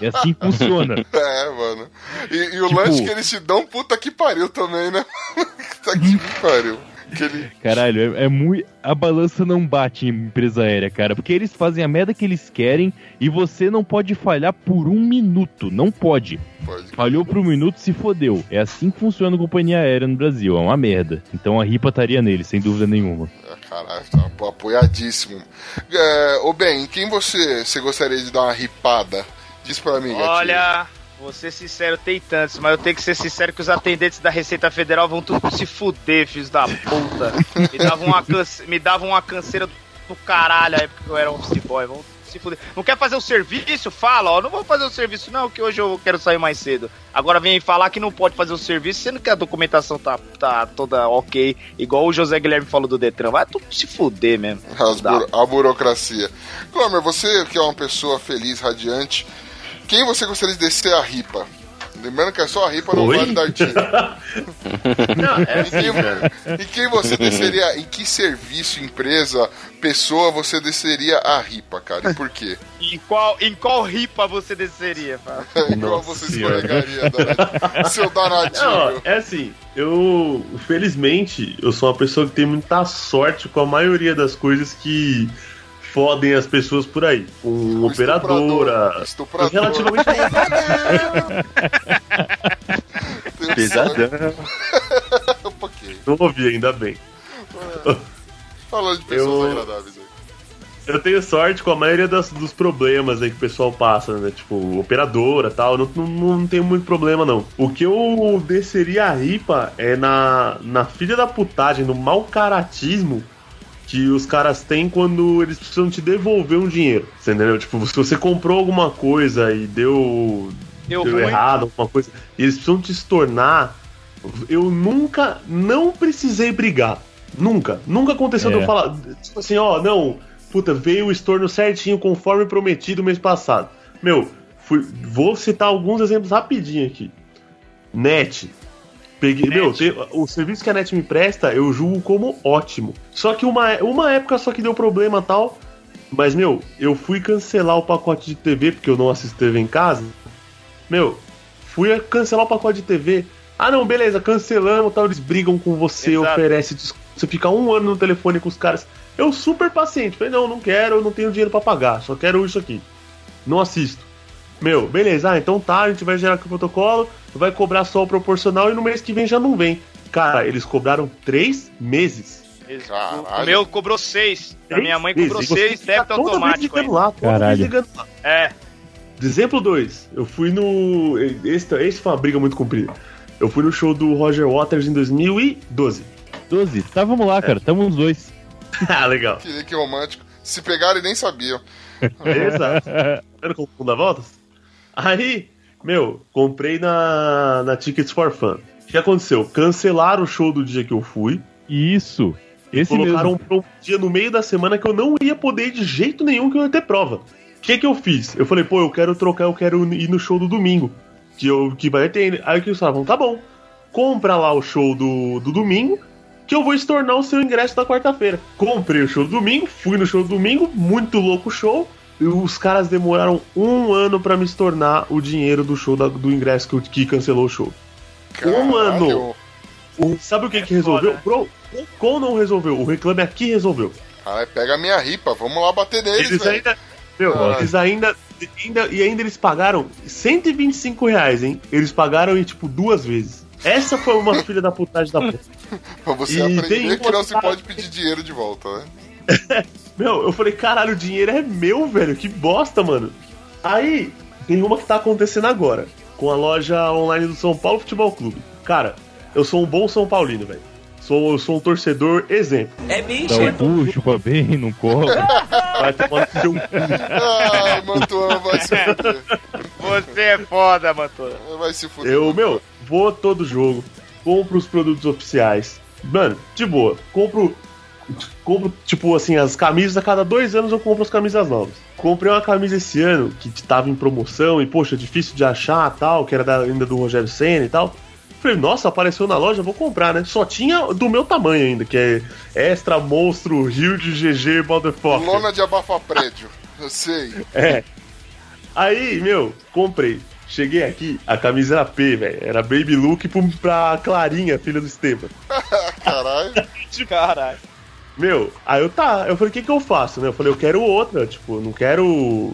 É assim que funciona. É, mano. E, e o Tipo- lanche que eles te dão, puta que pariu também, né? puta que pariu. Aquele... Caralho, é, é muito. A balança não bate em empresa aérea, cara. Porque eles fazem a merda que eles querem e você não pode falhar por um minuto. Não pode. Pode. Falhou por um minuto, se fodeu. É assim que funciona a companhia aérea no Brasil. É uma merda. Então a ripa estaria nele, sem dúvida nenhuma. Ah, Caralho, tá apoiadíssimo. É, ô Ben, em quem você, você gostaria de dar uma ripada? Diz pra mim, gatinho. Vou ser sincero, tem tantos, mas eu tenho que ser sincero que os atendentes da Receita Federal vão tudo se fuder, filhos da puta. Me davam uma, canse... me davam uma canseira do caralho a época que eu era office boy. Vão se fuder. Não quer fazer o serviço? Fala, ó. Não vou fazer o serviço, não, que hoje eu quero sair mais cedo. Agora vem falar que não pode fazer o serviço, sendo que a documentação tá, tá toda ok, igual o José Guilherme falou do Detran. Vai tudo se fuder mesmo. Buro- a burocracia. Glomer, você que é uma pessoa feliz, radiante, quem você gostaria de descer a ripa? Lembrando que é só a ripa, não Oi? vale dar tiro. Não, é Em assim, quem, cara. em quem você desceria, em que serviço, empresa, pessoa você desceria a ripa, cara? E por quê? Em qual, em qual ripa você desceria, Fábio? Igual Nossa você escorregaria, danadinho. seu danadinho. Não, é assim, eu felizmente eu sou uma pessoa que tem muita sorte com a maioria das coisas que fodem as pessoas por aí. Com O operadora. Estuprador. Relativamente um pesadão. Um pouquinho. não ouvi, ainda bem. Falando de pessoas Eu- agradáveis aí. Eu tenho sorte com a maioria das- dos problemas aí que o pessoal passa, né? Tipo, operadora e tal. Não, não, não tenho muito problema, não. O que eu desceria a ripa é na, na filha da putagem, no mau caratismo que os caras têm quando eles precisam te devolver um dinheiro. Você entendeu? Tipo, se você comprou alguma coisa e deu, Deu deu errado, alguma coisa, e eles precisam te estornar. Eu nunca, não precisei brigar. Nunca. Nunca aconteceu de É. eu falar, tipo assim, ó, não, puta, veio o estorno certinho conforme prometido mês passado. Meu, fui, vou citar alguns exemplos rapidinho aqui. Net. Peguei, meu, o serviço que a Net me presta, eu julgo como ótimo. Só que uma, uma época só que deu problema tal. Mas, meu, eu fui cancelar o pacote de TV, porque eu não assisto TV em casa. Meu, fui cancelar o pacote de TV. Ah, não, beleza, cancelamos tal. Eles brigam com você, Exato. oferece desconto. Você fica um ano no telefone com os caras. Eu super paciente. Falei, não, não quero, eu não tenho dinheiro pra pagar. Só quero isso aqui. Não assisto. Meu, beleza, ah, então tá, a gente vai gerar aqui o protocolo, vai cobrar só o proporcional e no mês que vem já não vem. Cara, eles cobraram três meses. Caralho. O meu cobrou seis. A minha mãe meses. cobrou seis, débito toda vez automático. ligando ainda. lá, toda vez Caralho. ligando lá. É. Exemplo 2, eu fui no. Esse, esse foi uma briga muito comprida. Eu fui no show do Roger Waters em 2012. 12. Tá, vamos lá, cara. Tamo uns dois. ah, legal. Que, que romântico. Se pegaram e nem sabiam. Exato. Vendo como o mundo dá voltas? Aí, meu, comprei na, na Tickets for Fun. O que aconteceu? Cancelaram o show do dia que eu fui. Isso. Esse colocaram mesmo. um dia no meio da semana que eu não ia poder de jeito nenhum que eu ia ter prova. O que que eu fiz? Eu falei, pô, eu quero trocar, eu quero ir no show do domingo. Que, eu, que vai ter. Aí que eles falavam, tá bom, compra lá o show do, do domingo, que eu vou estornar o seu ingresso da quarta-feira. Comprei o show do domingo, fui no show do domingo, muito louco o show. E os caras demoraram um ano pra me estornar o dinheiro do show da- do ingresso que, eu- que cancelou o show. Um ano. Caralho. O- sabe o que, É que resolveu? Bro, o Com não resolveu, o Reclame Aqui resolveu. Caralho, pega a minha ripa. Vamos lá bater neles, Eles ainda. Meu, Caralho. eles ainda, ainda. E ainda eles pagaram 125 reais, hein? Eles pagaram em tipo duas vezes. Essa foi uma filha da putagem da puta. Pra você E aprender que não se pode pedir dinheiro de volta, né? Meu, eu falei, caralho, o dinheiro é meu, velho. Que bosta, mano. Aí, tem uma que tá acontecendo agora. Com a loja online do São Paulo Futebol Clube. Cara, eu sou um bom São Paulino, velho. Sou, eu sou um torcedor exemplo. Dá o cu, chupa bem, não corre. Vai tomar no seu cu. Ah, Mantuano vai se fuder. Você é foda, Mantora. Vai se fuder. Eu, meu, vou todo jogo, compro os produtos oficiais. Mano, de boa. Compro. Compro, tipo assim, as camisas a cada dois anos eu compro as camisas novas. Comprei uma camisa esse ano que tava em promoção e, poxa, difícil de achar tal, que era da- ainda do Rogério Senna e tal. Falei, nossa, apareceu na loja, vou comprar, né? Só tinha do meu tamanho ainda, que é Extra Monstro Rio de GG Motherfucker. Lona de abafa prédio. Eu sei. É. Aí, meu, comprei. Cheguei aqui, a camisa era P, velho. Era Baby Look pra Clarinha, filha do Esteban. Caralho. Caralho. Meu, aí eu tá, eu falei, o que que eu faço, né? Eu falei, eu quero outra, tipo, não quero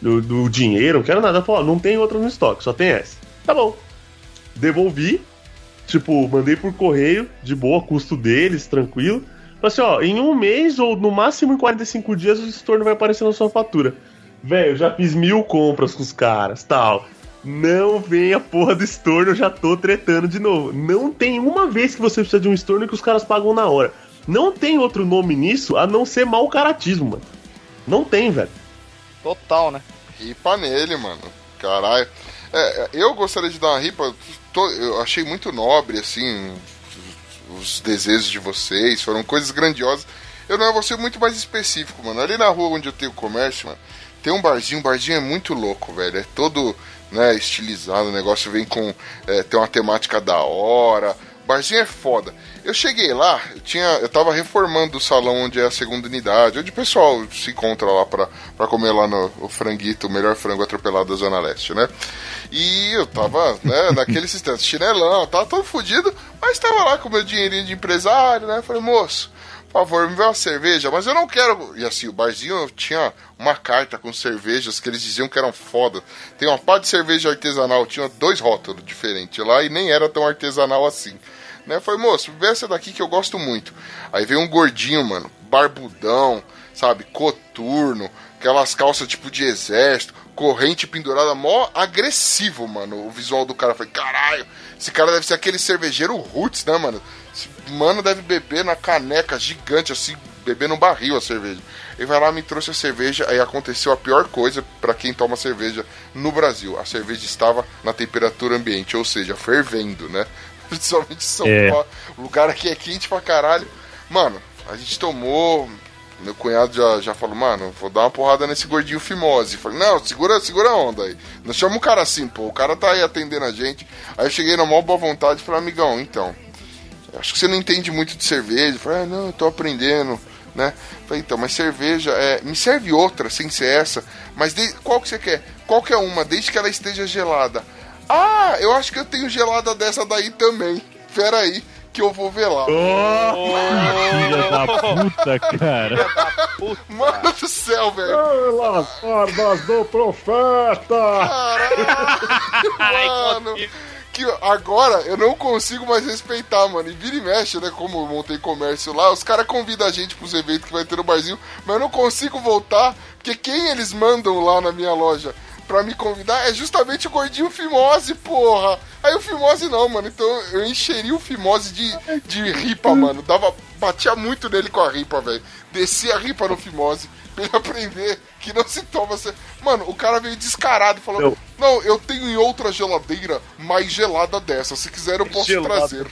do, do dinheiro, não quero nada. Ela falou, não tem outra no estoque, só tem essa. Tá bom. Devolvi, tipo, mandei por correio, de boa, custo deles, tranquilo. Falei assim, ó, em um mês ou no máximo em 45 dias o estorno vai aparecer na sua fatura. Velho, já fiz mil compras com os caras, tal. Não vem a porra do estorno, eu já tô tretando de novo. Não tem uma vez que você precisa de um estorno que os caras pagam na hora. Não tem outro nome nisso a não ser mau caratismo, mano. Não tem, velho. Total, né? Ripa nele, mano. Caralho. É, é, eu gostaria de dar uma ripa. tô- eu achei muito nobre, assim, os, os desejos de vocês. Foram coisas grandiosas. Eu não, vou ser muito mais específico, mano. Ali na rua onde eu tenho comércio, mano, tem um barzinho. O barzinho é muito louco, velho. É todo né, estilizado. O negócio vem com. é, tem uma temática da hora. O barzinho é foda. Eu cheguei lá, eu, tinha, eu tava reformando o salão onde é a segunda unidade, onde o pessoal se encontra lá pra, pra comer lá no o franguito, o melhor frango atropelado da Zona Leste, né? E eu tava, né, naqueles instantes, chinelão, tava todo fudido, mas tava lá com o meu dinheirinho de empresário, né? Falei, moço, por favor, me vê uma cerveja, mas eu não quero. E assim, o barzinho tinha uma carta com cervejas que eles diziam que eram foda. Tem uma pá de cerveja artesanal, tinha dois rótulos diferentes lá e nem era tão artesanal assim. Né? Falei, moço, vê essa daqui que eu gosto muito. Aí veio um gordinho, mano, barbudão, sabe, coturno, aquelas calças tipo de exército, corrente pendurada, mó agressivo, mano, o visual do cara. Falei, caralho, esse cara deve ser aquele cervejeiro roots, né, mano? Esse mano deve beber na caneca gigante, assim, beber no barril a cerveja. Ele vai lá, me trouxe a cerveja, aí aconteceu a pior coisa pra quem toma cerveja no Brasil. A cerveja estava na temperatura ambiente, ou seja, fervendo, né? Principalmente São É. Paulo. O lugar aqui é quente pra caralho. Mano, a gente tomou. Meu cunhado já, já falou, mano, vou dar uma porrada nesse gordinho fimose. Falei, não, segura, segura a onda aí. Não chama o cara assim, pô. O cara tá aí atendendo a gente. Aí eu cheguei na maior boa vontade e falei, amigão, então. Acho que você não entende muito de cerveja. Falei, ah, não, eu tô aprendendo, né? Falei, então, mas cerveja, é, me serve outra sem ser essa. Mas de- qual que você quer? Qualquer uma, desde que ela esteja gelada. Ah, eu acho que eu tenho gelada dessa daí também. Pera aí, que eu vou ver lá. Filha da puta, cara. Mano do céu, velho. Pelas barbas do profeta! Caralho, mano. Que agora eu não consigo mais respeitar, mano. E vira e mexe, né? Como eu montei comércio lá, os caras convidam a gente pros eventos que vai ter no barzinho, mas eu não consigo voltar, porque quem eles mandam lá na minha loja pra me convidar é justamente o gordinho Fimose, porra. Aí o Fimose não, mano. Então eu encheri o Fimose de, de ripa, mano. Dava, batia muito nele com a ripa, velho. Descia a ripa no Fimose pra ele aprender que não se toma. ce- Mano, o cara veio descarado falando: Eu- Não, eu tenho em outra geladeira mais gelada dessa. Se quiser, eu posso Gelada. trazer.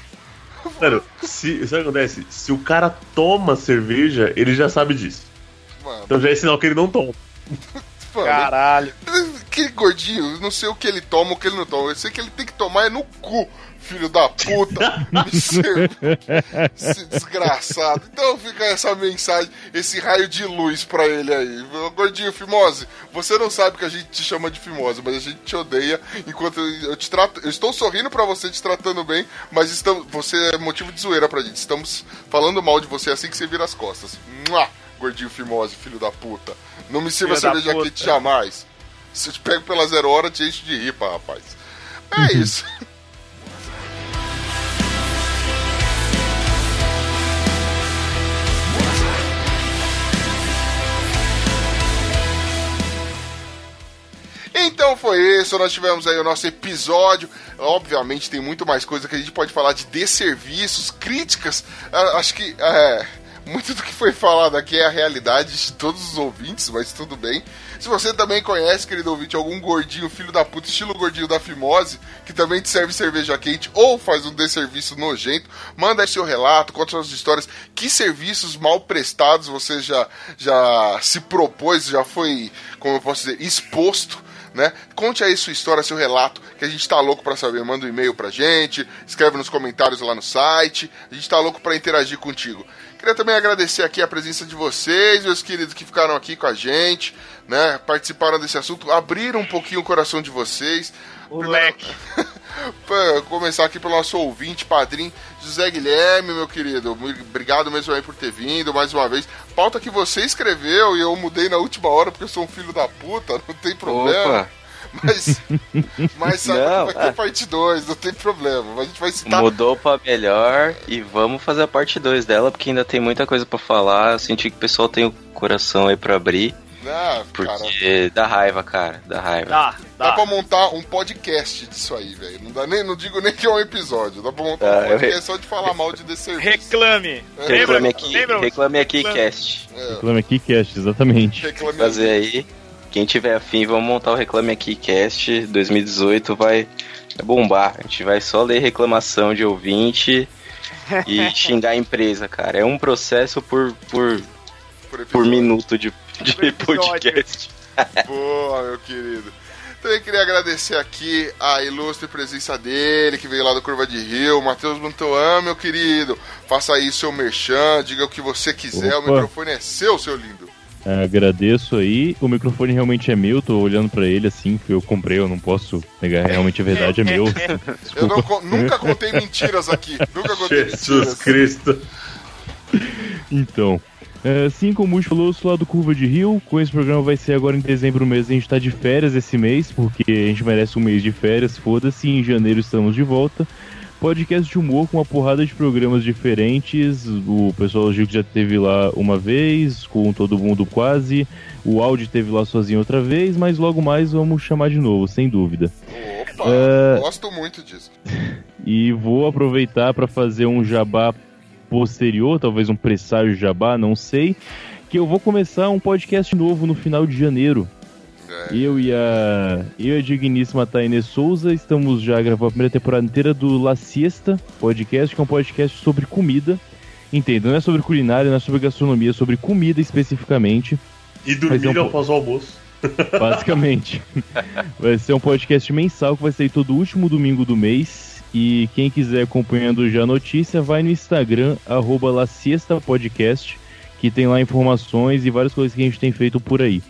Mano, se, sabe o que acontece? Se o cara toma cerveja, ele já sabe disso. Mano, Então já é sinal que ele não toma. Mano, Caralho. Aquele gordinho, não sei o que ele toma, o que ele não toma. Eu sei que ele tem que tomar é no cu, filho da puta. Esse desgraçado. Então fica essa mensagem, esse raio de luz pra ele aí. Gordinho Fimose, você não sabe que a gente te chama de Fimose, mas a gente te odeia. Enquanto eu te trato. Eu estou sorrindo pra você, te tratando bem, mas estamos, você é motivo de zoeira pra gente. Estamos falando mal de você assim que você vira as costas. Mua! Gordinho Fimose, filho da puta. Não me sirva cerveja quente jamais. Se eu te pego pela zero hora, te encho de ripa, rapaz. É isso. Então foi isso, nós tivemos aí o nosso episódio. Obviamente tem muito mais coisa que a gente pode falar de desserviços, críticas. Ah, Acho que é, muito do que foi falado aqui é a realidade de todos os ouvintes, mas tudo bem. Se você também conhece, querido ouvinte, algum gordinho, filho da puta, estilo gordinho da Fimose, que também te serve cerveja quente ou faz um desserviço nojento, manda aí seu relato, conta suas histórias. Que serviços mal prestados você já, já se propôs, já foi, como eu posso dizer, exposto né? Conte aí sua história, seu relato, que a gente tá louco pra saber. Manda um e-mail pra gente, escreve nos comentários lá no site. A gente tá louco pra interagir contigo. Queria também agradecer aqui a presença de vocês, meus queridos que ficaram aqui com a gente, né? Participaram desse assunto, abriram um pouquinho o coração de vocês. O Primeiro- começar aqui pelo nosso ouvinte, padrinho José Guilherme, meu querido. Muito Obrigado mesmo aí por ter vindo mais uma vez. Pauta que você escreveu e eu mudei na última hora porque eu sou um filho da puta, não tem problema. Opa, Mas, mas sabe Não, que vai ter ah. parte 2, não tem problema. A gente vai citar. mudou pra melhor e vamos fazer a parte 2 dela, porque ainda tem muita coisa pra falar. Eu senti que o pessoal tem o coração aí pra abrir, Ah, cara, porque dá raiva, cara, dá raiva. Dá, dá dá. pra montar um podcast disso aí, velho. Não, dá nem, não digo nem que é um episódio. Dá pra montar Ah, um podcast só de falar mal de desserviço. Reclame. Reclame Lembra? aqui, Lembra? reclame aqui, Reclame. cast. É, Reclame aqui, cast, exatamente. reclame Fazer aí. Quem tiver afim, vamos montar o Reclame Aqui Cast 2018, vai vai bombar. A gente vai só ler reclamação de ouvinte e xingar a empresa, cara. É um processo por, por, por, por minuto de, de podcast. Boa, meu querido. Também queria agradecer aqui a ilustre presença dele, que veio lá do Curva de Rio, Matheus Mantoan, meu querido. Faça aí seu merchan, diga o que você quiser, o Opa. microfone é seu, seu lindo. É, agradeço aí. O microfone realmente é meu, tô olhando pra ele assim, que eu comprei, eu não posso negar, realmente é verdade, é meu. Eu não nunca contei mentiras aqui. Nunca contei Jesus mentiras. Cristo. Então, é, assim como o Mush falou, eu sou lá do Curva de Rio. Com esse programa vai ser agora em dezembro mesmo. A gente tá de férias esse mês, porque a gente merece um mês de férias, foda-se. Em janeiro estamos de volta. Podcast de humor com uma porrada de programas diferentes. O pessoal Gil já teve lá uma vez, com todo mundo quase. O áudio teve lá sozinho outra vez, mas logo mais vamos chamar de novo, sem dúvida. Opa, É. gosto muito disso. E vou aproveitar para fazer um jabá posterior, talvez um presságio jabá, não sei, que eu vou começar um podcast novo no final de janeiro. É, Eu e a eu e a digníssima Tainê Souza estamos já gravando a primeira temporada inteira do La Siesta podcast, que é um podcast sobre comida. Entenda, não é sobre culinária, não é sobre gastronomia, é sobre comida especificamente. E é dormir um após o almoço. Basicamente. vai ser um podcast mensal que vai sair todo último domingo do mês. E quem quiser acompanhando já a notícia, vai no Instagram, arroba Podcast, que tem lá informações e várias coisas que a gente tem feito por aí.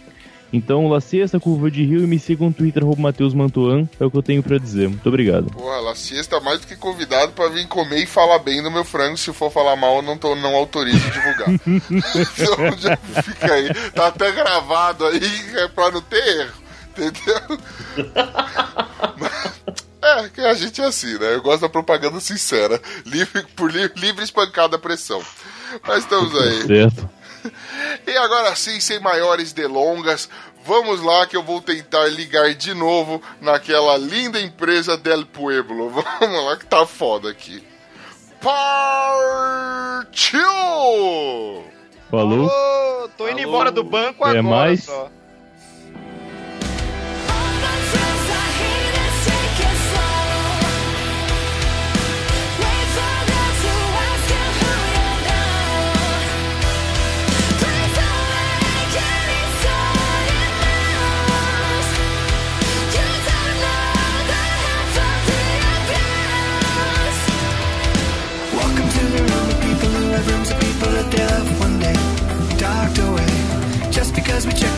Então, lacei essa curva de rio e me sigam no Twitter, Matheus Mantuan. É o que eu tenho pra dizer. Muito obrigado. Porra, Lacias tá mais do que convidado pra vir comer e falar bem do meu frango. Se for falar mal, eu não, tô, não autorizo divulgar. então já fica aí. Tá até gravado aí é pra não ter erro. Entendeu? É, que a gente é assim, né? Eu gosto da propaganda sincera. Livre, por li, livre espancada pressão. Mas estamos aí. Certo. E agora sim, sem maiores delongas, vamos lá que eu vou tentar ligar de novo naquela linda empresa Del Pueblo. Vamos lá que tá foda aqui. Partiu! Falou. Ô, tô indo embora do banco Quer agora mais? só. full of death one day, docked away, just because we checked.